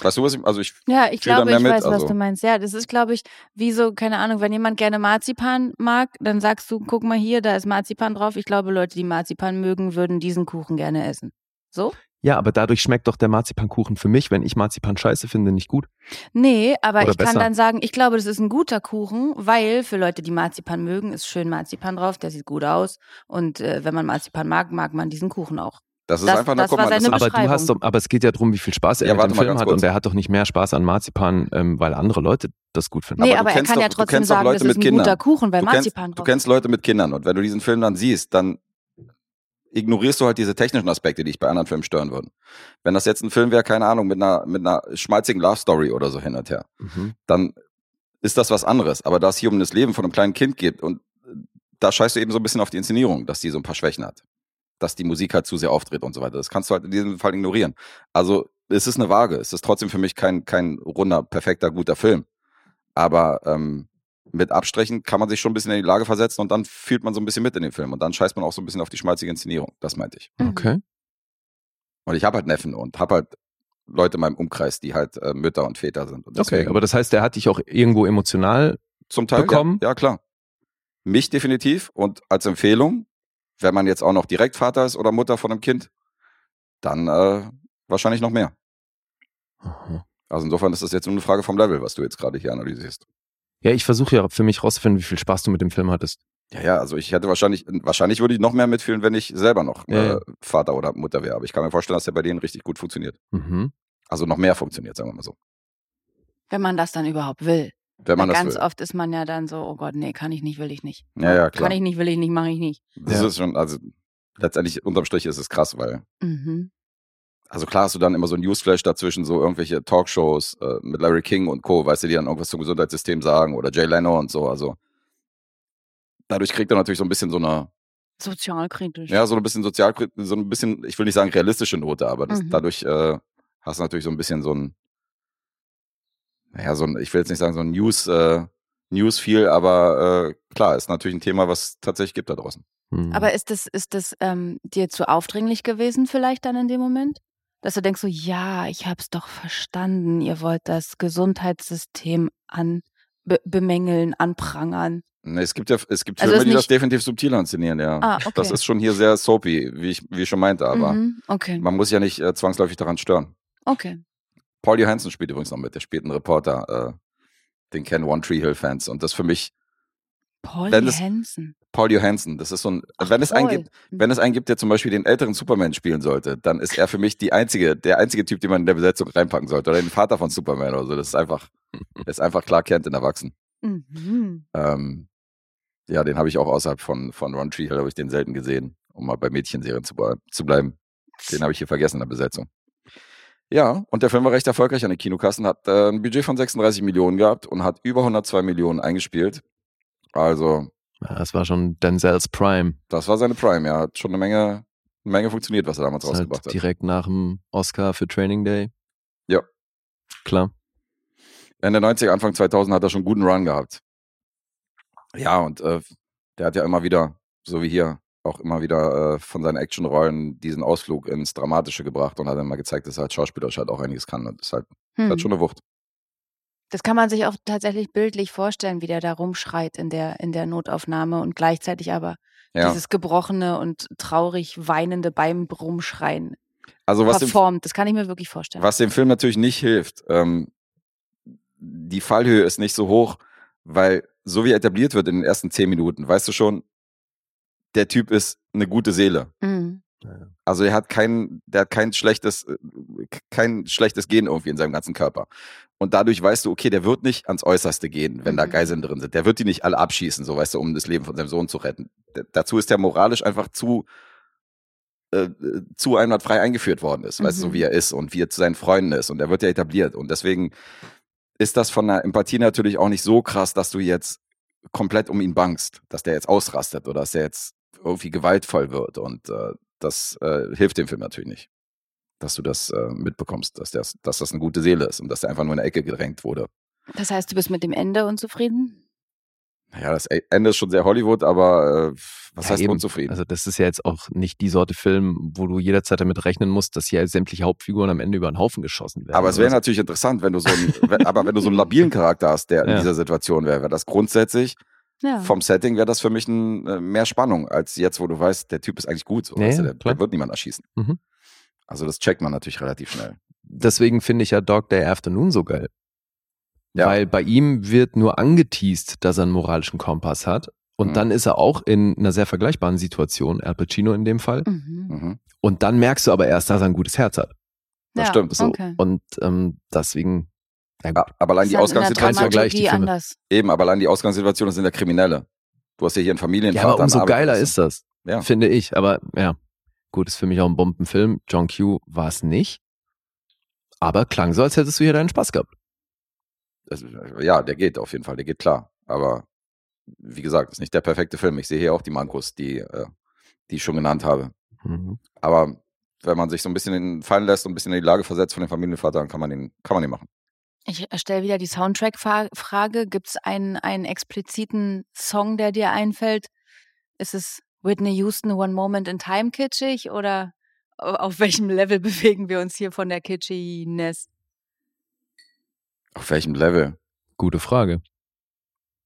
Speaker 2: Weißt du, was ich, also ich,
Speaker 4: Ja, ich glaube, ich
Speaker 2: mit,
Speaker 4: weiß, was
Speaker 2: also.
Speaker 4: du meinst. Ja, das ist, glaube ich, wie so, keine Ahnung, wenn jemand gerne Marzipan mag, dann sagst du, guck mal hier, da ist Marzipan drauf. Ich glaube, Leute, die Marzipan mögen, würden diesen Kuchen gerne essen. So?
Speaker 3: Ja, aber dadurch schmeckt doch der Marzipankuchen für mich, wenn ich Marzipan scheiße finde, nicht gut.
Speaker 4: Nee, aber
Speaker 3: Oder
Speaker 4: ich kann
Speaker 3: besser.
Speaker 4: dann sagen, ich glaube, das ist ein guter Kuchen, weil für Leute, die Marzipan mögen, ist schön Marzipan drauf, der sieht gut aus. Und äh, wenn man Marzipan mag, mag man diesen Kuchen auch.
Speaker 2: das ist
Speaker 4: Das-
Speaker 2: einfach, na,
Speaker 4: das
Speaker 2: guck
Speaker 4: war
Speaker 2: mal, das
Speaker 3: Aber du hast doch, aber es geht ja darum, wie viel Spaß er
Speaker 2: Ja,
Speaker 3: mit dem Film hat
Speaker 2: kurz.
Speaker 3: und er hat doch nicht mehr Spaß an Marzipan, ähm, weil andere Leute das gut finden.
Speaker 4: Nee,
Speaker 2: Aber
Speaker 4: aber,
Speaker 2: du
Speaker 4: er
Speaker 2: kennst
Speaker 4: kann ja
Speaker 2: doch- du
Speaker 4: trotzdem
Speaker 2: kennst
Speaker 4: sagen,
Speaker 2: Leute
Speaker 4: das ist ein guter
Speaker 2: Kindern.
Speaker 4: Kuchen, weil
Speaker 2: du, kennst,
Speaker 4: Marzipan
Speaker 2: du
Speaker 4: drauf
Speaker 2: kennst Leute mit Kindern und wenn du diesen Film dann siehst, dann ignorierst du halt diese technischen Aspekte, die dich bei anderen Filmen stören würden. Wenn das jetzt ein Film wäre, keine Ahnung, mit einer, mit einer schmalzigen Love Story oder so hin und her,
Speaker 3: Mhm.
Speaker 2: dann ist das was anderes. Aber da es hier um das Leben von einem kleinen Kind geht und äh, da scheißt du eben so ein bisschen auf die Inszenierung, dass die so ein paar Schwächen hat. Dass die Musik halt zu sehr auftritt und so weiter. Das kannst du halt in diesem Fall ignorieren. Also es ist eine Waage. Es ist trotzdem für mich kein, kein runder, perfekter, guter Film. Aber ähm, mit Abstrichen kann man sich schon ein bisschen in die Lage versetzen und dann fühlt man so ein bisschen mit in den Film. Und dann scheißt man auch so ein bisschen auf die schmalzige Inszenierung. Das meinte ich.
Speaker 4: Mhm.
Speaker 3: Okay.
Speaker 2: Und ich habe halt Neffen und habe halt Leute in meinem Umkreis, die halt äh, Mütter und Väter sind. Und
Speaker 3: Okay, aber das heißt, er hat dich auch irgendwo emotional.
Speaker 2: Zum Teil
Speaker 3: bekommen?
Speaker 2: Ja, ja, klar. Mich definitiv und als Empfehlung, wenn man jetzt auch noch direkt Vater ist oder Mutter von einem Kind, dann äh, wahrscheinlich noch mehr.
Speaker 3: Aha.
Speaker 2: Also insofern ist das jetzt nur eine Frage vom Level, was du jetzt gerade hier analysierst.
Speaker 3: Ja, ich versuche ja für mich rauszufinden, wie viel Spaß du mit dem Film hattest.
Speaker 2: Ja, ja, also ich hätte wahrscheinlich, wahrscheinlich würde ich noch mehr mitfühlen, wenn ich selber noch
Speaker 3: Ja,
Speaker 2: äh,
Speaker 3: ja.
Speaker 2: Vater oder Mutter wäre. Aber ich kann mir vorstellen, dass der bei denen richtig gut funktioniert.
Speaker 3: Mhm.
Speaker 2: Also noch mehr funktioniert, sagen wir mal so.
Speaker 4: Wenn man das dann überhaupt will.
Speaker 2: wenn man
Speaker 4: Weil
Speaker 2: das
Speaker 4: ganz
Speaker 2: will.
Speaker 4: oft ist man ja dann so, oh Gott, nee, kann ich nicht, will ich nicht.
Speaker 2: Ja, ja, klar.
Speaker 4: Kann ich nicht, will ich nicht, mache ich nicht.
Speaker 2: Das
Speaker 3: Ja.
Speaker 2: ist schon, also letztendlich unterm Strich ist es krass, weil
Speaker 4: Mhm.
Speaker 2: Also klar hast du dann immer so ein Newsflash dazwischen, so irgendwelche Talkshows äh, mit Larry King und Co., weißt du, die dann irgendwas zum Gesundheitssystem sagen oder Jay Leno und so. Also dadurch kriegt er natürlich so ein bisschen so eine,
Speaker 4: Sozialkritisch.
Speaker 2: ja, so ein bisschen sozial, so ein bisschen, ich will nicht sagen realistische Note, aber das,
Speaker 4: Mhm.
Speaker 2: dadurch äh, hast du natürlich so ein bisschen so ein, naja, so ein, ich will jetzt nicht sagen so ein News, äh, Newsfeel, aber äh, klar, ist natürlich ein Thema, was tatsächlich gibt da draußen.
Speaker 3: Mhm.
Speaker 4: Aber ist das, ist das ähm, dir zu aufdringlich gewesen vielleicht dann in dem Moment? Dass du denkst so, ja, ich hab's doch verstanden, ihr wollt das Gesundheitssystem an be bemängeln, anprangern.
Speaker 2: Nee, es gibt ja, es gibt
Speaker 4: Also
Speaker 2: Filme, die das definitiv subtiler inszenieren, ja.
Speaker 4: Ah, okay.
Speaker 2: Das ist schon hier sehr soapy, wie ich, wie ich schon meinte, aber
Speaker 4: Mhm, okay,
Speaker 2: man muss ja nicht äh, zwangsläufig daran stören.
Speaker 4: okay.
Speaker 2: Paul Johansson spielt übrigens noch mit, der spielt einen Reporter, äh, den kennen One Tree Hill Fans und das für mich
Speaker 4: Paul
Speaker 2: Wenn es-
Speaker 4: Hansen.
Speaker 2: Paul Johansson, das ist so ein,
Speaker 4: Ach,
Speaker 2: wenn es einen gibt, wenn es einen gibt, der zum Beispiel den älteren Superman spielen sollte, dann ist er für mich die einzige, der einzige Typ, den man in der Besetzung reinpacken sollte oder den Vater von Superman oder so. Das ist einfach, das *laughs* ist einfach klar kennt in Erwachsenen.
Speaker 4: Mhm.
Speaker 2: Ähm, ja, den habe ich auch außerhalb von, von One Tree Hill, habe ich den selten gesehen, um mal bei Mädchenserien zu, zu bleiben. Den habe ich hier vergessen in der Besetzung. Ja, und der Film war recht erfolgreich an den Kinokassen, hat äh, ein Budget von 36 Millionen gehabt und hat über 102 Millionen eingespielt. Also,
Speaker 3: das war schon Denzels Prime.
Speaker 2: das war seine Prime, ja. Hat schon eine Menge, eine Menge funktioniert, was er damals
Speaker 3: Das ist
Speaker 2: rausgebracht
Speaker 3: halt
Speaker 2: hat.
Speaker 3: direkt nach dem Oscar für Training Day.
Speaker 2: Ja.
Speaker 3: Klar.
Speaker 2: Ende 90er, Anfang 2000 hat er schon einen guten Run gehabt. Ja, und äh, der hat ja immer wieder, so wie hier, auch immer wieder äh, von seinen Actionrollen diesen Ausflug ins Dramatische gebracht und hat dann mal gezeigt, dass er als Schauspieler halt auch einiges kann. Und das ist halt,
Speaker 4: Hm.
Speaker 2: hat schon eine Wucht.
Speaker 4: Das kann man sich auch tatsächlich bildlich vorstellen, wie der da rumschreit in der, in der Notaufnahme und gleichzeitig aber
Speaker 2: Ja.
Speaker 4: dieses gebrochene und traurig weinende beim Rumschreien
Speaker 2: Also was dem,
Speaker 4: performt. Das kann ich mir wirklich vorstellen.
Speaker 2: was dem Film natürlich nicht hilft, ähm, die Fallhöhe ist nicht so hoch, weil so wie er etabliert wird in den ersten zehn Minuten, weißt du schon, der Typ ist eine gute Seele.
Speaker 4: Mhm.
Speaker 2: Also er hat kein, der hat kein schlechtes, äh, kein schlechtes Gen irgendwie in seinem ganzen Körper. Und dadurch weißt du, okay, der wird nicht ans Äußerste gehen, wenn da
Speaker 4: Mhm.
Speaker 2: Geiseln drin sind. Der wird die nicht alle abschießen, so weißt du, um das Leben von seinem Sohn zu retten. D dazu ist der moralisch einfach zu, äh, äh, zu einwandfrei eingeführt worden ist, weißt du, so
Speaker 4: Mhm.
Speaker 2: wie er ist und wie er zu seinen Freunden ist. Und er wird ja etabliert. Und deswegen ist das von der Empathie natürlich auch nicht so krass, dass du jetzt komplett um ihn bangst, dass der jetzt ausrastet oder dass er jetzt irgendwie gewaltvoll wird. Und äh, das äh, hilft dem Film natürlich nicht. Dass du das äh, mitbekommst, dass, das, dass das eine gute Seele ist und dass der einfach nur in eine Ecke gedrängt wurde.
Speaker 4: Das heißt, du bist mit dem Ende unzufrieden?
Speaker 2: Naja, das E- Ende ist schon sehr Hollywood, aber äh, was
Speaker 3: Ja,
Speaker 2: heißt
Speaker 3: eben.
Speaker 2: unzufrieden?
Speaker 3: Also das ist ja jetzt auch nicht die Sorte Film, wo du jederzeit damit rechnen musst, dass hier sämtliche Hauptfiguren am Ende über den Haufen geschossen werden.
Speaker 2: aber es wäre natürlich interessant, wenn du so einen, aber wenn du so einen labilen Charakter hast, der in
Speaker 3: Ja.
Speaker 2: dieser Situation wäre, wäre das grundsätzlich
Speaker 4: Ja.
Speaker 2: vom Setting wäre das für mich ein, äh, mehr Spannung als jetzt, wo du weißt, der Typ ist eigentlich gut, so,
Speaker 3: Ja,
Speaker 2: weißt du, der, der wird niemand erschießen.
Speaker 3: Mhm.
Speaker 2: Also das checkt man natürlich relativ schnell.
Speaker 3: Deswegen finde ich ja Dog Day Afternoon so geil.
Speaker 2: Ja.
Speaker 3: Weil bei ihm wird nur angeteased, dass er einen moralischen Kompass hat. Und
Speaker 2: Mhm.
Speaker 3: dann ist er auch in einer sehr vergleichbaren Situation, Al Pacino in dem Fall.
Speaker 4: Mhm.
Speaker 2: Mhm.
Speaker 3: Und dann merkst du aber erst, dass er ein gutes Herz hat.
Speaker 2: Das
Speaker 4: ja,
Speaker 2: stimmt.
Speaker 3: So.
Speaker 4: Okay.
Speaker 3: Und ähm, deswegen, ja
Speaker 2: Aber allein die
Speaker 4: der
Speaker 2: Ausgangssituation, eben, aber allein die Ausgangssituation das sind ja Kriminelle. Du hast ja hier einen
Speaker 3: ja,
Speaker 2: Familienvater.
Speaker 3: aber umso geiler ist das,
Speaker 2: Ja.
Speaker 3: finde ich. Aber ja, gut, ist für mich auch ein Bombenfilm. John Q war es nicht. Aber klang so, als hättest du hier deinen Spaß gehabt.
Speaker 2: Also, ja, der geht auf jeden Fall, der geht klar. Aber wie gesagt, ist nicht der perfekte Film. Ich sehe hier auch die Mankos, die, äh, die ich schon genannt habe.
Speaker 3: Mhm.
Speaker 2: Aber wenn man sich so ein bisschen fallen lässt und ein bisschen in die Lage versetzt von dem Familienvater, dann kann man den, kann man den machen.
Speaker 4: Ich stelle wieder die Soundtrack-Frage. Gibt es einen, einen expliziten Song, der dir einfällt? Ist es Whitney Houston One Moment in Time kitschig oder au- auf welchem Level *laughs* bewegen wir uns hier von der Kitschiness?
Speaker 2: Auf welchem Level?
Speaker 3: Gute Frage.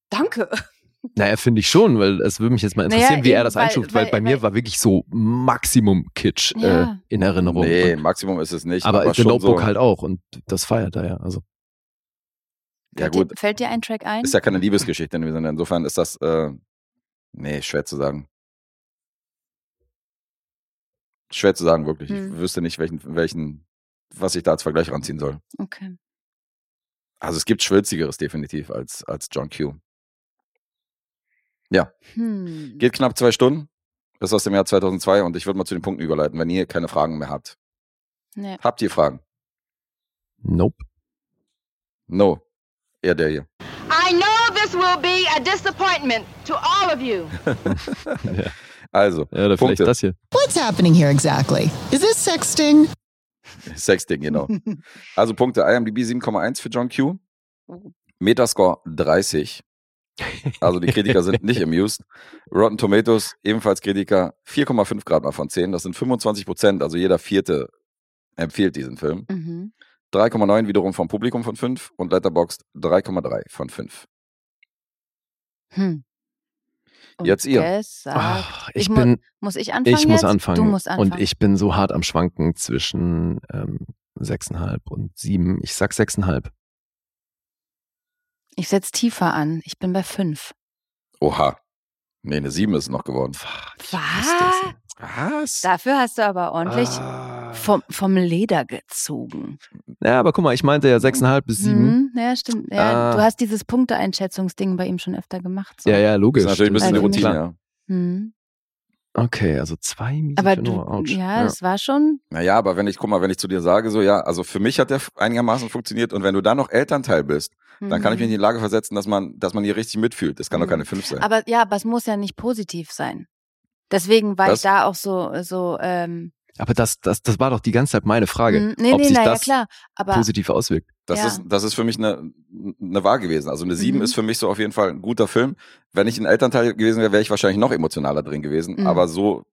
Speaker 4: Danke. *laughs*
Speaker 3: Naja, finde ich schon, weil es würde mich jetzt mal
Speaker 4: Naja,
Speaker 3: interessieren, wie er
Speaker 4: eben,
Speaker 3: das
Speaker 4: weil-
Speaker 3: einstuft, weil,
Speaker 4: weil-
Speaker 3: bei mir
Speaker 4: weil-
Speaker 3: war wirklich so Maximum Kitsch äh,
Speaker 4: Ja.
Speaker 3: in Erinnerung.
Speaker 2: Nee, Maximum ist es nicht.
Speaker 3: aber
Speaker 2: aber
Speaker 3: The
Speaker 2: schon
Speaker 3: Notebook
Speaker 2: so,
Speaker 3: halt auch und das feiert er ja. Also
Speaker 2: Ja,
Speaker 4: Fällt
Speaker 2: gut.
Speaker 4: Dir, fällt dir ein Track ein?
Speaker 2: Ist ja keine Liebesgeschichte in dem Sinne. Insofern ist das, äh, nee, schwer zu sagen. Schwer zu sagen, wirklich.
Speaker 4: Hm.
Speaker 2: Ich wüsste nicht, welchen, welchen, was ich da als Vergleich ranziehen soll.
Speaker 4: okay.
Speaker 2: Also es gibt Schwülzigeres definitiv als, als John Q.
Speaker 4: Hm.
Speaker 2: Geht knapp zwei Stunden. Das ist aus dem Jahr 2002 und ich würde mal zu den Punkten überleiten, wenn ihr keine Fragen mehr habt.
Speaker 4: Nee.
Speaker 2: Habt ihr Fragen?
Speaker 3: Nope.
Speaker 2: No. Er der hier.
Speaker 7: I know this will be a disappointment to all of you. *laughs*
Speaker 2: Also,
Speaker 3: Ja, oder vielleicht
Speaker 2: Punkte.
Speaker 3: das hier.
Speaker 8: What's happening here exactly? Is this sexting? *laughs*
Speaker 2: Sexting, genau. Also Punkte. IMDb 7,1 für John Q. Metascore 30. Also die Kritiker sind nicht *laughs* amused. Rotten Tomatoes, ebenfalls Kritiker, 4,5 Grad mal von 10. Das sind 25 Prozent, also jeder Vierte empfiehlt diesen Film.
Speaker 4: Mhm.
Speaker 2: 3,9 wiederum vom Publikum von 5 und Letterboxd 3,3 von 5.
Speaker 4: Hm. Und
Speaker 2: Jetzt ihr.
Speaker 3: Ach, ich
Speaker 4: ich mu-
Speaker 3: bin,
Speaker 4: muss ich anfangen
Speaker 3: ich muss
Speaker 4: jetzt?
Speaker 3: anfangen.
Speaker 4: Du musst anfangen.
Speaker 3: Und ich bin so hart am Schwanken zwischen ähm, 6,5 und 7. Ich sag 6,5.
Speaker 4: ich setz tiefer an. Ich bin bei fünf.
Speaker 2: Oha. Nee, eine 7 ist noch geworden.
Speaker 4: Was?
Speaker 2: Was?
Speaker 4: Dafür hast du aber ordentlich
Speaker 2: Ah.
Speaker 4: Vom, vom Leder gezogen.
Speaker 3: Ja, aber guck mal, ich meinte ja 6,5 bis 7.
Speaker 4: Hm, ja, stimmt. Ja,
Speaker 3: Ah.
Speaker 4: Du hast dieses Punkteeinschätzungsding bei ihm schon öfter gemacht. So.
Speaker 3: Ja, ja, logisch.
Speaker 2: ist natürlich ein bisschen
Speaker 4: Also
Speaker 2: eine Routine, ja.
Speaker 4: Hm.
Speaker 3: Okay, also zwei miese
Speaker 4: Aber du.
Speaker 3: Autsch.
Speaker 4: ja, es war schon.
Speaker 2: Naja, aber wenn ich, guck mal, wenn ich zu dir sage, so, ja, also für mich hat der einigermaßen funktioniert und wenn du dann noch Elternteil bist, dann kann ich mich in die Lage versetzen, dass man, dass man hier richtig mitfühlt. Das kann doch
Speaker 4: Mhm.
Speaker 2: keine 5 sein.
Speaker 4: Aber ja, aber es muss ja nicht positiv sein. Deswegen war
Speaker 2: Was?
Speaker 4: ich da auch so, so, ähm,
Speaker 3: Aber das, das, das war doch die ganze Zeit meine Frage.
Speaker 4: mm, nee,
Speaker 3: ob
Speaker 4: nee,
Speaker 3: sich
Speaker 4: na ja
Speaker 3: das
Speaker 4: klar. Aber
Speaker 3: positiv auswirkt.
Speaker 2: Das
Speaker 4: Ja.
Speaker 2: ist, das ist für mich eine, eine Wahr gewesen. Also eine 7
Speaker 4: Mhm.
Speaker 2: ist für mich so auf jeden Fall ein guter Film. Wenn ich ein Elternteil gewesen wäre, wäre ich wahrscheinlich noch emotionaler drin gewesen.
Speaker 4: Mhm.
Speaker 2: Aber so,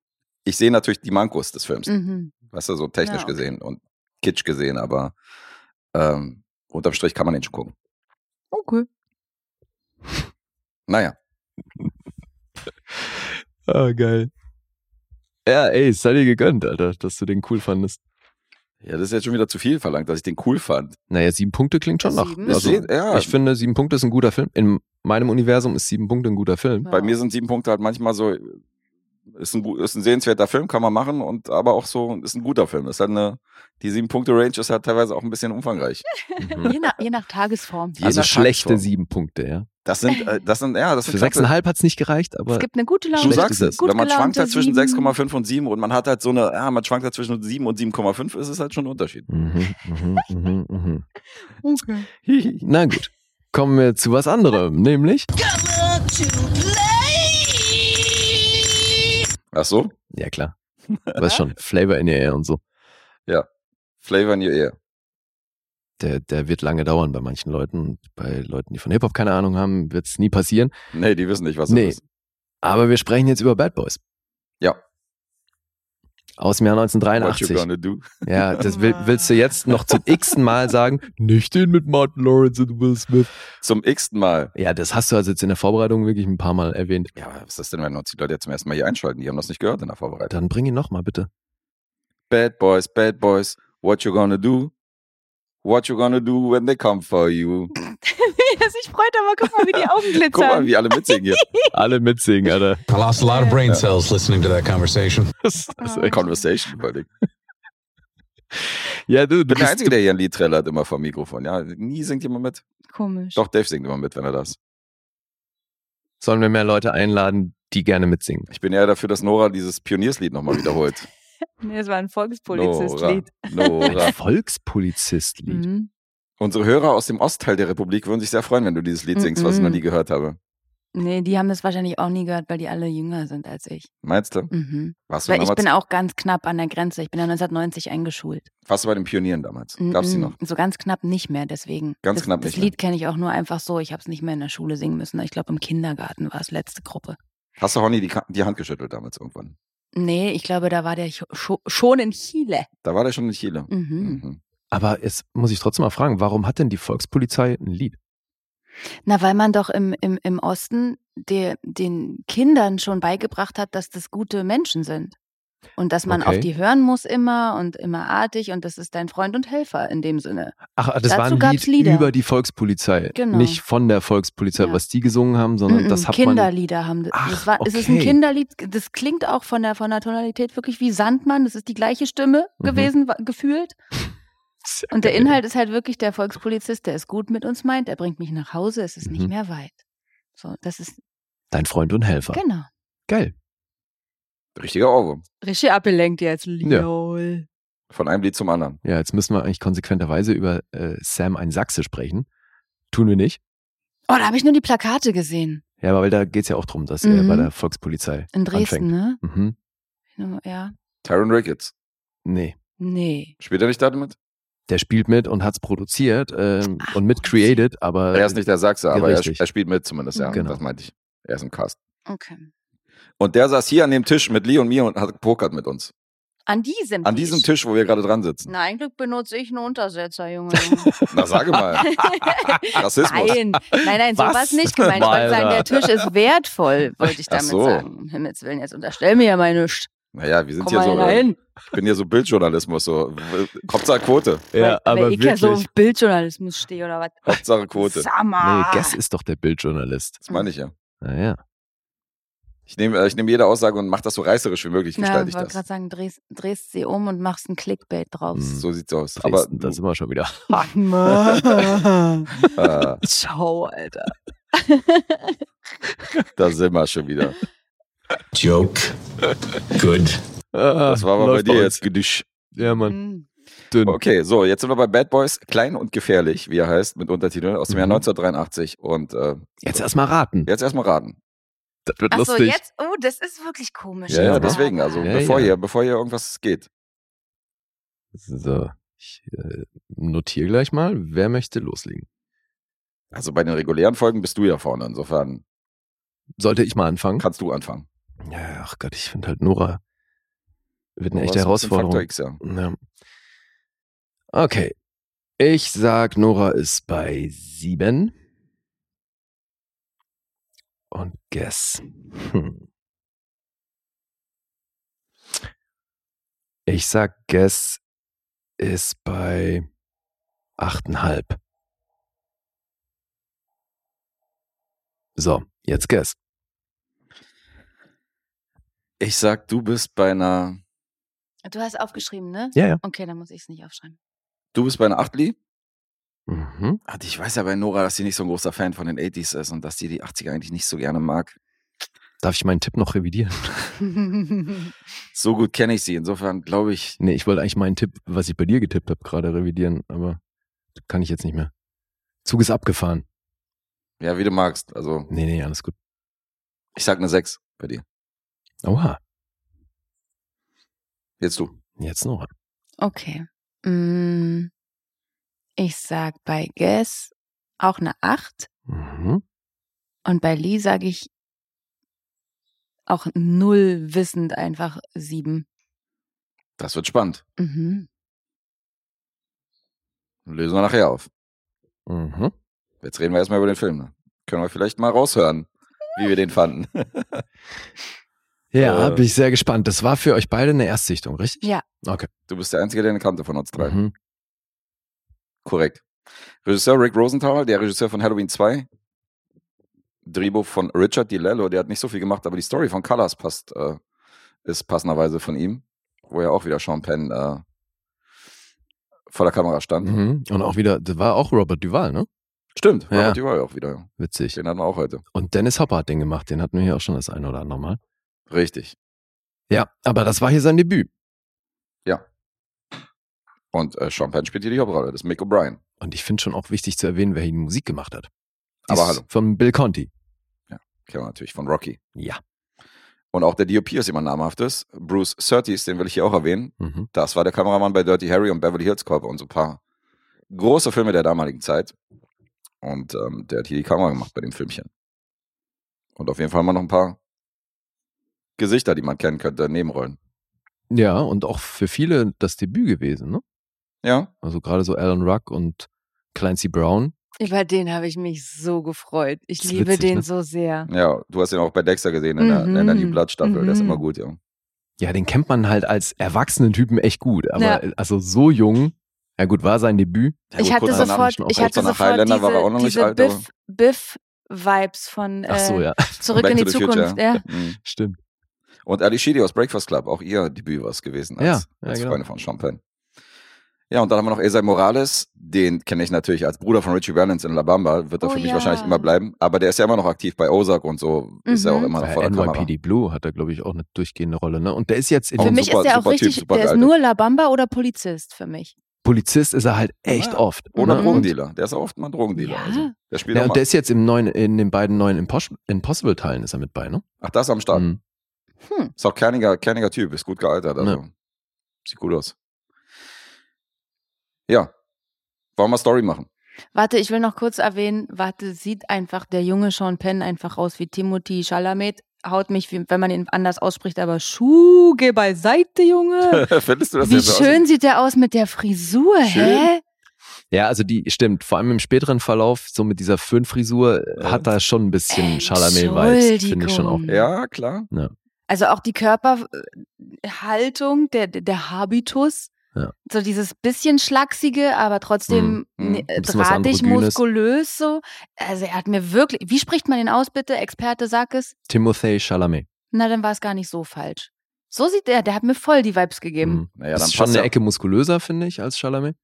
Speaker 2: ich sehe natürlich die Mankos des Films.
Speaker 4: mhm.
Speaker 2: Weißt du, so technisch
Speaker 4: Ja, okay.
Speaker 2: gesehen und kitsch gesehen, aber ähm, unterm Strich kann man den schon gucken.
Speaker 4: okay.
Speaker 2: Naja. *laughs*
Speaker 3: Ah, geil. Ja, ey, es sei dir gegönnt, Alter, dass du den cool fandest.
Speaker 2: Ja, das ist jetzt schon wieder zu viel verlangt, dass ich den cool fand.
Speaker 3: Naja, sieben Punkte klingt schon nach.
Speaker 4: Sieben
Speaker 3: Also,
Speaker 2: ja,
Speaker 3: ich finde, sieben Punkte ist ein guter Film. In meinem Universum ist sieben Punkte ein guter Film.
Speaker 2: bei mir sind sieben Punkte halt manchmal so, ist ein, ist ein sehenswerter Film, kann man machen, und aber auch so, ist ein guter Film. Ist halt eine, die sieben Punkte Range ist halt teilweise auch ein bisschen umfangreich.
Speaker 3: Mhm. *laughs*
Speaker 4: Je, nach, je nach Tagesform.
Speaker 2: Je
Speaker 3: Also
Speaker 2: nach
Speaker 3: schlechte
Speaker 2: Tagesform.
Speaker 3: sieben Punkte, ja.
Speaker 2: Das sind, äh, das sind, ja, das
Speaker 3: Für
Speaker 2: sind klasse-
Speaker 3: sechseinhalb hat's nicht gereicht, aber
Speaker 4: es gibt eine gute Laune.
Speaker 2: Du sagst es,
Speaker 4: gut
Speaker 2: wenn man schwankt halt zwischen
Speaker 4: sieben.
Speaker 2: 6,5 und 7 und man hat halt so eine, ja, man schwankt halt zwischen 7 und 7,5, ist es halt schon ein Unterschied.
Speaker 3: Mhm, mhm, mhm, mhm. *laughs*
Speaker 4: Okay.
Speaker 3: Na gut. Kommen wir zu was anderem, nämlich.
Speaker 2: Ach so?
Speaker 3: Ja, klar. Weißt schon, Flavor in your Air und so.
Speaker 2: Flavor in your ear.
Speaker 3: Der, der wird lange dauern bei manchen Leuten. Und bei Leuten, die von Hip-Hop keine Ahnung haben, wird's nie passieren.
Speaker 2: Nee, die wissen nicht, was das
Speaker 3: Nee.
Speaker 2: ist.
Speaker 3: Aber wir sprechen jetzt über Bad Boys.
Speaker 2: Ja.
Speaker 3: Aus dem Jahr
Speaker 2: What you
Speaker 3: 1983.
Speaker 2: gonna do? *laughs*
Speaker 3: Ja, das will, willst du jetzt noch zum *laughs* x-ten Mal sagen? Nicht den mit Martin Lawrence und Will Smith.
Speaker 2: Zum x-ten Mal.
Speaker 3: Ja, das hast du also jetzt in der Vorbereitung wirklich ein paar Mal erwähnt.
Speaker 2: Ja, was ist das denn, wenn uns die Leute jetzt zum ersten Mal hier einschalten? Die haben das nicht gehört in der Vorbereitung.
Speaker 3: Dann bring ihn noch mal bitte.
Speaker 2: Bad Boys, Bad Boys, what you gonna do? What you gonna do when they come for you?
Speaker 4: Sich freut, aber guck mal, wie die Augen glitzern.
Speaker 2: Guck mal, wie alle mitsingen hier. *laughs*
Speaker 3: Alle mitsingen, Alter.
Speaker 5: I lost a lot of brain cells listening to that conversation. *laughs*
Speaker 3: Das, ist echt-
Speaker 2: Conversation, wollte *laughs* ich.
Speaker 3: ja, du,
Speaker 2: Ich
Speaker 3: du
Speaker 2: bin der Einzige, der hier ein Lied trällert, immer vom Mikrofon. Ja, nie singt jemand mit.
Speaker 4: Komisch.
Speaker 2: Doch, Dave singt immer mit, wenn er das.
Speaker 3: sollen wir mehr Leute einladen, die gerne mitsingen.
Speaker 2: Ich bin eher dafür, dass Nora dieses Pionierslied nochmal wiederholt.
Speaker 4: Nee, es war ein. Volkspolizist-Lied.
Speaker 2: Nora.
Speaker 3: Volkspolizist-Lied.
Speaker 4: Mhm.
Speaker 2: Unsere Hörer aus dem Ostteil der Republik würden sich sehr freuen, wenn du dieses Lied singst, was ich
Speaker 4: Mhm.
Speaker 2: noch nie gehört habe.
Speaker 4: Nee, die haben das wahrscheinlich auch nie gehört, weil die alle jünger sind als ich.
Speaker 2: Meinst du?
Speaker 4: Mhm.
Speaker 2: Warst du,
Speaker 4: Weil ich bin auch ganz knapp an der Grenze. Ich bin ja 1990 eingeschult.
Speaker 2: warst du bei den Pionieren damals? Gab's die
Speaker 4: Mhm.
Speaker 2: noch?
Speaker 4: So ganz knapp nicht mehr, deswegen.
Speaker 2: Ganz
Speaker 4: das,
Speaker 2: knapp
Speaker 4: Das
Speaker 2: nicht mehr.
Speaker 4: Lied kenne ich auch nur einfach so. Ich habe es nicht mehr in der Schule singen müssen. Ich glaube, im Kindergarten war es letzte Gruppe.
Speaker 2: Hast du Honey die, die Hand geschüttelt damals irgendwann?
Speaker 4: Nee, ich glaube, da war der scho- schon in Chile.
Speaker 2: Da war der schon in Chile.
Speaker 4: Mhm.
Speaker 2: Mhm.
Speaker 3: Aber jetzt muss ich trotzdem mal fragen, warum hat denn die Volkspolizei ein Lied?
Speaker 4: Na, weil man doch im, im, im Osten der, den Kindern schon beigebracht hat, dass das gute Menschen sind. Und dass man
Speaker 3: Okay.
Speaker 4: auf die hören muss immer und immer artig und das ist dein Freund und Helfer in dem Sinne.
Speaker 3: Ach, das
Speaker 4: Dazu
Speaker 3: war ein Lied
Speaker 4: Lieder.
Speaker 3: über die Volkspolizei.
Speaker 4: Genau.
Speaker 3: Nicht von der Volkspolizei,
Speaker 4: Ja.
Speaker 3: was die gesungen haben, sondern
Speaker 4: Mm-mm,
Speaker 3: das hat man.
Speaker 4: Kinderlieder haben das.
Speaker 3: Ach,
Speaker 4: das war, Es ist ein
Speaker 3: okay.
Speaker 4: Kinderlied. Das klingt auch von der, von der Tonalität wirklich wie Sandmann. Das ist die gleiche Stimme
Speaker 3: Mhm.
Speaker 4: gewesen, gefühlt. *laughs*
Speaker 3: Ja
Speaker 4: Und der. Inhalt ist halt wirklich der Volkspolizist, der es gut mit uns meint, er bringt mich nach Hause, es ist nicht
Speaker 3: Mhm.
Speaker 4: mehr weit. So, das ist,
Speaker 3: Dein Freund und Helfer.
Speaker 4: genau.
Speaker 3: Geil.
Speaker 2: Richtiger Ohrwurm.
Speaker 4: Richtig abgelenkt jetzt, Lol.
Speaker 2: Von einem Lied zum anderen.
Speaker 3: Ja, jetzt müssen wir eigentlich konsequenterweise über äh, Sam ein Sachse sprechen. Tun wir nicht.
Speaker 4: Oh, da habe ich nur die Plakate gesehen.
Speaker 3: Ja, aber weil da geht's ja auch drum, dass er
Speaker 4: Mhm.
Speaker 3: bei der Volkspolizei
Speaker 4: In Dresden,
Speaker 3: anfängt.
Speaker 4: ne?
Speaker 3: Mhm.
Speaker 4: Ja.
Speaker 2: Tyron Ricketts.
Speaker 3: Nee.
Speaker 4: Nee.
Speaker 2: Spielt er nicht damit?
Speaker 3: Der spielt mit und hat's produziert ähm,
Speaker 4: Ach,
Speaker 3: und mit created, aber
Speaker 2: er ist nicht der Sachse, aber er, er spielt mit zumindest, ja.
Speaker 3: Genau.
Speaker 2: Das meinte ich. Er ist im Cast.
Speaker 4: Okay.
Speaker 2: Und der saß hier an dem Tisch mit Lee und mir und hat gepokert mit uns.
Speaker 4: An diesem
Speaker 2: An diesem Tisch, wo wir gerade dran sitzen.
Speaker 4: Na, eigentlich benutze ich einen Untersetzer, Junge. *laughs*
Speaker 2: Na, sage mal. *laughs* Rassismus.
Speaker 4: Nein, nein, nein,
Speaker 3: Was?
Speaker 4: sowas nicht gemeint. Ich wollte sagen, der. Tisch ist wertvoll, wollte ich damit
Speaker 2: so.
Speaker 4: sagen. Um Himmels Willen, jetzt unterstell mir ja mal nichts.
Speaker 2: Naja, wir sind
Speaker 4: Komm
Speaker 2: hier
Speaker 4: mal
Speaker 2: so.
Speaker 4: rein.
Speaker 2: Ich bin hier so Bildjournalismus, so. Hauptsache Quote.
Speaker 3: ja,
Speaker 4: weil,
Speaker 3: aber
Speaker 4: weil ich ja so
Speaker 3: wirklich.
Speaker 4: Bildjournalismus stehe oder was.
Speaker 2: Hauptsache Quote.
Speaker 4: Sag
Speaker 3: Nee. Guess ist doch der Bildjournalist.
Speaker 2: Das meine ich ja.
Speaker 3: Naja.
Speaker 2: Ich nehme äh, ich nehme jede Aussage und mache das so reißerisch wie möglich, gestalte
Speaker 4: ich
Speaker 2: ich
Speaker 4: wollte gerade sagen, drehst, drehst sie um und machst ein Clickbait draus.
Speaker 3: Mhm.
Speaker 2: So sieht's aus. Aber
Speaker 3: Dresden, da sind wir schon wieder. *laughs*
Speaker 2: äh, *laughs*
Speaker 4: Ciao, Alter. *laughs*
Speaker 2: da sind wir schon wieder.
Speaker 5: Joke. Good.
Speaker 2: Das war aber bei dir jetzt Gedisch.
Speaker 3: Ja, Mann.
Speaker 4: Mhm.
Speaker 3: Dünn.
Speaker 2: Okay, so, jetzt sind wir bei Bad Boys, klein und gefährlich, wie er heißt, mit Untertiteln aus dem Jahr
Speaker 3: Mhm.
Speaker 2: 1983. Und äh,
Speaker 3: Jetzt erstmal raten.
Speaker 2: jetzt erstmal raten.
Speaker 3: Das wird
Speaker 4: Ach so,
Speaker 3: lustig.
Speaker 4: jetzt, oh, das ist wirklich komisch.
Speaker 2: Ja, ja, deswegen, also
Speaker 3: Ja,
Speaker 2: bevor
Speaker 3: ja.
Speaker 2: hier, bevor hier irgendwas geht.
Speaker 3: So, ich äh, notiere gleich mal. Wer möchte loslegen?
Speaker 2: Also bei den regulären Folgen bist du ja vorne, insofern
Speaker 3: Sollte ich mal anfangen?
Speaker 2: kannst du anfangen.
Speaker 3: Ja, ach Gott, ich finde halt Nora wird eine
Speaker 2: Aber
Speaker 3: echte
Speaker 2: ein
Speaker 3: Herausforderung.
Speaker 2: Faktor X, ja.
Speaker 3: Ja. Okay. Ich sag, Nora ist bei sieben. Und Guess. Hm. Ich sag, Guess ist bei achteinhalb. So, jetzt Guess.
Speaker 2: Ich sag, du bist bei einer,
Speaker 4: Du hast aufgeschrieben, ne?
Speaker 3: Ja, ja.
Speaker 4: Okay, dann muss ich es nicht aufschreiben.
Speaker 2: du bist bei einer Achtli.
Speaker 3: Mhm.
Speaker 2: Und ich weiß ja bei Nora, dass sie nicht so ein großer Fan von den 80s ist und dass sie die 80er eigentlich nicht so gerne mag.
Speaker 3: Darf ich meinen Tipp noch revidieren? *laughs* *laughs*
Speaker 2: So gut kenne ich sie. Insofern glaube ich,
Speaker 3: Nee, ich wollte eigentlich meinen Tipp, was ich bei dir getippt habe, gerade revidieren, aber kann ich jetzt nicht mehr. Zug ist abgefahren.
Speaker 2: ja, wie du magst. Also,
Speaker 3: Nee, nee, alles gut.
Speaker 2: ich sag eine 6 bei dir.
Speaker 3: Oha,
Speaker 2: Jetzt du.
Speaker 3: jetzt Nora.
Speaker 4: Okay. Mm, Ich sag bei Guess auch eine 8
Speaker 3: Mhm.
Speaker 4: und bei Lee sage ich auch null wissend einfach 7.
Speaker 2: Das wird spannend.
Speaker 4: Mhm.
Speaker 2: Lösen wir nachher auf.
Speaker 3: Mhm.
Speaker 2: Jetzt reden wir erstmal über den Film. Ne? Können wir vielleicht mal raushören, wie wir den fanden. *laughs*
Speaker 3: Ja,
Speaker 2: Äh.
Speaker 3: bin ich sehr gespannt. Das war für euch beide eine Erstsichtung, richtig?
Speaker 4: Ja.
Speaker 3: Okay.
Speaker 2: Du bist der Einzige, der ihn kannte von uns drei.
Speaker 3: Mhm.
Speaker 2: Korrekt. Regisseur Rick Rosenthal, der Regisseur von Halloween 2. Drehbuch von Richard DiLello, der hat nicht so viel gemacht, aber die Story von Colors passt, äh, ist passenderweise von ihm, wo ja auch wieder Sean Penn äh, vor der Kamera stand.
Speaker 3: Mhm. Und auch wieder, das war auch Robert Duval, ne?
Speaker 2: Stimmt,
Speaker 3: Ja.
Speaker 2: Robert Duval auch wieder. ja.
Speaker 3: Witzig.
Speaker 2: Den hatten wir auch heute.
Speaker 3: Und Dennis Hopper hat den gemacht, den hatten wir hier auch schon das eine oder andere Mal.
Speaker 2: Richtig.
Speaker 3: Ja, aber das war hier sein Debüt.
Speaker 2: Und äh, Sean Penn spielt hier die Hauptrolle, das ist Mick O'Brien.
Speaker 3: Und ich finde schon auch wichtig zu erwähnen, wer hier die Musik gemacht hat. Die
Speaker 2: Aber hallo.
Speaker 3: Von Bill Conti.
Speaker 2: Kennen wir natürlich von Rocky.
Speaker 3: Ja.
Speaker 2: Und auch der DOP ist jemand namhaftes. Bruce Surtees, den will ich hier auch erwähnen.
Speaker 3: Mhm.
Speaker 2: Das war der Kameramann bei Dirty Harry und Beverly Hills Cop und so ein paar große Filme der damaligen Zeit. Und ähm, der hat hier die Kamera gemacht bei dem Filmchen. Und auf jeden Fall mal noch ein paar Gesichter, die man kennen könnte, Nebenrollen.
Speaker 3: Ja, und auch für viele das Debüt gewesen, ne?
Speaker 2: Ja,
Speaker 3: Also gerade so Alan Ruck und Clancy Brown.
Speaker 4: Über den habe ich mich so gefreut. Ich liebe
Speaker 3: witzig,
Speaker 4: den
Speaker 3: ne?
Speaker 4: so sehr.
Speaker 2: ja, du hast ihn auch bei Dexter gesehen in, der, in der
Speaker 4: Mhm.
Speaker 2: New Blood Staffel. Der ist
Speaker 4: Mhm.
Speaker 2: immer gut, ja.
Speaker 3: Ja, den kennt man halt als erwachsenen Typen echt gut. Aber
Speaker 4: Ja.
Speaker 3: also so jung, ja gut, war sein Debüt.
Speaker 2: ja
Speaker 4: ich
Speaker 2: gut,
Speaker 4: hatte sofort, ich hatte sofort
Speaker 2: Highlander
Speaker 4: diese,
Speaker 2: war er auch noch nicht
Speaker 4: diese
Speaker 2: alt, aber-
Speaker 4: Biff, Biff-Vibes von
Speaker 3: Ach so,
Speaker 4: äh,
Speaker 3: ja,
Speaker 4: Zurück in die Zukunft.
Speaker 2: Future.
Speaker 4: Ja.
Speaker 2: Mhm.
Speaker 3: stimmt.
Speaker 2: Und Ali Sheedy aus Breakfast Club, auch ihr Debüt war es gewesen als,
Speaker 3: Ja, ja,
Speaker 2: als
Speaker 3: genau.
Speaker 2: Freunde von Penn. Ja, und dann haben wir noch Esai Morales, den kenne ich natürlich als Bruder von Richie Valens in La Bamba, wird er
Speaker 4: Oh
Speaker 2: für mich
Speaker 4: ja.
Speaker 2: wahrscheinlich immer bleiben, aber der ist ja immer noch aktiv bei Ozark und so, ist ja auch
Speaker 4: Mhm.
Speaker 2: immer noch
Speaker 3: Bei
Speaker 2: vor der Kamera.
Speaker 3: NYPD Blue hat er, glaube ich, auch eine durchgehende Rolle. Ne? Und der ist jetzt in
Speaker 4: Für mich
Speaker 2: super-
Speaker 4: ist der auch
Speaker 2: Typ,
Speaker 4: richtig,
Speaker 2: super
Speaker 4: der ist
Speaker 2: gealtert.
Speaker 4: nur La Bamba oder Polizist für mich.
Speaker 3: Polizist ist er halt echt
Speaker 2: Ja.
Speaker 3: oft.
Speaker 2: Oder
Speaker 3: ne?
Speaker 2: Drogendealer, der ist auch oft mal ein Drogendealer.
Speaker 4: Ja.
Speaker 2: Also, der spielt
Speaker 3: Ja, und
Speaker 2: mal.
Speaker 3: der ist jetzt im neuen, in den beiden neuen Impos Impossible-Teilen ist er mit bei, ne?
Speaker 2: Ach, das ist am Start.
Speaker 3: Mhm.
Speaker 4: Hm.
Speaker 2: Ist auch kerniger, kerniger Typ, ist gut gealtert, also
Speaker 3: Ja.
Speaker 2: sieht gut aus. Ja, wollen wir Story machen?
Speaker 4: Warte, ich will noch kurz erwähnen, warte, sieht einfach der junge Sean Penn einfach aus wie Timothy Chalamet. Haut mich, wie- wenn man ihn anders ausspricht, aber Schuh, geh beiseite, Junge. *laughs*
Speaker 2: Findest du das
Speaker 4: Wie schön sieht der aus mit der Frisur,
Speaker 2: Schön.
Speaker 4: hä?
Speaker 3: Ja, also die stimmt. Vor allem im späteren Verlauf, so mit dieser Föhnfrisur, äh,
Speaker 2: Ja.
Speaker 3: hat er schon ein bisschen Chalamet-Vibes, finde ich schon auch.
Speaker 2: Ja, klar.
Speaker 4: Also auch die Körperhaltung, der, der Habitus.
Speaker 3: Ja.
Speaker 4: So dieses bisschen schlachsige, aber trotzdem
Speaker 3: bisschen was
Speaker 4: drahtig, muskulös so. Also er hat mir wirklich, wie spricht man den aus bitte? Experte, sag es.
Speaker 3: Timothée Chalamet.
Speaker 4: Na, dann war es gar nicht so falsch. So sieht er, der hat mir voll die Vibes gegeben.
Speaker 3: Mhm.
Speaker 2: Naja, dann
Speaker 3: ist schon eine
Speaker 2: ja.
Speaker 3: Ecke muskulöser, finde ich, als Chalamet.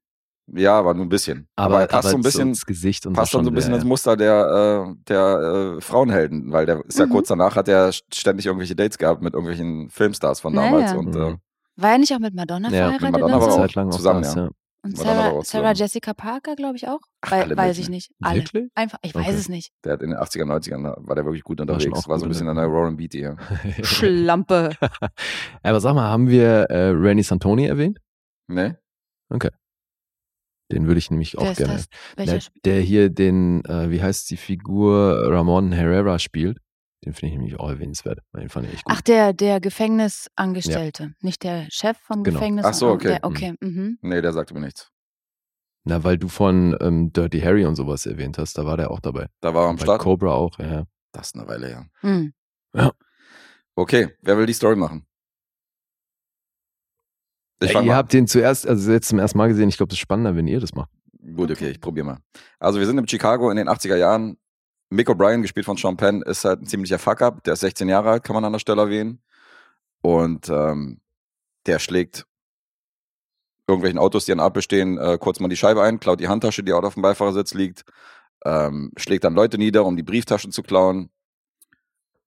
Speaker 2: Ja, aber nur ein bisschen.
Speaker 3: Aber,
Speaker 2: er passt so ein bisschen,
Speaker 3: ins Gesicht und
Speaker 2: passt
Speaker 3: so
Speaker 2: schon so ein bisschen
Speaker 3: ja,
Speaker 2: ins Muster der, äh, der äh, Frauenhelden, weil der ist ja
Speaker 4: Mhm.
Speaker 2: kurz danach hat er ständig irgendwelche Dates gehabt mit irgendwelchen Filmstars von damals
Speaker 4: Naja.
Speaker 2: und
Speaker 3: Mhm.
Speaker 2: äh,
Speaker 4: War er nicht auch mit Madonna
Speaker 3: Ja,
Speaker 4: verheiratet?
Speaker 2: Madonna
Speaker 4: und
Speaker 2: war
Speaker 4: so?
Speaker 2: auch
Speaker 3: lang auch
Speaker 2: zusammen,
Speaker 3: das,
Speaker 2: ja.
Speaker 3: ja.
Speaker 4: Und
Speaker 2: Madonna war
Speaker 4: Sarah,
Speaker 2: auch
Speaker 4: Sarah. Jessica Parker, glaube ich auch.
Speaker 2: Ach, alle
Speaker 4: weiß ich nicht. Alle.
Speaker 3: Wirklich?
Speaker 4: Einfach, ich
Speaker 3: Okay.
Speaker 4: weiß es nicht.
Speaker 2: der hat in den 80er, 90ern war der wirklich gut
Speaker 3: War
Speaker 2: unterwegs. War,
Speaker 3: auch
Speaker 2: so ein bisschen
Speaker 3: ne?
Speaker 2: der neue Rowan Beatty, ja.
Speaker 4: Schlampe.
Speaker 3: Aber sag mal, haben wir äh, Randy Santoni erwähnt?
Speaker 2: Ne?
Speaker 3: Den würde ich nämlich auch
Speaker 4: Wer ist
Speaker 3: gerne.
Speaker 4: das? Welcher?
Speaker 3: Der, der hier den, äh, wie heißt die Figur, Ramon Herrera spielt. Den finde ich nämlich auch erwähnenswert. Den fand ich echt gut.
Speaker 4: Ach, der, der Gefängnisangestellte. Nicht der Chef vom
Speaker 3: Genau.
Speaker 4: Gefängnis.
Speaker 2: Ach so, okay.
Speaker 4: Der, okay. Mhm.
Speaker 2: Nee, der sagte mir nichts.
Speaker 3: Na, weil du von ähm, Dirty Harry und sowas erwähnt hast, da war der auch dabei.
Speaker 2: Da war er am
Speaker 3: Bei
Speaker 2: Start.
Speaker 3: Cobra auch, ja.
Speaker 2: Das ist eine Weile her.
Speaker 4: Hm.
Speaker 2: Okay, wer will die Story machen? Ich fang
Speaker 3: ihr
Speaker 2: mal.
Speaker 3: habt den zuerst, also jetzt zum ersten Mal gesehen. Ich glaube, das ist spannender, wenn ihr das macht.
Speaker 2: Gut, okay, ich probiere mal. Also wir sind in Chicago in den 80er Jahren. Mick O'Brien, gespielt von Sean Penn, ist halt ein ziemlicher Fuck-up. Der ist 16 Jahre alt, kann man an der Stelle erwähnen. Und ähm, der schlägt irgendwelchen Autos, die an Ampel stehen, äh, kurz mal die Scheibe ein, klaut die Handtasche, die auch auf dem Beifahrersitz liegt, ähm, schlägt dann Leute nieder, um die Brieftaschen zu klauen.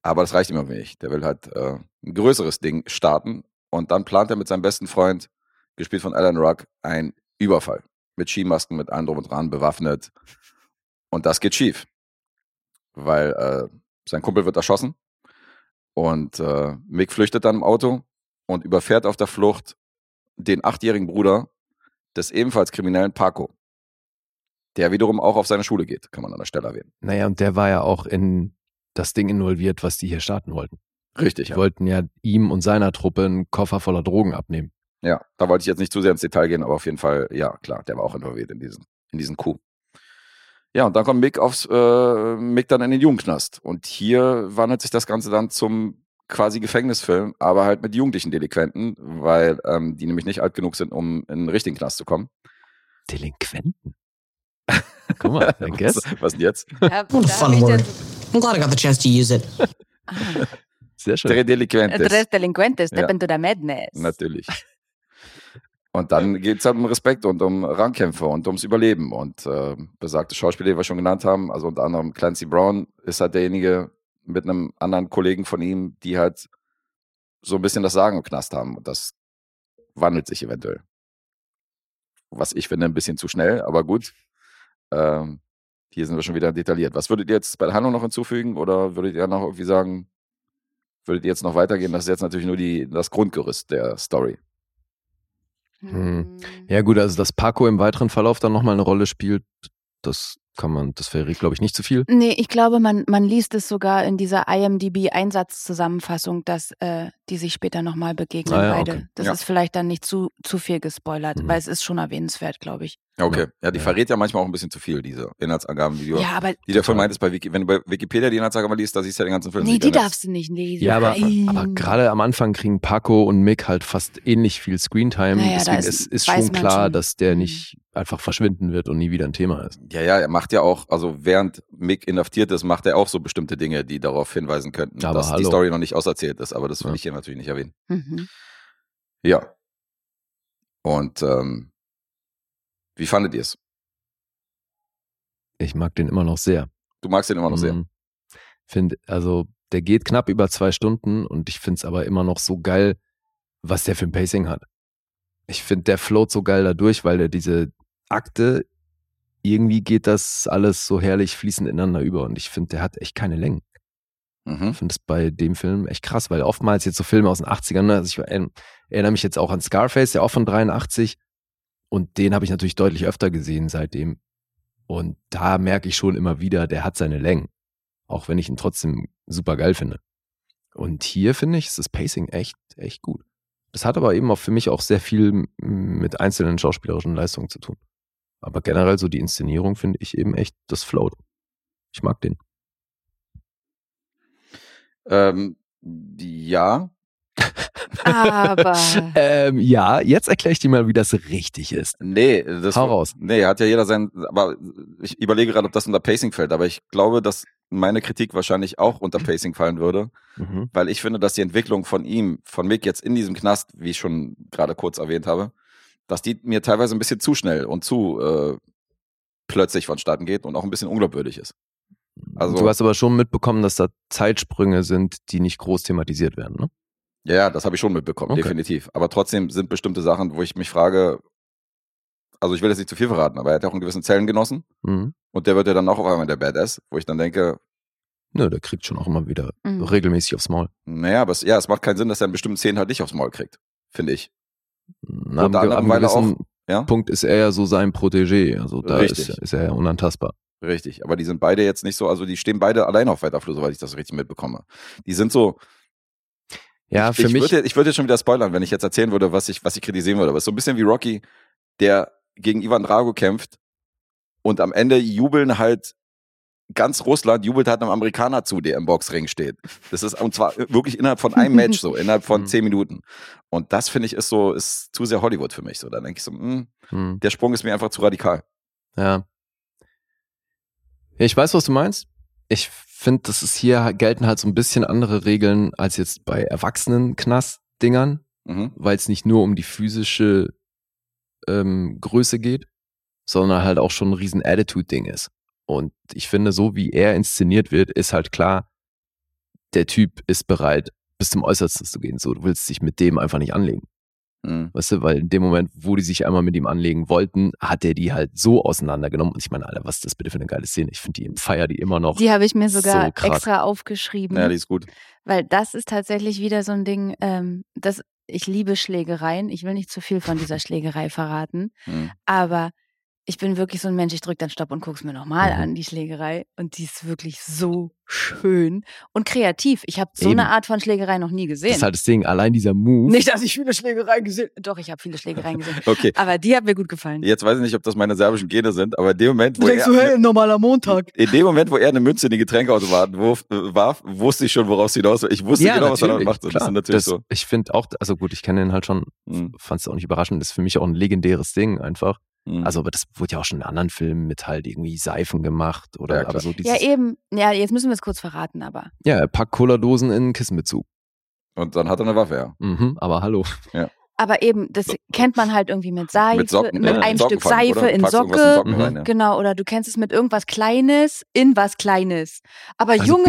Speaker 2: Aber das reicht ihm irgendwie nicht. Der will halt äh, ein größeres Ding starten. Und dann plant er mit seinem besten Freund, gespielt von Alan Ruck, einen Überfall. Mit Skimasken, mit allem drum und dran, bewaffnet. Und das geht schief. Weil äh, sein Kumpel wird erschossen. Und äh, Mick flüchtet dann im Auto und überfährt auf der Flucht den achtjährigen Bruder des ebenfalls kriminellen Paco. Der wiederum auch auf seine Schule geht, kann man an der Stelle erwähnen.
Speaker 3: Naja, und der war ja auch in das Ding involviert, was die hier starten wollten.
Speaker 2: Richtig,
Speaker 3: Die
Speaker 2: ja.
Speaker 3: wollten ja ihm und seiner Truppe einen Koffer voller Drogen abnehmen.
Speaker 2: Ja, da wollte ich jetzt nicht zu sehr ins Detail gehen, aber auf jeden Fall, ja, klar, der war auch involviert in diesen, in diesen Coup. Ja, und dann kommt Mick aufs, äh, Mick dann in den Jugendknast. Und hier wandelt sich das Ganze dann zum quasi Gefängnisfilm, aber halt mit jugendlichen Delinquenten, weil ähm, die nämlich nicht alt genug sind, um in den richtigen Knast zu kommen.
Speaker 3: Delinquenten. Guck mal, *laughs* I guess.
Speaker 2: Was, was denn jetzt?
Speaker 4: Ja,
Speaker 8: What a
Speaker 4: da
Speaker 8: fun
Speaker 4: hab ich
Speaker 8: word. I'm glad I got the chance to use it.
Speaker 4: Ah.
Speaker 3: Sehr schön.
Speaker 2: Drei Delinquentes.
Speaker 4: Tres Delinquentes, step
Speaker 2: Ja.
Speaker 4: into the madness.
Speaker 2: Natürlich. *laughs* Und dann geht es halt um Respekt und um Rangkämpfe und ums Überleben. Und äh, besagte Schauspieler, die wir schon genannt haben, also unter anderem Clancy Brown, ist halt derjenige mit einem anderen Kollegen von ihm, die halt so ein bisschen das Sagen im Knast haben. Und das wandelt sich eventuell. Was ich finde, ein bisschen zu schnell, aber gut. Ähm, hier sind wir schon wieder detailliert. Was würdet ihr jetzt bei der Handlung noch hinzufügen oder würdet ihr noch irgendwie sagen, würdet ihr jetzt noch weitergehen? Das ist jetzt natürlich nur die, das Grundgerüst der Story.
Speaker 3: Hm. Ja gut, also dass Paco im weiteren Verlauf dann nochmal eine Rolle spielt, das kann man, das wäre, glaube ich, nicht zu viel.
Speaker 4: Nee, ich glaube, man, man liest es sogar in dieser IMDb-Einsatzzusammenfassung, dass äh, die sich später nochmal begegnen,
Speaker 3: Ah ja,
Speaker 4: beide.
Speaker 3: okay.
Speaker 4: Das
Speaker 2: Ja.
Speaker 4: ist vielleicht dann nicht zu, zu viel gespoilert,
Speaker 3: Mhm.
Speaker 4: weil es ist schon erwähnenswert, glaube ich.
Speaker 2: Okay. Ja, die
Speaker 3: Ja.
Speaker 2: verrät ja manchmal auch ein bisschen zu viel, diese Inhaltsangaben, die du,
Speaker 4: Ja, aber
Speaker 2: die du vorhin meintest bei Wiki, wenn du bei Wikipedia die Inhaltsangaben liest, da siehst du ja den ganzen Film.
Speaker 4: nee, die darfst du nicht lesen.
Speaker 3: Ja, aber, aber gerade am Anfang kriegen Paco und Mick halt fast ähnlich viel Screentime.
Speaker 4: Naja, da
Speaker 3: Deswegen
Speaker 4: ist-
Speaker 3: ist, schon klar,
Speaker 4: schon.
Speaker 3: dass der
Speaker 4: Mhm.
Speaker 3: nicht einfach verschwinden wird und nie wieder ein Thema ist.
Speaker 2: Ja, ja, er macht ja auch, also während Mick inhaftiert ist, macht er auch so bestimmte Dinge, die darauf hinweisen könnten,
Speaker 3: Aber
Speaker 2: dass die
Speaker 3: hallo.
Speaker 2: Story noch nicht auserzählt ist. Aber das will
Speaker 3: Ja.
Speaker 2: ich hier natürlich nicht erwähnen.
Speaker 4: Mhm.
Speaker 2: Ja. Und ähm, Wie fandet ihr es?
Speaker 3: Ich mag den immer noch sehr.
Speaker 2: Du magst den immer noch sehr.
Speaker 3: Mhm. Find, also der geht knapp über zwei Stunden und ich finde es aber immer noch so geil, was der für ein Pacing hat. Ich finde, der float so geil dadurch, weil er diese Akte, irgendwie geht das alles so herrlich fließend ineinander über und ich finde, der hat echt keine Längen.
Speaker 2: Mhm.
Speaker 3: Ich finde es bei dem Film echt krass, weil oftmals jetzt so Filme aus den 80ern, ne, also ich er- erinnere mich jetzt auch an Scarface, der auch von 83 und den habe ich natürlich deutlich öfter gesehen seitdem. Und da merke ich schon immer wieder, der hat seine Längen. Auch wenn ich ihn trotzdem super geil finde. Und hier finde ich, ist das Pacing echt, echt gut. Das hat aber eben auch für mich auch sehr viel mit einzelnen schauspielerischen Leistungen zu tun. Aber generell so die Inszenierung finde ich eben echt, das float. Ich mag den.
Speaker 2: Ähm, ja,
Speaker 4: Aber *laughs*
Speaker 3: Ähm, ja, jetzt erkläre ich dir mal, wie das richtig ist.
Speaker 2: nee, das
Speaker 3: Hau raus.
Speaker 2: Nee, hat ja jeder sein, aber ich überlege gerade, ob das unter Pacing fällt, aber ich glaube, dass meine Kritik wahrscheinlich auch unter Pacing fallen würde,
Speaker 3: Mhm.
Speaker 2: weil ich finde, dass die Entwicklung von ihm, von Mick jetzt in diesem Knast, wie ich schon gerade kurz erwähnt habe, dass die mir teilweise ein bisschen zu schnell und zu äh, plötzlich vonstatten geht und auch ein bisschen unglaubwürdig ist. Also-
Speaker 3: du hast aber schon mitbekommen, dass da Zeitsprünge sind, die nicht groß thematisiert werden, ne?
Speaker 2: Ja, ja, das habe ich schon mitbekommen,
Speaker 3: Okay.
Speaker 2: definitiv. Aber trotzdem sind bestimmte Sachen, wo ich mich frage, also ich will jetzt nicht zu viel verraten, aber er hat ja auch einen gewissen Zellengenossen
Speaker 3: Mhm.
Speaker 2: und der wird ja dann auch auf einmal der Badass, wo ich dann denke,
Speaker 3: Nö, der kriegt schon auch immer wieder
Speaker 4: Mhm.
Speaker 3: regelmäßig aufs Maul.
Speaker 2: naja, aber es, ja, es macht keinen Sinn, dass er einen bestimmten Szenen halt nicht aufs Maul kriegt, finde ich.
Speaker 3: Na, am,
Speaker 2: Unter anderem, weil er
Speaker 3: gewissen
Speaker 2: Ja,
Speaker 3: Punkt ist er ja so sein Protégé. Also da ist, ist er ja unantastbar.
Speaker 2: richtig. Aber die sind beide jetzt nicht so, also die stehen beide allein auf weiter Flur, soweit ich das richtig mitbekomme. Die sind so,
Speaker 3: Ja,
Speaker 2: ich,
Speaker 3: für
Speaker 2: ich
Speaker 3: mich.
Speaker 2: würde, ich würde jetzt schon wieder spoilern, wenn ich jetzt erzählen würde, was ich, was ich kritisieren würde. Aber es ist so ein bisschen wie Rocky, der gegen Ivan Drago kämpft und am Ende jubeln halt ganz Russland jubelt halt einem Amerikaner zu, der im Boxring steht. Das ist und zwar wirklich innerhalb von einem Match so, innerhalb von
Speaker 3: Mhm.
Speaker 2: zehn Minuten. Und das finde ich ist so, ist zu sehr Hollywood für mich so. Da denke ich so, mh,
Speaker 3: Hm,
Speaker 2: der Sprung ist mir einfach zu radikal.
Speaker 3: ja. ja. Ich weiß, was du meinst. Ich finde, das ist hier gelten halt so ein bisschen andere Regeln als jetzt bei erwachsenen Knastdingern,
Speaker 2: Mhm.
Speaker 3: weil es nicht nur um die physische ähm, Größe geht, sondern halt auch schon ein riesen Attitude-Ding ist. Und ich finde, so wie er inszeniert wird, ist halt klar, der Typ ist bereit, bis zum Äußersten zu gehen. So, du willst dich mit dem einfach nicht anlegen.
Speaker 2: Mhm.
Speaker 3: Weißt du, weil in dem Moment, wo die sich einmal mit ihm anlegen wollten, hat er die halt so auseinandergenommen. Und ich meine, Alter, was ist das bitte für eine geile Szene? Ich finde die, feier die immer noch.
Speaker 4: die habe ich mir sogar
Speaker 3: so
Speaker 4: extra aufgeschrieben.
Speaker 2: Ja, die ist gut.
Speaker 4: Weil das ist tatsächlich wieder so ein Ding, ähm, das, ich liebe Schlägereien. Ich will nicht zu viel von dieser *laughs* Schlägerei verraten.
Speaker 2: Mhm.
Speaker 4: Aber ich bin wirklich so ein Mensch, ich drücke dann Stopp und guck's mir nochmal
Speaker 3: Mhm.
Speaker 4: an, die Schlägerei. Und die ist wirklich so schön und kreativ. Ich habe so
Speaker 3: Eben.
Speaker 4: eine Art von Schlägerei noch nie
Speaker 3: Das
Speaker 4: gesehen.
Speaker 3: ist halt das Ding, allein dieser Move.
Speaker 4: nicht, dass ich viele Schlägereien gesehen Doch, ich habe viele Schlägereien gesehen. *laughs*
Speaker 2: Okay.
Speaker 4: Aber die hat mir gut gefallen.
Speaker 2: Jetzt weiß ich nicht, ob das meine serbischen Gene sind, aber in dem Moment, wo
Speaker 4: du denkst
Speaker 2: er,
Speaker 4: so, hey, normaler Montag.
Speaker 2: in dem Moment, wo er eine Münze in die Getränkeautomaten warf, wusste ich schon, woraus hinaus. Ich wusste genau, was er damit macht. Und das
Speaker 3: klar.
Speaker 2: ist natürlich
Speaker 3: Das-
Speaker 2: so.
Speaker 3: Ich finde auch, also gut, ich kenne den halt schon,
Speaker 2: Mhm.
Speaker 3: fand es auch nicht überraschend, ist für mich auch ein legendäres Ding einfach.
Speaker 2: Mhm.
Speaker 3: Also, aber das wurde ja auch schon in anderen Filmen mit halt irgendwie Seifen gemacht oder
Speaker 2: Ja,
Speaker 3: aber so
Speaker 4: Ja,
Speaker 3: dieses.
Speaker 4: eben. Ja, jetzt müssen wir es kurz verraten, aber.
Speaker 3: Ja, er packt Cola-Dosen in einen Kissenbezug.
Speaker 2: Und dann hat er eine Waffe, ja.
Speaker 3: Mhm, aber hallo.
Speaker 4: Aber eben, das kennt man halt irgendwie mit Seife,
Speaker 2: Mit Socken,
Speaker 4: mit
Speaker 2: ja,
Speaker 4: einem
Speaker 2: Socken
Speaker 4: Stück Seife
Speaker 2: oder?
Speaker 4: in
Speaker 2: Packst
Speaker 4: Socke.
Speaker 2: Socken
Speaker 3: Mhm.
Speaker 2: rein, ja.
Speaker 4: Genau, oder du kennst es mit irgendwas Kleines in was Kleines. Aber
Speaker 3: Also
Speaker 4: Junge,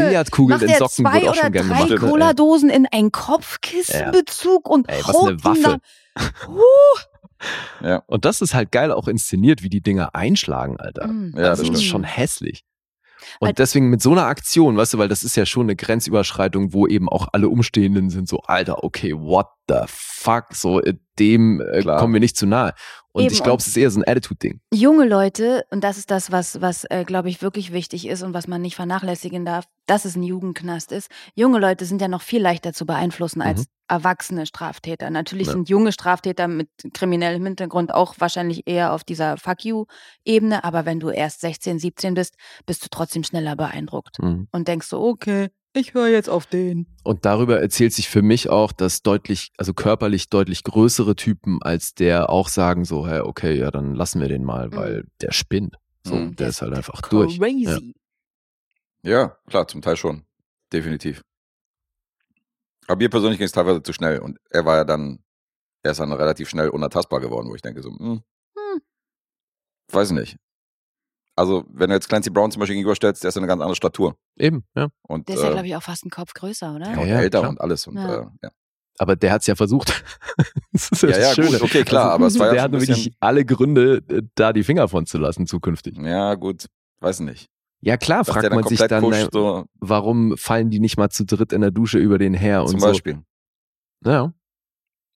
Speaker 4: macht
Speaker 3: in
Speaker 4: er
Speaker 3: Socken
Speaker 4: zwei
Speaker 3: wird auch
Speaker 4: oder drei? Cola-Dosen in einen Kopfkissenbezug und
Speaker 3: Ey, was eine
Speaker 4: haut ihn
Speaker 3: Waffe.
Speaker 4: da- Huh.
Speaker 2: Ja.
Speaker 3: Und das ist halt geil auch inszeniert, wie die Dinger einschlagen, Alter.
Speaker 4: Mm.
Speaker 2: Ja,
Speaker 3: also
Speaker 2: das
Speaker 3: das ist schon hässlich.
Speaker 4: Weil-
Speaker 3: Und deswegen mit so einer Aktion, weißt du, weil das ist ja schon eine Grenzüberschreitung, wo eben auch alle Umstehenden sind so, Alter, okay, what the fuck, so äh, dem äh, kommen wir nicht zu nahe. Und
Speaker 4: Eben,
Speaker 3: ich glaube, es ist eher so ein Attitude-Ding.
Speaker 4: Junge Leute, und das ist das, was, was äh, glaube ich, wirklich wichtig ist und was man nicht vernachlässigen darf, dass es ein Jugendknast ist. Junge Leute sind ja noch viel leichter zu beeinflussen als
Speaker 3: Mhm.
Speaker 4: erwachsene Straftäter. Natürlich
Speaker 3: Ja.
Speaker 4: sind junge Straftäter mit kriminellem Hintergrund auch wahrscheinlich eher auf dieser Fuck you-Ebene, aber wenn du erst 16, 17 bist, bist du trotzdem schneller beeindruckt
Speaker 3: Mhm.
Speaker 4: und denkst so, okay, ich höre jetzt auf den.
Speaker 3: Und darüber erzählt sich für mich auch, dass deutlich, also körperlich deutlich größere Typen als der auch sagen so, hey, okay, ja, dann lassen wir den mal,
Speaker 4: Mhm.
Speaker 3: weil der spinnt. So,
Speaker 2: Mhm.
Speaker 3: der ist halt einfach durch.
Speaker 4: Crazy.
Speaker 2: Ja, klar, zum Teil schon. Definitiv. Aber mir persönlich ging es teilweise zu schnell. Und er war ja dann, er ist dann relativ schnell unantastbar geworden, wo ich denke so, hm, weiß nicht. Also, wenn du jetzt Clancy Brown zum Beispiel gegenüberstellst, der ist ja eine ganz andere Statur.
Speaker 3: Eben, ja.
Speaker 2: Und,
Speaker 4: Der ist ja,
Speaker 2: äh,
Speaker 4: glaube ich, auch fast einen Kopf größer, oder?
Speaker 2: ja,
Speaker 3: Ja,
Speaker 2: und
Speaker 3: ja,
Speaker 2: älter
Speaker 3: klar.
Speaker 2: und alles. Und,
Speaker 4: Ja.
Speaker 2: Äh, ja.
Speaker 3: Aber der hat es ja versucht. *laughs* das ist
Speaker 2: Ja,
Speaker 3: das
Speaker 2: ja,
Speaker 3: Schöne.
Speaker 2: gut, okay, klar, aber es war ja
Speaker 3: der
Speaker 2: schon
Speaker 3: hat wirklich alle Gründe, äh, da die Finger von zu lassen zukünftig.
Speaker 2: ja, gut, weiß nicht.
Speaker 3: Ja klar,
Speaker 2: Dass
Speaker 3: fragt man sich dann,
Speaker 2: pusht,
Speaker 3: äh,
Speaker 2: so,
Speaker 3: warum fallen die nicht mal zu dritt in der Dusche über den her und
Speaker 2: zum
Speaker 3: so.
Speaker 2: Beispiel.
Speaker 3: Ja,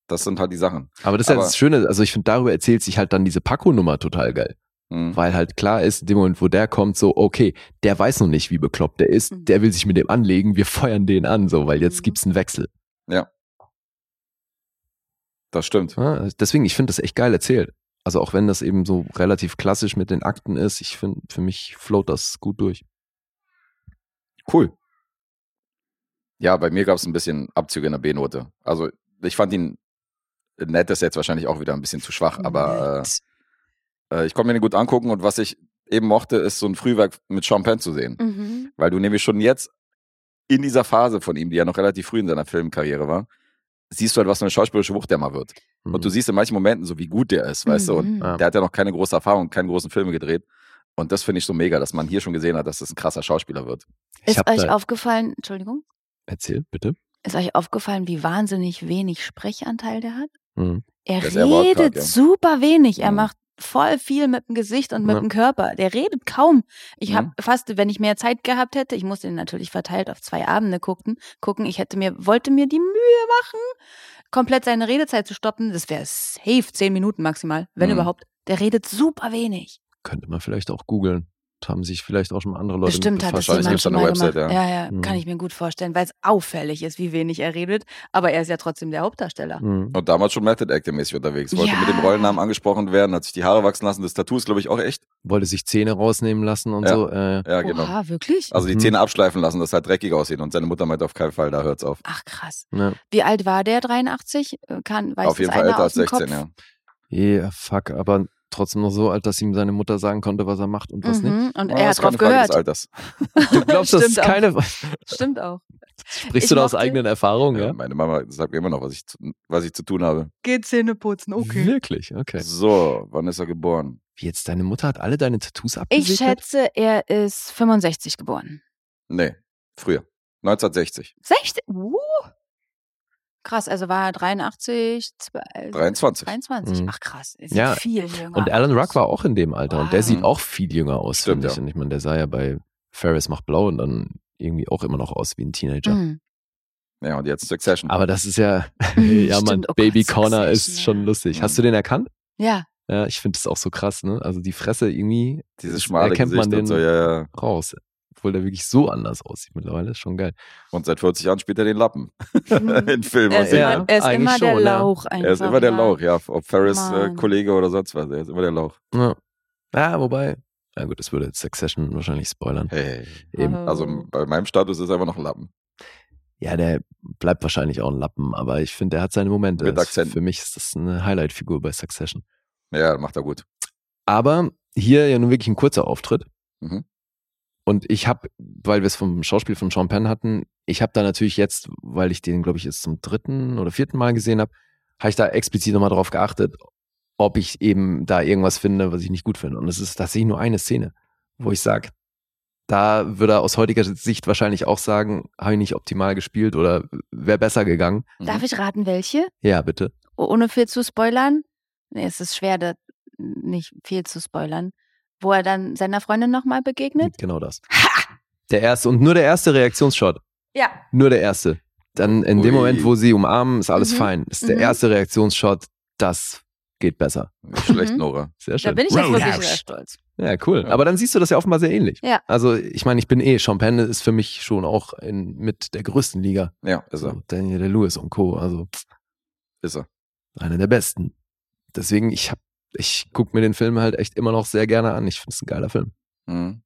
Speaker 2: Das sind halt die Sachen.
Speaker 3: aber das ist ja
Speaker 2: Aber-
Speaker 3: das Schöne, also ich finde, darüber erzählt sich halt dann diese Paco-Nummer total geil.
Speaker 2: Mhm.
Speaker 3: Weil halt klar ist, in dem Moment, wo der kommt, so, okay, der weiß noch nicht, wie bekloppt der ist,
Speaker 4: Mhm.
Speaker 3: der will sich mit dem anlegen, wir feuern den an, so, weil jetzt
Speaker 4: Mhm.
Speaker 3: gibt's einen Wechsel.
Speaker 2: Das stimmt.
Speaker 3: Ja, deswegen, ich finde das echt geil erzählt. Also auch wenn das eben so relativ klassisch mit den Akten ist, ich finde, für mich float das gut durch.
Speaker 2: Cool. Ja, bei mir gab es ein bisschen Abzüge in der B-Note. Also ich fand ihn nett, ist jetzt wahrscheinlich auch wieder ein bisschen zu schwach, aber äh, äh, ich konnte mir den gut angucken und was ich eben mochte, ist so ein Frühwerk mit Sean Penn zu sehen.
Speaker 4: Mhm.
Speaker 2: Weil du nämlich schon jetzt in dieser Phase von ihm, die ja noch relativ früh in seiner Filmkarriere war, siehst du halt, was für eine schauspielerische Wucht der mal wird.
Speaker 3: Mhm.
Speaker 2: Und du siehst in manchen Momenten so, wie gut der ist, weißt du? Und
Speaker 4: Mhm.
Speaker 3: Ja.
Speaker 2: der hat ja noch keine große Erfahrung, keine großen Filme gedreht. Und das finde ich so mega, dass man hier schon gesehen hat, dass das ein krasser Schauspieler wird.
Speaker 4: Ist euch aufgefallen, Entschuldigung,
Speaker 3: Erzähl, bitte.
Speaker 4: ist euch aufgefallen, wie wahnsinnig wenig Sprechanteil der hat?
Speaker 3: Mhm.
Speaker 4: Er
Speaker 2: wortkarg,
Speaker 4: redet
Speaker 2: ja.
Speaker 4: super wenig. Er
Speaker 2: Mhm.
Speaker 4: macht voll viel mit dem Gesicht und mit
Speaker 3: Ja.
Speaker 4: dem Körper. Der redet kaum. Ich
Speaker 2: Mhm.
Speaker 4: habe fast, wenn ich mehr Zeit gehabt hätte, ich musste ihn natürlich verteilt auf zwei Abende gucken, gucken. Ich hätte mir, wollte mir die Mühe machen, komplett seine Redezeit zu stoppen. Das wäre safe zehn Minuten maximal, wenn
Speaker 2: Mhm.
Speaker 4: überhaupt. Der redet super wenig.
Speaker 3: Könnte man vielleicht auch googeln. Haben sich vielleicht auch schon andere Leute
Speaker 4: Bestimmt hat.
Speaker 2: Wahrscheinlich
Speaker 4: jemand
Speaker 2: gibt's da
Speaker 4: schon
Speaker 2: eine
Speaker 4: mal
Speaker 2: Website,
Speaker 4: gemacht. Ja, ja,
Speaker 3: Mhm.
Speaker 4: kann ich mir gut vorstellen, weil es auffällig ist, wie wenig er redet. Aber er ist ja trotzdem der Hauptdarsteller.
Speaker 3: Mhm.
Speaker 2: Und damals schon Method Actor mäßig unterwegs. Wollte
Speaker 4: Ja.
Speaker 2: mit dem Rollennamen angesprochen werden, hat sich die Haare wachsen lassen. Das Tattoo ist, glaube ich, auch echt.
Speaker 3: Wollte sich Zähne rausnehmen lassen und
Speaker 2: Ja.
Speaker 3: so. Äh,
Speaker 2: Ja, genau.
Speaker 4: Oha, wirklich?
Speaker 2: Also die
Speaker 3: Mhm.
Speaker 2: Zähne abschleifen lassen, dass halt dreckig aussieht. Und seine Mutter meinte auf keinen Fall, da hört's auf.
Speaker 4: Ach krass.
Speaker 3: ja.
Speaker 4: Wie alt war der? 83? Äh, Kann, weiß
Speaker 2: auf jeden
Speaker 4: das
Speaker 2: Fall älter als
Speaker 4: dem
Speaker 2: 16,
Speaker 4: Kopf?
Speaker 2: ja.
Speaker 3: Yeah, fuck, aber trotzdem noch so alt, dass ihm seine Mutter sagen konnte, was er macht und was nicht.
Speaker 4: Mhm. Und
Speaker 2: Ja,
Speaker 4: er
Speaker 2: das
Speaker 4: hat drauf
Speaker 2: keine Frage des
Speaker 4: gehört.
Speaker 2: Alters. *laughs*
Speaker 3: Du glaubst, das ist
Speaker 4: Stimmt auch.
Speaker 3: keine. *laughs*
Speaker 4: Stimmt auch.
Speaker 3: Sprichst
Speaker 4: Ich
Speaker 3: du da aus eigenen Erfahrungen,
Speaker 2: Ja,
Speaker 3: ja?
Speaker 2: meine Mama sagt mir immer noch, was ich, zu, was ich zu tun habe.
Speaker 4: Geht Zähne putzen,
Speaker 3: Wirklich, okay.
Speaker 2: So, wann ist er geboren?
Speaker 3: Wie jetzt, deine Mutter hat alle deine Tattoos
Speaker 4: Ich
Speaker 3: abgesegnet?
Speaker 4: schätze, er ist 65 geboren.
Speaker 2: Nee, früher. 1960.
Speaker 4: 60? Uh. Krass, also war er 83, zwei-
Speaker 2: 23.
Speaker 4: 23.
Speaker 3: Mhm.
Speaker 4: Ach krass, ist
Speaker 3: Ja,
Speaker 4: viel jünger.
Speaker 3: Und Alan Ruck war auch in dem Alter und der
Speaker 4: Wow.
Speaker 3: sieht auch viel jünger aus,
Speaker 2: Stimmt,
Speaker 3: finde ich.
Speaker 2: ja.
Speaker 3: Und ich meine, der sah ja bei Ferris macht blau und dann irgendwie auch immer noch aus wie ein Teenager.
Speaker 4: Mhm.
Speaker 2: Ja, und jetzt Succession.
Speaker 3: Aber das ist ja, *laughs* *laughs* ja man.
Speaker 4: Oh
Speaker 3: Baby
Speaker 4: Gott,
Speaker 3: Corner
Speaker 4: Succession,
Speaker 3: ist schon lustig. Hast
Speaker 2: Mhm.
Speaker 3: du den erkannt?
Speaker 4: Ja,
Speaker 3: Ja, ich finde das auch so krass, ne? Also die Fresse irgendwie
Speaker 2: Dieses schmale
Speaker 3: erkennt
Speaker 2: Gesicht
Speaker 3: man den
Speaker 2: und so, ja, ja.
Speaker 3: raus. Obwohl der wirklich so anders aussieht mittlerweile, ist schon geil.
Speaker 2: Und seit 40 Jahren spielt er den Lappen.
Speaker 4: Mhm. *laughs*
Speaker 2: in Filmen.
Speaker 4: er
Speaker 3: Ja,
Speaker 4: immer, er ist
Speaker 3: eigentlich
Speaker 4: immer der
Speaker 3: schon, ja.
Speaker 4: Lauch einfach.
Speaker 2: Er ist immer der
Speaker 4: ja.
Speaker 2: Lauch, ja. Ob Ferris äh. Kollege oder sonst was. Er ist immer der Lauch.
Speaker 3: Ja, ja wobei, na gut, das würde jetzt Succession wahrscheinlich spoilern.
Speaker 2: Hey.
Speaker 3: Eben.
Speaker 2: Also bei meinem Status ist er einfach noch ein Lappen.
Speaker 3: Ja, der bleibt wahrscheinlich auch ein Lappen, aber ich finde, der hat seine Momente.
Speaker 2: Mit Akzent.
Speaker 3: Für mich ist das eine Highlight-Figur bei Succession.
Speaker 2: Ja, macht er gut.
Speaker 3: Aber hier ja nun wirklich ein kurzer Auftritt.
Speaker 2: Mhm.
Speaker 3: Und ich habe, weil wir es vom Schauspiel von Sean Penn hatten, ich habe da natürlich jetzt, weil ich den, glaube ich, jetzt zum dritten oder vierten Mal gesehen habe, habe ich da explizit nochmal drauf geachtet, ob ich eben da irgendwas finde, was ich nicht gut finde. Und es ist tatsächlich nur eine Szene, wo ich sage, da würde er aus heutiger Sicht wahrscheinlich auch sagen, habe ich nicht optimal gespielt oder wäre besser gegangen.
Speaker 2: Mhm.
Speaker 4: Darf ich raten, welche?
Speaker 3: Ja, bitte.
Speaker 4: Oh- Ohne viel zu spoilern? Nee, es ist schwer, da nicht viel zu spoilern. Wo er dann seiner Freundin nochmal begegnet?
Speaker 3: Genau das. Der erste und nur der erste Reaktionsshot.
Speaker 4: Ja.
Speaker 3: Nur der erste. Dann in dem
Speaker 2: Ui.
Speaker 3: Moment, wo sie umarmen, ist alles
Speaker 4: Mhm.
Speaker 3: fein. Ist der
Speaker 4: Mhm.
Speaker 3: erste Reaktionsshot, das geht besser.
Speaker 2: Schlecht,
Speaker 4: Mhm.
Speaker 2: Nora.
Speaker 3: Sehr
Speaker 4: Da
Speaker 3: schön.
Speaker 4: bin ich jetzt wirklich sehr stolz.
Speaker 3: Ja, cool.
Speaker 2: Ja.
Speaker 3: Aber dann siehst du das ja offenbar sehr ähnlich.
Speaker 4: Ja.
Speaker 3: Also, ich meine, ich bin eh, Champagne ist für mich schon auch in, mit der größten Liga.
Speaker 2: Ja, ist er.
Speaker 3: So, Daniel der Lewis und Co. Also,
Speaker 2: Ist er.
Speaker 3: einer der besten. Deswegen, ich hab, ich guck mir den Film halt echt immer noch sehr gerne an. Ich finde es ein geiler Film.
Speaker 2: Mhm.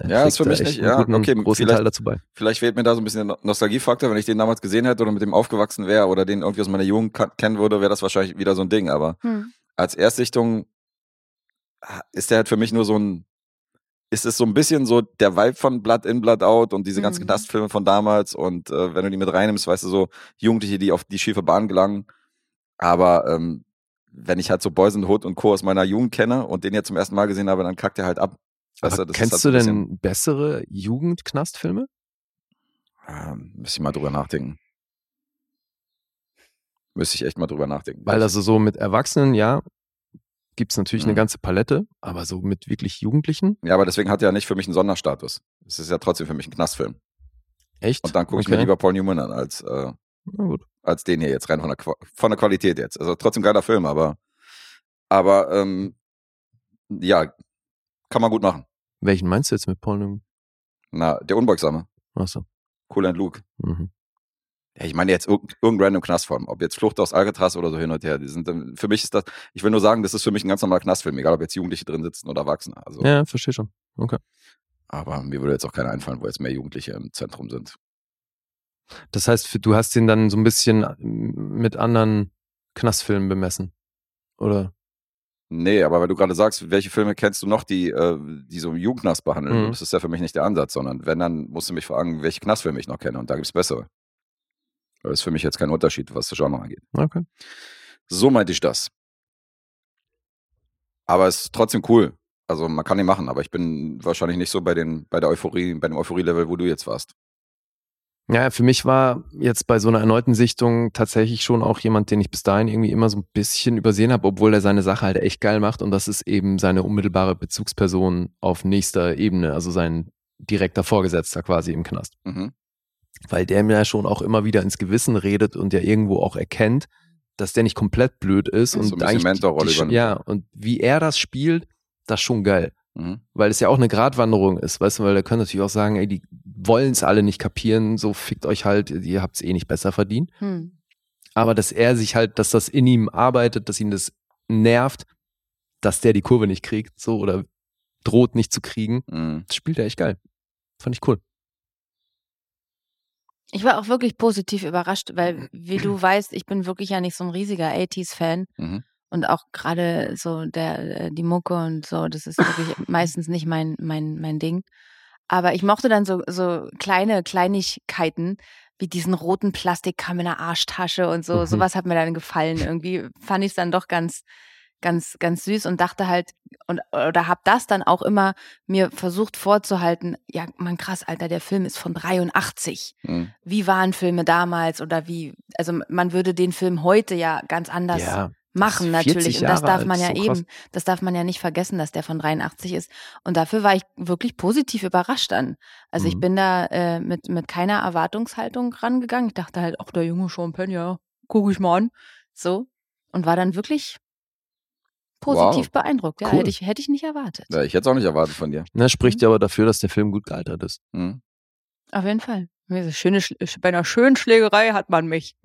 Speaker 3: Er
Speaker 2: Ja, ist für mich
Speaker 3: echt
Speaker 2: nicht- ja,
Speaker 3: guten,
Speaker 2: okay,
Speaker 3: großen
Speaker 2: vielleicht-
Speaker 3: Teil dazu bei.
Speaker 2: Vielleicht fehlt mir da so ein bisschen der Nostalgiefaktor. Wenn ich den damals gesehen hätte oder mit dem aufgewachsen wäre oder den irgendwie aus meiner Jugend kennen würde, wäre das wahrscheinlich wieder so ein Ding. Aber
Speaker 4: Hm.
Speaker 2: als Erstsichtung ah, ist der halt für mich nur so ein, ist es so ein bisschen so der Vibe von Blood in, Blood out und diese ganzen
Speaker 4: Mhm.
Speaker 2: Knastfilme von damals und äh, wenn du die mit reinnimmst, weißt du, so Jugendliche, die auf die schiefe Bahn gelangen. Aber ähm, wenn ich halt so Boys the Hood und Co. aus meiner Jugend kenne und den jetzt zum ersten Mal gesehen habe, dann kackt er halt ab. Weißt ist
Speaker 3: kennst
Speaker 2: halt
Speaker 3: du denn bessere Jugendknastfilme?
Speaker 2: Ähm, müsste ich mal drüber nachdenken. Müsste ich echt mal drüber nachdenken.
Speaker 3: Weil also so mit Erwachsenen, ja, gibt's natürlich eine
Speaker 2: Mhm.
Speaker 3: ganze Palette, aber so mit wirklich Jugendlichen,
Speaker 2: ja, aber deswegen hat er ja nicht für mich einen Sonderstatus. Es ist ja trotzdem für mich ein Knastfilm.
Speaker 3: echt?
Speaker 2: Und dann gucke ich
Speaker 3: Okay.
Speaker 2: mir lieber Paul Newman an, als, äh,
Speaker 3: Na gut.
Speaker 2: Als den hier jetzt rein von der, Qua- von der Qualität jetzt. Also trotzdem geiler Film, aber, aber ähm, ja, kann man gut machen.
Speaker 3: Welchen meinst du jetzt mit Paul Newman?
Speaker 2: Na, der Unbeugsame,
Speaker 3: Achso.
Speaker 2: Cool and Luke.
Speaker 3: Mhm.
Speaker 2: Ja, ich meine jetzt irg- irgendein random Knastform, ob jetzt Flucht aus Alcatraz oder so hin und her. Die sind, ähm, für mich ist das, ich will nur sagen, das ist für mich ein ganz normaler Knastfilm, egal ob jetzt Jugendliche drin sitzen oder Erwachsene. Also,
Speaker 3: Ja, verstehe schon. Okay.
Speaker 2: aber mir würde jetzt auch keiner einfallen, wo jetzt mehr Jugendliche im Zentrum sind.
Speaker 3: Das heißt, du hast ihn dann so ein bisschen mit anderen Knastfilmen bemessen. Oder?
Speaker 2: Nee, aber weil du gerade sagst, welche Filme kennst du noch, die, äh, die so Jugendknast behandeln?
Speaker 3: Mhm.
Speaker 2: Das ist ja für mich nicht der Ansatz, sondern wenn, dann musst du mich fragen, welche Knastfilme ich noch kenne und da gibt's bessere. Das ist für mich jetzt kein Unterschied, was das Genre angeht.
Speaker 3: Okay.
Speaker 2: So meinte ich das. Aber es ist trotzdem cool. Also man kann ihn machen, aber ich bin wahrscheinlich nicht so bei den, bei der Euphorie, bei dem Euphorie-Level, wo du jetzt warst.
Speaker 3: Ja, für mich war jetzt bei so einer erneuten Sichtung tatsächlich schon auch jemand, den ich bis dahin irgendwie immer so ein bisschen übersehen habe, obwohl er seine Sache halt echt geil macht und das ist eben seine unmittelbare Bezugsperson auf nächster Ebene, also sein direkter Vorgesetzter quasi im Knast.
Speaker 2: Mhm.
Speaker 3: Weil der mir ja schon auch immer wieder ins Gewissen redet und ja irgendwo auch erkennt, dass der nicht komplett blöd ist
Speaker 2: So ein
Speaker 3: und
Speaker 2: bisschen
Speaker 3: eigentlich
Speaker 2: Mentorrolle
Speaker 3: die, die, ja und wie er das spielt, das ist schon geil
Speaker 2: Mhm.
Speaker 3: weil es ja auch eine Gratwanderung ist, weißt du, weil da können natürlich auch sagen, ey, die wollen es alle nicht kapieren, so fickt euch halt, ihr habt es eh nicht besser verdient.
Speaker 4: Hm.
Speaker 3: Aber dass er sich halt, dass das in ihm arbeitet, dass ihn das nervt, dass der die Kurve nicht kriegt, so oder droht nicht zu kriegen,
Speaker 2: Mhm.
Speaker 3: das spielt er echt geil. Fand ich cool.
Speaker 4: Ich war auch wirklich positiv überrascht, weil, wie du *clears throat* weißt, ich bin wirklich ja nicht so ein riesiger 80s-Fan.
Speaker 2: Mhm.
Speaker 4: Und auch gerade so der, äh, die Mucke und so, das ist wirklich *laughs* meistens nicht mein, mein, mein Ding. Aber ich mochte dann so, so kleine Kleinigkeiten, wie diesen roten Plastikkamm in der Arschtasche und so.
Speaker 3: Mhm.
Speaker 4: Sowas hat mir dann gefallen. Irgendwie fand ich es dann doch ganz, ganz, ganz süß und dachte halt, und, oder hab das dann auch immer mir versucht vorzuhalten, ja, man krass, Alter, der Film ist von 83
Speaker 2: Mhm.
Speaker 4: wie waren Filme damals oder wie, also man würde den Film heute ja ganz anders
Speaker 3: ja,
Speaker 4: machen
Speaker 3: das ist 40
Speaker 4: natürlich. Und das darf man ja
Speaker 3: so
Speaker 4: eben, das darf man ja nicht vergessen, dass der von 83 ist. Und dafür war ich wirklich positiv überrascht an. Also ich
Speaker 3: Mhm.
Speaker 4: bin da äh, mit, mit keiner Erwartungshaltung rangegangen. Ich dachte halt, ach, der junge Penn, ja, gucke ich mal an. So. Und war dann wirklich positiv
Speaker 2: Wow.
Speaker 4: beeindruckt. Ja,
Speaker 3: Cool.
Speaker 4: hätte ich, hätte ich nicht erwartet.
Speaker 2: Ja, ich hätte es auch nicht erwartet von dir.
Speaker 3: Ne, spricht ja aber dafür, dass der Film gut gealtert ist.
Speaker 2: Mhm.
Speaker 4: Auf jeden Fall. Schöne, bei einer schönen Schlägerei hat man mich. *laughs*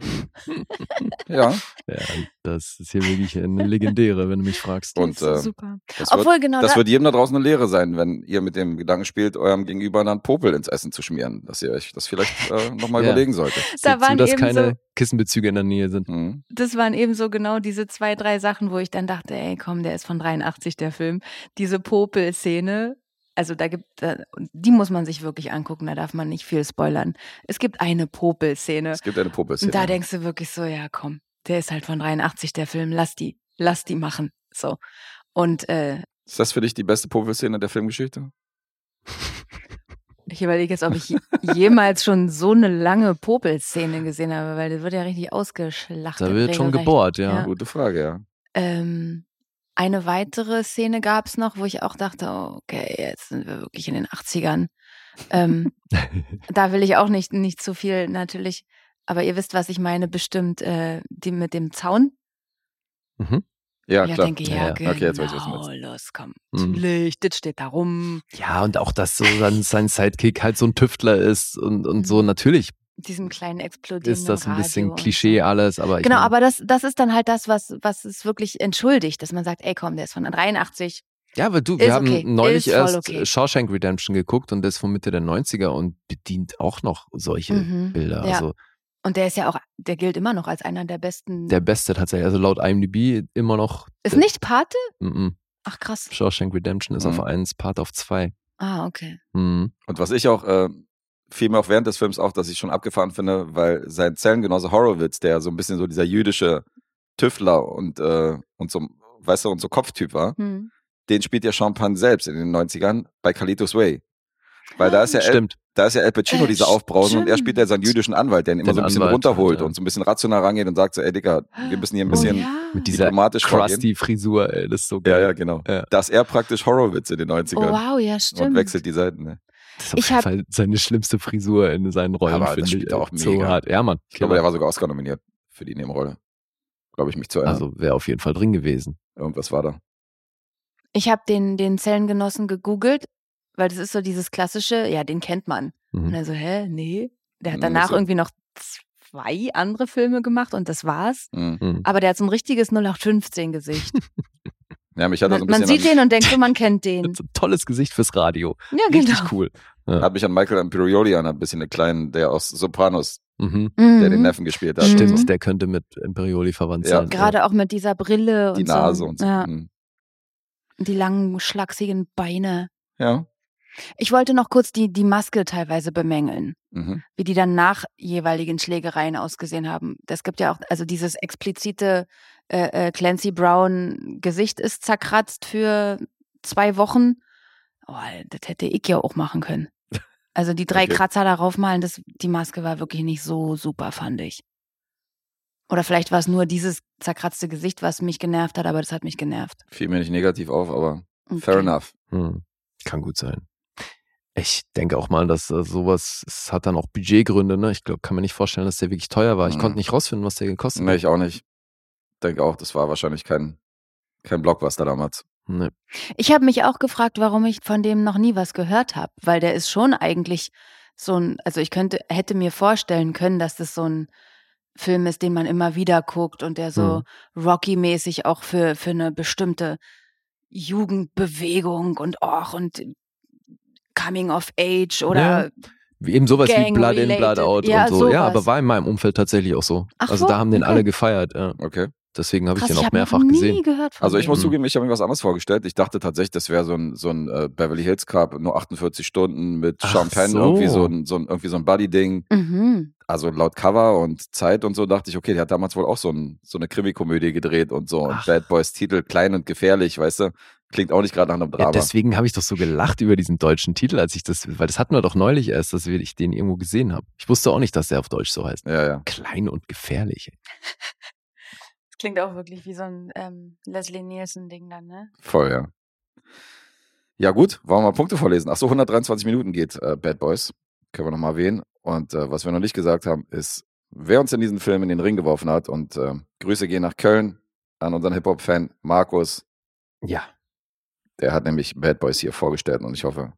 Speaker 2: Ja,
Speaker 3: Ja, das ist hier wirklich eine legendäre, wenn du mich fragst.
Speaker 2: Und,
Speaker 4: Das ist
Speaker 2: äh,
Speaker 4: super.
Speaker 2: das wird,
Speaker 4: Obwohl genau
Speaker 2: das
Speaker 4: da,
Speaker 2: wird jedem da draußen eine Lehre sein, wenn ihr mit dem Gedanken spielt, eurem Gegenüber dann Popel ins Essen zu schmieren, dass ihr euch das vielleicht äh, nochmal *laughs*
Speaker 3: Ja.
Speaker 2: überlegen solltet.
Speaker 4: da
Speaker 3: Seht
Speaker 4: waren
Speaker 3: zu, dass
Speaker 4: eben
Speaker 3: keine
Speaker 4: so,
Speaker 3: Kissenbezüge in der Nähe sind.
Speaker 2: Mhm.
Speaker 4: das waren eben so genau diese zwei, drei Sachen, wo ich dann dachte, ey, komm, der ist von 83, der Film. Diese Popel-Szene, also da gibt, die muss man sich wirklich angucken, da darf man nicht viel spoilern. Es gibt eine Popel-Szene.
Speaker 2: Es gibt eine Popel-Szene.
Speaker 4: Und da denkst du wirklich so, ja, komm, der ist halt von 83, der Film, lass die, lass die machen. So. Und äh,
Speaker 2: Ist das für dich die beste Popel-Szene der Filmgeschichte?
Speaker 4: ich überlege jetzt, ob ich je- jemals schon so eine lange Popel-Szene gesehen habe, weil das wird ja richtig ausgeschlachtet.
Speaker 3: Da wird schon
Speaker 4: regelrecht.
Speaker 3: gebohrt, ja.
Speaker 4: Ja.
Speaker 2: Gute Frage, ja.
Speaker 4: Ähm, eine weitere Szene gab es noch, wo ich auch dachte, oh, okay, jetzt sind wir wirklich in den 80ern. Ähm, *laughs* da will ich auch nicht, nicht zu viel natürlich, aber ihr wisst, was ich meine, bestimmt äh, die mit dem Zaun.
Speaker 3: mhm.
Speaker 2: Ja,
Speaker 4: ich
Speaker 2: klar.
Speaker 4: denke,
Speaker 3: Ja,
Speaker 4: ja,
Speaker 3: ja.
Speaker 4: genau,
Speaker 2: Okay, jetzt weiß ich, was du meinst.
Speaker 4: los, komm,
Speaker 3: Mhm.
Speaker 4: natürlich, das steht da rum.
Speaker 3: Ja, und auch, dass so sein, sein Sidekick halt so ein Tüftler ist und, und so,
Speaker 4: Mhm.
Speaker 3: natürlich
Speaker 4: Diesem kleinen explodierenden
Speaker 3: ist das ein bisschen
Speaker 4: Radio
Speaker 3: Klischee
Speaker 4: so.
Speaker 3: alles, aber ich
Speaker 4: Genau,
Speaker 3: mein,
Speaker 4: aber das, das ist dann halt das, was, was es wirklich entschuldigt, dass man sagt, ey komm, der ist von 83.
Speaker 3: Ja, aber du, wir haben
Speaker 4: okay,
Speaker 3: neulich erst
Speaker 4: okay.
Speaker 3: Shawshank Redemption geguckt und der ist von Mitte der 90er und bedient auch noch solche
Speaker 4: Mhm.
Speaker 3: Bilder.
Speaker 4: Ja.
Speaker 3: Also
Speaker 4: Und der ist ja auch, der gilt immer noch als einer der besten.
Speaker 3: der beste tatsächlich, also laut IMDb immer noch.
Speaker 4: ist nicht Pate?
Speaker 3: Mhm.
Speaker 4: Ach krass.
Speaker 3: Shawshank Redemption ist
Speaker 2: Mhm.
Speaker 3: auf 1, Part auf 2.
Speaker 4: Ah, okay.
Speaker 3: Mhm.
Speaker 2: Und was ich auch, äh, fiel mir auch während des Films auch, dass ich schon abgefahren finde, weil sein Zellengenosse Horowitz, der so ein bisschen so dieser jüdische Tüftler und, äh, und so, weißt du, und so Kopftyp war,
Speaker 4: Hm.
Speaker 2: den spielt ja Penn selbst in den 90ern bei Carlitos Way. Weil da ist ja El,
Speaker 3: Stimmt.
Speaker 2: da ist ja El Pacino
Speaker 4: Äh,
Speaker 2: dieser Aufbrausen und er spielt ja seinen
Speaker 4: stimmt.
Speaker 2: jüdischen Anwalt, der ihn immer
Speaker 3: Den
Speaker 2: so ein bisschen
Speaker 3: Anwalt,
Speaker 2: runterholt
Speaker 3: ja.
Speaker 2: und so ein bisschen rational rangeht und sagt so, ey Digga, wir müssen hier ein bisschen
Speaker 4: oh, ja.
Speaker 3: Mit dieser
Speaker 2: diplomatisch vorgehen.
Speaker 3: Krusty-Frisur, ey, das ist so
Speaker 2: Ja,
Speaker 3: geil.
Speaker 2: ja, genau.
Speaker 3: Ja.
Speaker 2: Dass er praktisch Horrorwitz in den
Speaker 4: Oh,
Speaker 2: 90ern
Speaker 4: wow, ja,
Speaker 2: und
Speaker 4: stimmt.
Speaker 2: wechselt die Seiten. Ne?
Speaker 3: Das ist auf
Speaker 4: Ich
Speaker 3: jeden
Speaker 4: hab-
Speaker 3: Fall seine schlimmste Frisur in seinen Rollen,
Speaker 2: Aber das
Speaker 3: finde
Speaker 2: spielt
Speaker 3: ich.
Speaker 2: er auch
Speaker 3: ey. so
Speaker 2: mega.
Speaker 3: hart. Ja, Mann.
Speaker 2: Ich glaube, der war sogar Oscar nominiert für die Nebenrolle. Glaube ich mich zu erinnern.
Speaker 3: also wäre auf jeden Fall drin gewesen.
Speaker 2: Irgendwas war da.
Speaker 4: Ich habe den, den Zellengenossen gegoogelt, weil das ist so dieses klassische, ja, den kennt man. Und
Speaker 3: Mhm.
Speaker 4: er so, hä, nee. Der hat
Speaker 2: Hm,
Speaker 4: danach
Speaker 2: so.
Speaker 4: irgendwie noch zwei andere Filme gemacht und das war's.
Speaker 2: Mhm.
Speaker 3: Mhm.
Speaker 4: Aber der hat so ein richtiges 0815-Gesicht.
Speaker 2: Ja, mich hat
Speaker 4: Man,
Speaker 2: ein
Speaker 4: man
Speaker 2: bisschen
Speaker 4: sieht den und denkt so, man kennt den.
Speaker 3: ein *laughs* tolles Gesicht fürs Radio.
Speaker 4: Ja,
Speaker 3: Richtig
Speaker 4: genau.
Speaker 3: cool.
Speaker 2: An, hat mich an Michael Imperioli an, ein bisschen einen kleinen, der aus Sopranos,
Speaker 3: Mhm.
Speaker 2: der den
Speaker 4: Mhm.
Speaker 2: Neffen gespielt hat.
Speaker 3: Stimmt,
Speaker 2: so.
Speaker 3: der könnte mit Imperioli verwandt
Speaker 2: Ja.
Speaker 3: sein.
Speaker 4: Gerade auch mit dieser Brille
Speaker 2: Die
Speaker 4: und
Speaker 2: Nase
Speaker 4: so.
Speaker 2: und so.
Speaker 4: Ja,
Speaker 2: Mhm.
Speaker 4: die langen, schlachsigen Beine.
Speaker 2: Ja.
Speaker 4: Ich wollte noch kurz die, die Maske teilweise bemängeln,
Speaker 2: Mhm.
Speaker 4: wie die dann nach jeweiligen Schlägereien ausgesehen haben. Das gibt ja auch, also dieses explizite äh, äh, Clancy Brown Gesicht ist zerkratzt für zwei Wochen. Oh, das hätte ich ja auch machen können. Also die drei
Speaker 2: Okay.
Speaker 4: Kratzer darauf malen, das, die Maske war wirklich nicht so super, fand ich. Oder vielleicht war es nur dieses zerkratzte Gesicht, was mich genervt hat, aber das hat mich genervt.
Speaker 2: Fiel mir nicht negativ auf, aber
Speaker 4: Okay.
Speaker 2: fair enough.
Speaker 3: Hm. Kann gut sein. Ich denke auch mal, dass äh, sowas, es hat dann auch Budgetgründe, ne? Ich glaube, kann mir nicht vorstellen, dass der wirklich teuer war. Ich
Speaker 2: Mhm.
Speaker 3: konnte nicht rausfinden, was der gekostet
Speaker 2: Nee,
Speaker 3: hat.
Speaker 2: ich auch nicht. Denke auch, das war wahrscheinlich kein, kein Blockbuster damals.
Speaker 3: Nee.
Speaker 4: Ich habe mich auch gefragt, warum ich von dem noch nie was gehört habe, weil der ist schon eigentlich so ein, also ich könnte, hätte mir vorstellen können, dass das so ein Film ist, den man immer wieder guckt und der so Rocky-mäßig auch für, für eine bestimmte Jugendbewegung und auch und Coming of Age oder
Speaker 3: Wie Eben sowas wie
Speaker 4: Gang
Speaker 3: Blood in, Blood
Speaker 4: related.
Speaker 3: out
Speaker 4: Ja,
Speaker 3: und so. Ja,
Speaker 4: sowas.
Speaker 3: aber war in meinem Umfeld tatsächlich auch so.
Speaker 4: Ach
Speaker 3: also
Speaker 4: so,
Speaker 3: da haben den
Speaker 4: okay.
Speaker 3: alle gefeiert. Ja.
Speaker 2: Okay.
Speaker 3: Deswegen habe ich den
Speaker 4: ich
Speaker 3: auch mehrfach
Speaker 4: noch nie
Speaker 3: gesehen.
Speaker 4: gehört von
Speaker 2: Also ich muss
Speaker 3: Mhm.
Speaker 2: zugeben, ich habe mir was anderes vorgestellt. Ich dachte tatsächlich, das wäre so ein, so ein äh, Beverly Hills Cup, nur 48 Stunden mit
Speaker 3: Ach
Speaker 2: Penn,
Speaker 3: so.
Speaker 2: irgendwie so ein, so ein, irgendwie so ein Buddy-Ding.
Speaker 4: Mhm.
Speaker 2: Also laut Cover und Zeit und so dachte ich, okay, der hat damals wohl auch so, ein, so eine Krimikomödie gedreht und so. Und. Bad Boys Titel, klein und gefährlich, weißt du? Klingt auch nicht gerade nach einem
Speaker 3: Ja,
Speaker 2: Drama.
Speaker 3: deswegen habe ich doch so gelacht über diesen deutschen Titel, als ich das, weil das hatten wir doch neulich erst, dass ich den irgendwo gesehen habe. Ich wusste auch nicht, dass der auf Deutsch so heißt.
Speaker 2: ja, ja.
Speaker 3: Klein und gefährlich.
Speaker 4: Klingt auch wirklich wie so ein ähm, Leslie Nielsen-Ding dann, ne?
Speaker 2: Voll, ja. Ja, gut, wollen wir mal Punkte vorlesen. Ach so, 123 Minuten geht äh, Bad Boys. Können wir nochmal erwähnen. Und äh, was wir noch nicht gesagt haben, ist, wer uns in diesen Film in den Ring geworfen hat. Und äh, Grüße gehen nach Köln an unseren Hip-Hop-Fan Markus.
Speaker 3: Ja.
Speaker 2: Der hat nämlich Bad Boys hier vorgestellt und ich hoffe,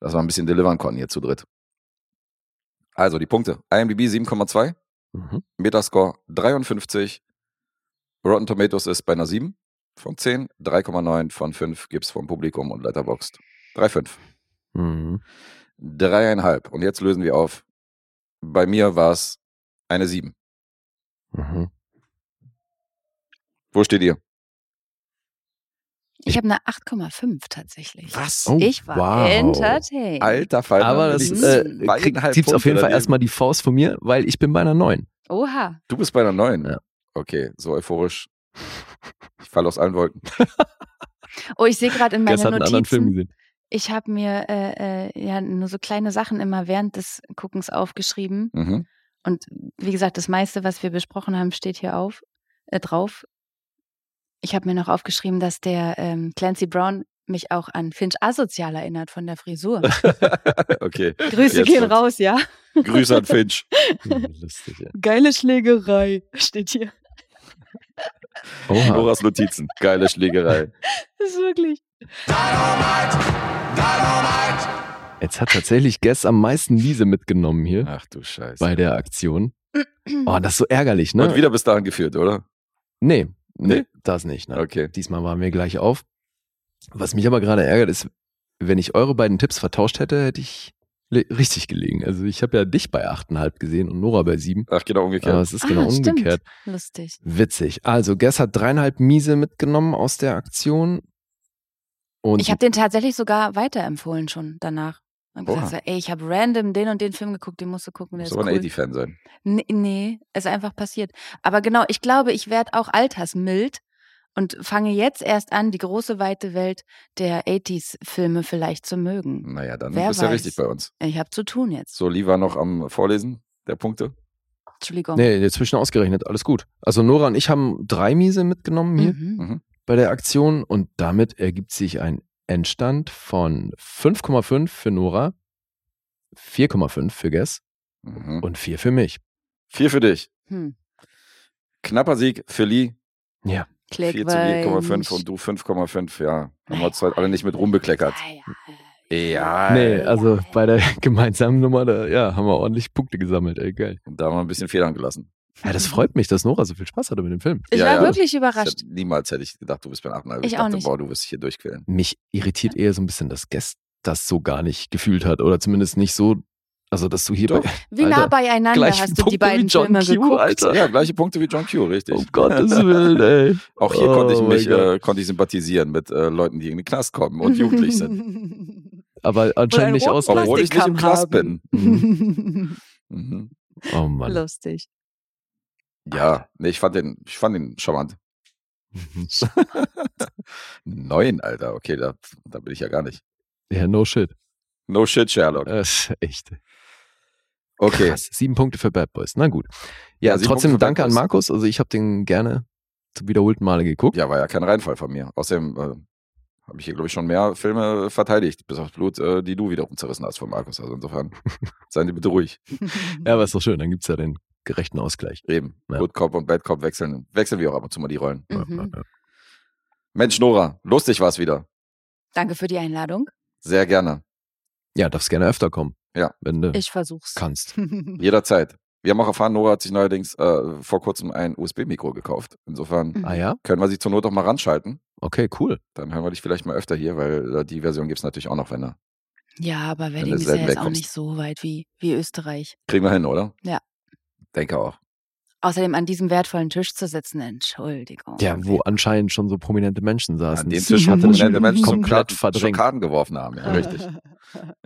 Speaker 2: dass wir ein bisschen delivern konnten hier zu dritt. Also die Punkte. IMDb 7,2,
Speaker 3: Mhm.
Speaker 2: Metascore 53, Rotten Tomatoes ist bei einer 7 von 10, 3,9 von 5 gibt's vom Publikum und Letterboxd 3,5.
Speaker 3: Mhm.
Speaker 2: Dreieinhalb. Und jetzt lösen wir auf. Bei mir war es eine 7.
Speaker 3: Mhm.
Speaker 2: Wo steht ihr?
Speaker 4: Ich habe eine 8,5 tatsächlich.
Speaker 2: Was?
Speaker 3: Oh,
Speaker 4: ich war
Speaker 3: wow.
Speaker 4: entertained.
Speaker 2: Alter Falter.
Speaker 3: Aber das
Speaker 2: ich
Speaker 3: äh, kriegt, auf jeden Fall
Speaker 2: daneben.
Speaker 3: erstmal die Faust von mir, weil ich bin bei einer 9.
Speaker 4: Oha.
Speaker 2: Du bist bei einer 9.
Speaker 3: Ja.
Speaker 2: Okay, so euphorisch. Ich falle aus allen Wolken.
Speaker 4: Oh, ich sehe gerade in *laughs* meinen
Speaker 3: Gestern einen anderen Film
Speaker 4: Notizen,
Speaker 3: gesehen.
Speaker 4: ich habe mir äh, äh, ja nur so kleine Sachen immer während des Guckens aufgeschrieben.
Speaker 2: Mhm.
Speaker 4: Und wie gesagt, das meiste, was wir besprochen haben, steht hier auf, äh, drauf. Ich habe mir noch aufgeschrieben, dass der ähm, Clancy Brown mich auch an Finch Asozial erinnert von der Frisur. *laughs*
Speaker 2: okay.
Speaker 4: Grüße
Speaker 2: Jetzt
Speaker 4: gehen raus, ja.
Speaker 2: Grüße an Finch. *laughs*
Speaker 3: Hm, Lustig, ja.
Speaker 4: Geile Schlägerei steht hier.
Speaker 3: Oha.
Speaker 2: Noras Notizen. Geile Schlägerei.
Speaker 4: Das *laughs* ist wirklich.
Speaker 3: Jetzt hat tatsächlich Guess am meisten Wiese mitgenommen hier
Speaker 2: Ach du Scheiße.
Speaker 3: bei der Aktion. Oh, das ist so ärgerlich, ne?
Speaker 2: Und wieder bis dahin geführt, oder?
Speaker 3: Nee, nee,
Speaker 2: Nee?
Speaker 3: das nicht. Ne?
Speaker 2: Okay.
Speaker 3: Diesmal waren wir gleich auf. Was mich aber gerade ärgert, ist, wenn ich eure beiden Tipps vertauscht hätte, hätte ich richtig gelegen. Also ich habe ja dich bei 8,5 gesehen und Nora bei 7.
Speaker 2: Ach, genau umgekehrt.
Speaker 3: Aber es ist genau
Speaker 4: Ah, stimmt.
Speaker 3: umgekehrt.
Speaker 4: Lustig.
Speaker 3: Witzig. Also Guess hat dreieinhalb Miese mitgenommen aus der Aktion. Und
Speaker 4: Ich habe den tatsächlich sogar weiterempfohlen schon danach. Und gesagt, so, ey, ich habe random den und den Film geguckt, den musst du gucken, der
Speaker 2: Muss
Speaker 4: ist
Speaker 2: aber
Speaker 4: cool.
Speaker 2: ein 80-Fan sein.
Speaker 4: Nee, nee, ist einfach passiert. Aber genau, ich glaube, ich werde auch altersmild und fange jetzt erst an, die große weite Welt der 80s-Filme vielleicht zu mögen.
Speaker 2: Naja, dann
Speaker 4: Wer
Speaker 2: bist du ja richtig bei uns.
Speaker 4: Ich habe zu tun jetzt.
Speaker 2: So, Lee war noch am Vorlesen der Punkte.
Speaker 4: Entschuldigung.
Speaker 3: Nee, dazwischen ausgerechnet, alles gut. Also Nora und ich haben drei Miese mitgenommen hier
Speaker 4: Mhm.
Speaker 3: bei der Aktion und damit ergibt sich ein Endstand von 5,5 für Nora, 4,5 für Guess
Speaker 2: Mhm.
Speaker 3: und 4 für mich.
Speaker 2: Vier für dich.
Speaker 4: Hm.
Speaker 2: Knapper Sieg für Lee.
Speaker 3: Ja.
Speaker 2: 4 zu 4,5 und du 5,5. Ja, haben wir uns halt alle nicht mit rumbekleckert. Ja.
Speaker 3: Nee, also bei der *laughs* gemeinsamen Nummer, da ja, haben wir ordentlich Punkte gesammelt, ey, geil.
Speaker 2: Und da haben wir ein bisschen Federn gelassen.
Speaker 3: Ja, das freut mich, dass Nora so viel Spaß hatte mit dem Film.
Speaker 4: Ich
Speaker 2: Ja,
Speaker 4: war
Speaker 2: ja.
Speaker 4: wirklich
Speaker 2: Ich
Speaker 4: überrascht.
Speaker 2: hätte, niemals hätte ich gedacht, du bist beim Achten.
Speaker 4: Ich
Speaker 2: ich
Speaker 4: auch
Speaker 2: dachte,
Speaker 4: nicht.
Speaker 2: boah, du wirst dich hier durchquälen.
Speaker 3: Mich irritiert eher so ein bisschen, dass Guest das so gar nicht gefühlt hat oder zumindest nicht so, also dass du hier
Speaker 2: Doch.
Speaker 3: bei, *laughs*
Speaker 4: Wie nah
Speaker 3: Alter,
Speaker 4: beieinander
Speaker 3: gleich
Speaker 4: hast du die
Speaker 3: Punkte wie
Speaker 4: beiden
Speaker 3: John
Speaker 4: Filme
Speaker 3: Q,
Speaker 4: geguckt?
Speaker 3: Alter.
Speaker 2: Ja, gleiche Punkte wie John Q, richtig.
Speaker 3: um Gottes *laughs* Willen, ey.
Speaker 2: Auch hier
Speaker 3: Oh
Speaker 2: konnte ich
Speaker 3: mein
Speaker 2: mich äh, konnte ich sympathisieren mit äh, Leuten, die in den Knast kommen und jugendlich sind. *laughs*
Speaker 3: Aber anscheinend nicht aus.
Speaker 2: Obwohl ich nicht im Knast bin.
Speaker 4: haben.
Speaker 2: Mhm.
Speaker 3: Oh Mann.
Speaker 4: Lustig.
Speaker 2: Ja, nee, ich fand den, ich fand den charmant. Neun, Alter, okay, da, da bin ich ja gar nicht.
Speaker 3: Ja, no shit.
Speaker 2: No shit, Sherlock.
Speaker 3: Das ist echt.
Speaker 2: Okay.
Speaker 3: Krass. Sieben Punkte für Bad Boys. Na gut. Ja,
Speaker 2: Ja,
Speaker 3: trotzdem danke an. Markus. Also ich habe den gerne zum wiederholten Male geguckt.
Speaker 2: Ja, war ja kein Reinfall von mir. Außerdem äh, habe ich hier, glaube ich, schon mehr Filme verteidigt, bis aufs Blut, äh, die du wiederum zerrissen hast von Markus. Also insofern, *laughs* seien Sie bitte ruhig.
Speaker 3: Ja, aber ist doch schön. Dann gibt's ja den gerechten Ausgleich.
Speaker 2: Eben.
Speaker 3: Ja.
Speaker 2: Good Cop und Bad Cop wechseln, wechseln wir auch ab und zu mal die Rollen.
Speaker 4: Mhm.
Speaker 2: Mensch, Nora, lustig war's wieder.
Speaker 4: Danke für die Einladung.
Speaker 2: Sehr gerne.
Speaker 3: Ja, darfst gerne öfter kommen.
Speaker 2: Ja.
Speaker 3: Wenn du
Speaker 4: Ich versuch's.
Speaker 3: kannst. *laughs*
Speaker 2: Jederzeit. Wir haben auch erfahren, Nora hat sich neuerdings äh, vor kurzem ein USB-Mikro gekauft. Insofern
Speaker 4: Mhm.
Speaker 3: Ah ja?
Speaker 2: können wir sie zur Not auch mal ranschalten.
Speaker 3: Okay, cool.
Speaker 2: Dann hören wir dich vielleicht mal öfter hier, weil äh, die Version gibt's natürlich auch noch, wenn er.
Speaker 4: Ja, aber
Speaker 2: Wenn
Speaker 4: Wedding ist ja jetzt auch nicht so weit wie, wie Österreich.
Speaker 2: Kriegen wir hin, oder?
Speaker 4: Ja.
Speaker 2: Denke auch.
Speaker 4: Außerdem an diesem wertvollen Tisch zu sitzen, Entschuldigung.
Speaker 3: Ja, wo anscheinend schon so prominente Menschen saßen.
Speaker 2: An dem *laughs* Tisch,
Speaker 3: hatte
Speaker 2: wo prominente Menschen schon
Speaker 3: komplett verdrängt.
Speaker 2: Karten geworfen haben. Ja, richtig. *laughs*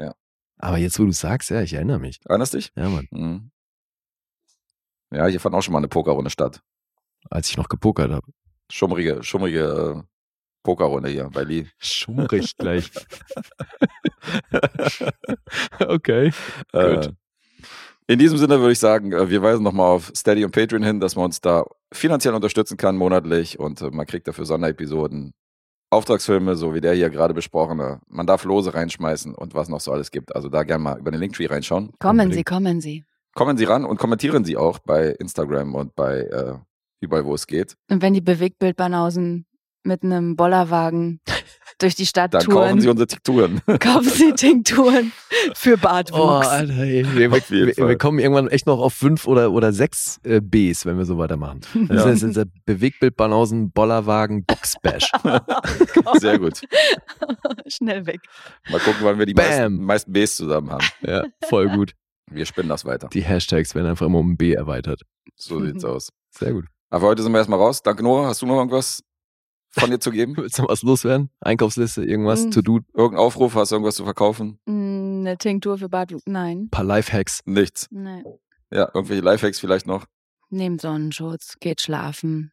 Speaker 3: Aber jetzt, wo du sagst, ja, ich erinnere mich.
Speaker 2: Erinnerst dich?
Speaker 3: Ja, Mann.
Speaker 2: Mhm. Ja, hier fand auch schon mal eine Pokerrunde statt.
Speaker 3: Als ich noch gepokert habe.
Speaker 2: Schummrige, schummrige äh, Pokerrunde hier bei Lee. *laughs*
Speaker 3: Schummrig gleich. *laughs* okay.
Speaker 2: Äh,
Speaker 3: Gut.
Speaker 2: in diesem Sinne würde ich sagen, äh, wir weisen nochmal auf Steady und Patreon hin, dass man uns da finanziell unterstützen kann, monatlich. Und äh, man kriegt dafür Sonderepisoden, Auftragsfilme, so wie der hier gerade besprochene. Man darf Lose reinschmeißen und was noch so alles gibt. Also da gerne mal über den Linktree reinschauen.
Speaker 4: Kommen
Speaker 3: Unbedingt.
Speaker 4: Sie, kommen Sie.
Speaker 2: Kommen Sie ran und kommentieren Sie auch bei Instagram und bei äh, überall, wo es geht.
Speaker 4: Und wenn die Bewegtbildbanausen mit einem Bollerwagen durch die Stadt
Speaker 2: Dann kaufen
Speaker 4: touren,
Speaker 2: Sie unsere Tikturen. *laughs*
Speaker 4: kaufen Sie Tinkturen für
Speaker 3: Oh,
Speaker 4: Bartwuchs.
Speaker 3: Alter, ey. Wir, wir, wir kommen irgendwann echt noch auf fünf oder, oder sechs äh, Bs, wenn wir so weitermachen. Das
Speaker 2: Ja.
Speaker 3: ist unser Bewegtbildbanausen, Bollerwagen, Boxbash. *laughs*
Speaker 2: Sehr gut.
Speaker 4: Schnell weg.
Speaker 2: Mal gucken, wann wir die meisten, meisten Bs zusammen haben.
Speaker 3: ja, voll gut.
Speaker 2: Wir spinnen das weiter.
Speaker 3: Die Hashtags werden einfach immer um ein B erweitert.
Speaker 2: So sieht's aus.
Speaker 3: Sehr gut.
Speaker 2: Aber heute sind wir erstmal raus. Danke, Nora. Hast du noch irgendwas von dir zu geben? *laughs*
Speaker 3: Willst du noch was loswerden? Einkaufsliste, irgendwas,
Speaker 4: Mm.
Speaker 3: to do,
Speaker 2: Irgendein Aufruf? Hast du irgendwas zu verkaufen?
Speaker 4: Mm, Eine Tinktur für Bartwuchs. Nein.
Speaker 3: paar Lifehacks.
Speaker 2: Nichts.
Speaker 4: Nein.
Speaker 2: Ja, irgendwelche Lifehacks vielleicht noch?
Speaker 4: Nehmt Sonnenschutz, geht schlafen.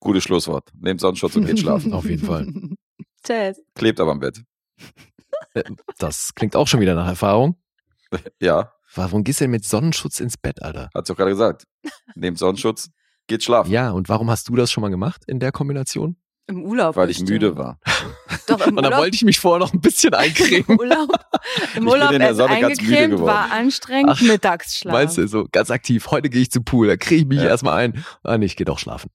Speaker 2: Gutes Schlusswort. Nehmt Sonnenschutz und geht schlafen. *laughs*
Speaker 3: Auf jeden Fall.
Speaker 4: Tschüss.
Speaker 2: Klebt aber im Bett.
Speaker 3: Das klingt auch schon wieder nach Erfahrung. *laughs*
Speaker 2: Ja,
Speaker 3: Warum gehst du denn mit Sonnenschutz ins Bett, Alter?
Speaker 2: hat's doch gerade gesagt. Nehmt Sonnenschutz, geht schlafen.
Speaker 3: Ja, und warum hast du das schon mal gemacht in der Kombination?
Speaker 4: Im Urlaub.
Speaker 2: Weil ich
Speaker 4: bestimmt.
Speaker 2: müde war. *laughs*
Speaker 4: Doch, im *laughs*
Speaker 3: Und dann
Speaker 4: Urlaub.
Speaker 3: wollte ich mich vorher noch ein bisschen *laughs*
Speaker 4: Im
Speaker 3: eincremen.
Speaker 4: Urlaub, im
Speaker 2: bin
Speaker 4: Urlaub
Speaker 2: in der
Speaker 4: erst
Speaker 2: Sonne ganz müde
Speaker 4: eingecremt,
Speaker 2: geworden.
Speaker 4: war anstrengend,
Speaker 3: Ach,
Speaker 4: Mittagsschlaf.
Speaker 3: Meinst du, so ganz aktiv, heute gehe ich zum Pool, da kriege ich mich
Speaker 2: Ja.
Speaker 3: erstmal ein. Ah, nee, ich gehe doch schlafen.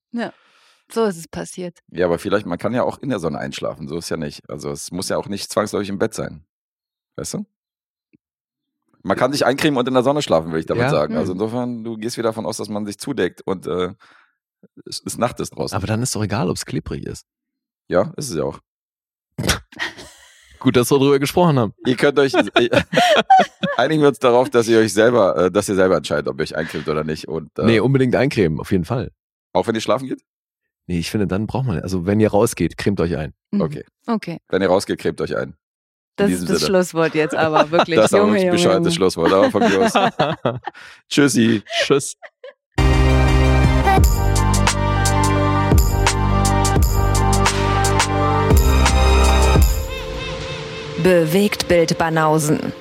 Speaker 4: So ist es passiert.
Speaker 2: Ja, aber vielleicht, man kann ja auch in der Sonne einschlafen. So ist ja nicht. Also es muss ja auch nicht zwangsläufig im Bett sein. Weißt du? Man kann sich eincremen und in der Sonne schlafen, will ich damit
Speaker 3: Ja.
Speaker 2: sagen. Also
Speaker 4: Mhm.
Speaker 2: insofern, du gehst wieder davon aus, dass man sich zudeckt und äh, es ist Nacht ist draußen.
Speaker 3: Aber dann ist doch egal, ob es klebrig ist.
Speaker 2: ja, ist es ja auch.
Speaker 3: Gut, dass wir darüber gesprochen haben.
Speaker 2: Ihr könnt euch *laughs* einigen wir uns darauf, dass ihr euch selber, äh, dass ihr selber entscheidet, ob ihr euch eincremt oder nicht. Und äh,
Speaker 3: Nee, unbedingt eincremen, auf jeden Fall.
Speaker 2: auch wenn ihr schlafen geht?
Speaker 3: Nee, ich finde, dann braucht man, also wenn ihr rausgeht, cremt euch ein.
Speaker 4: Mhm.
Speaker 2: Okay.
Speaker 4: Okay.
Speaker 2: Wenn ihr rausgeht, cremt euch ein.
Speaker 4: Das ist das
Speaker 2: Sinne.
Speaker 4: Schlusswort jetzt aber, *laughs* wirklich.
Speaker 2: Das ist aber ein
Speaker 4: Junge,
Speaker 2: bescheuertes
Speaker 4: Junge.
Speaker 2: Schlusswort, aber von mir aus. *laughs* Tschüssi.
Speaker 3: Tschüss.
Speaker 1: Bewegt Bild Banausen.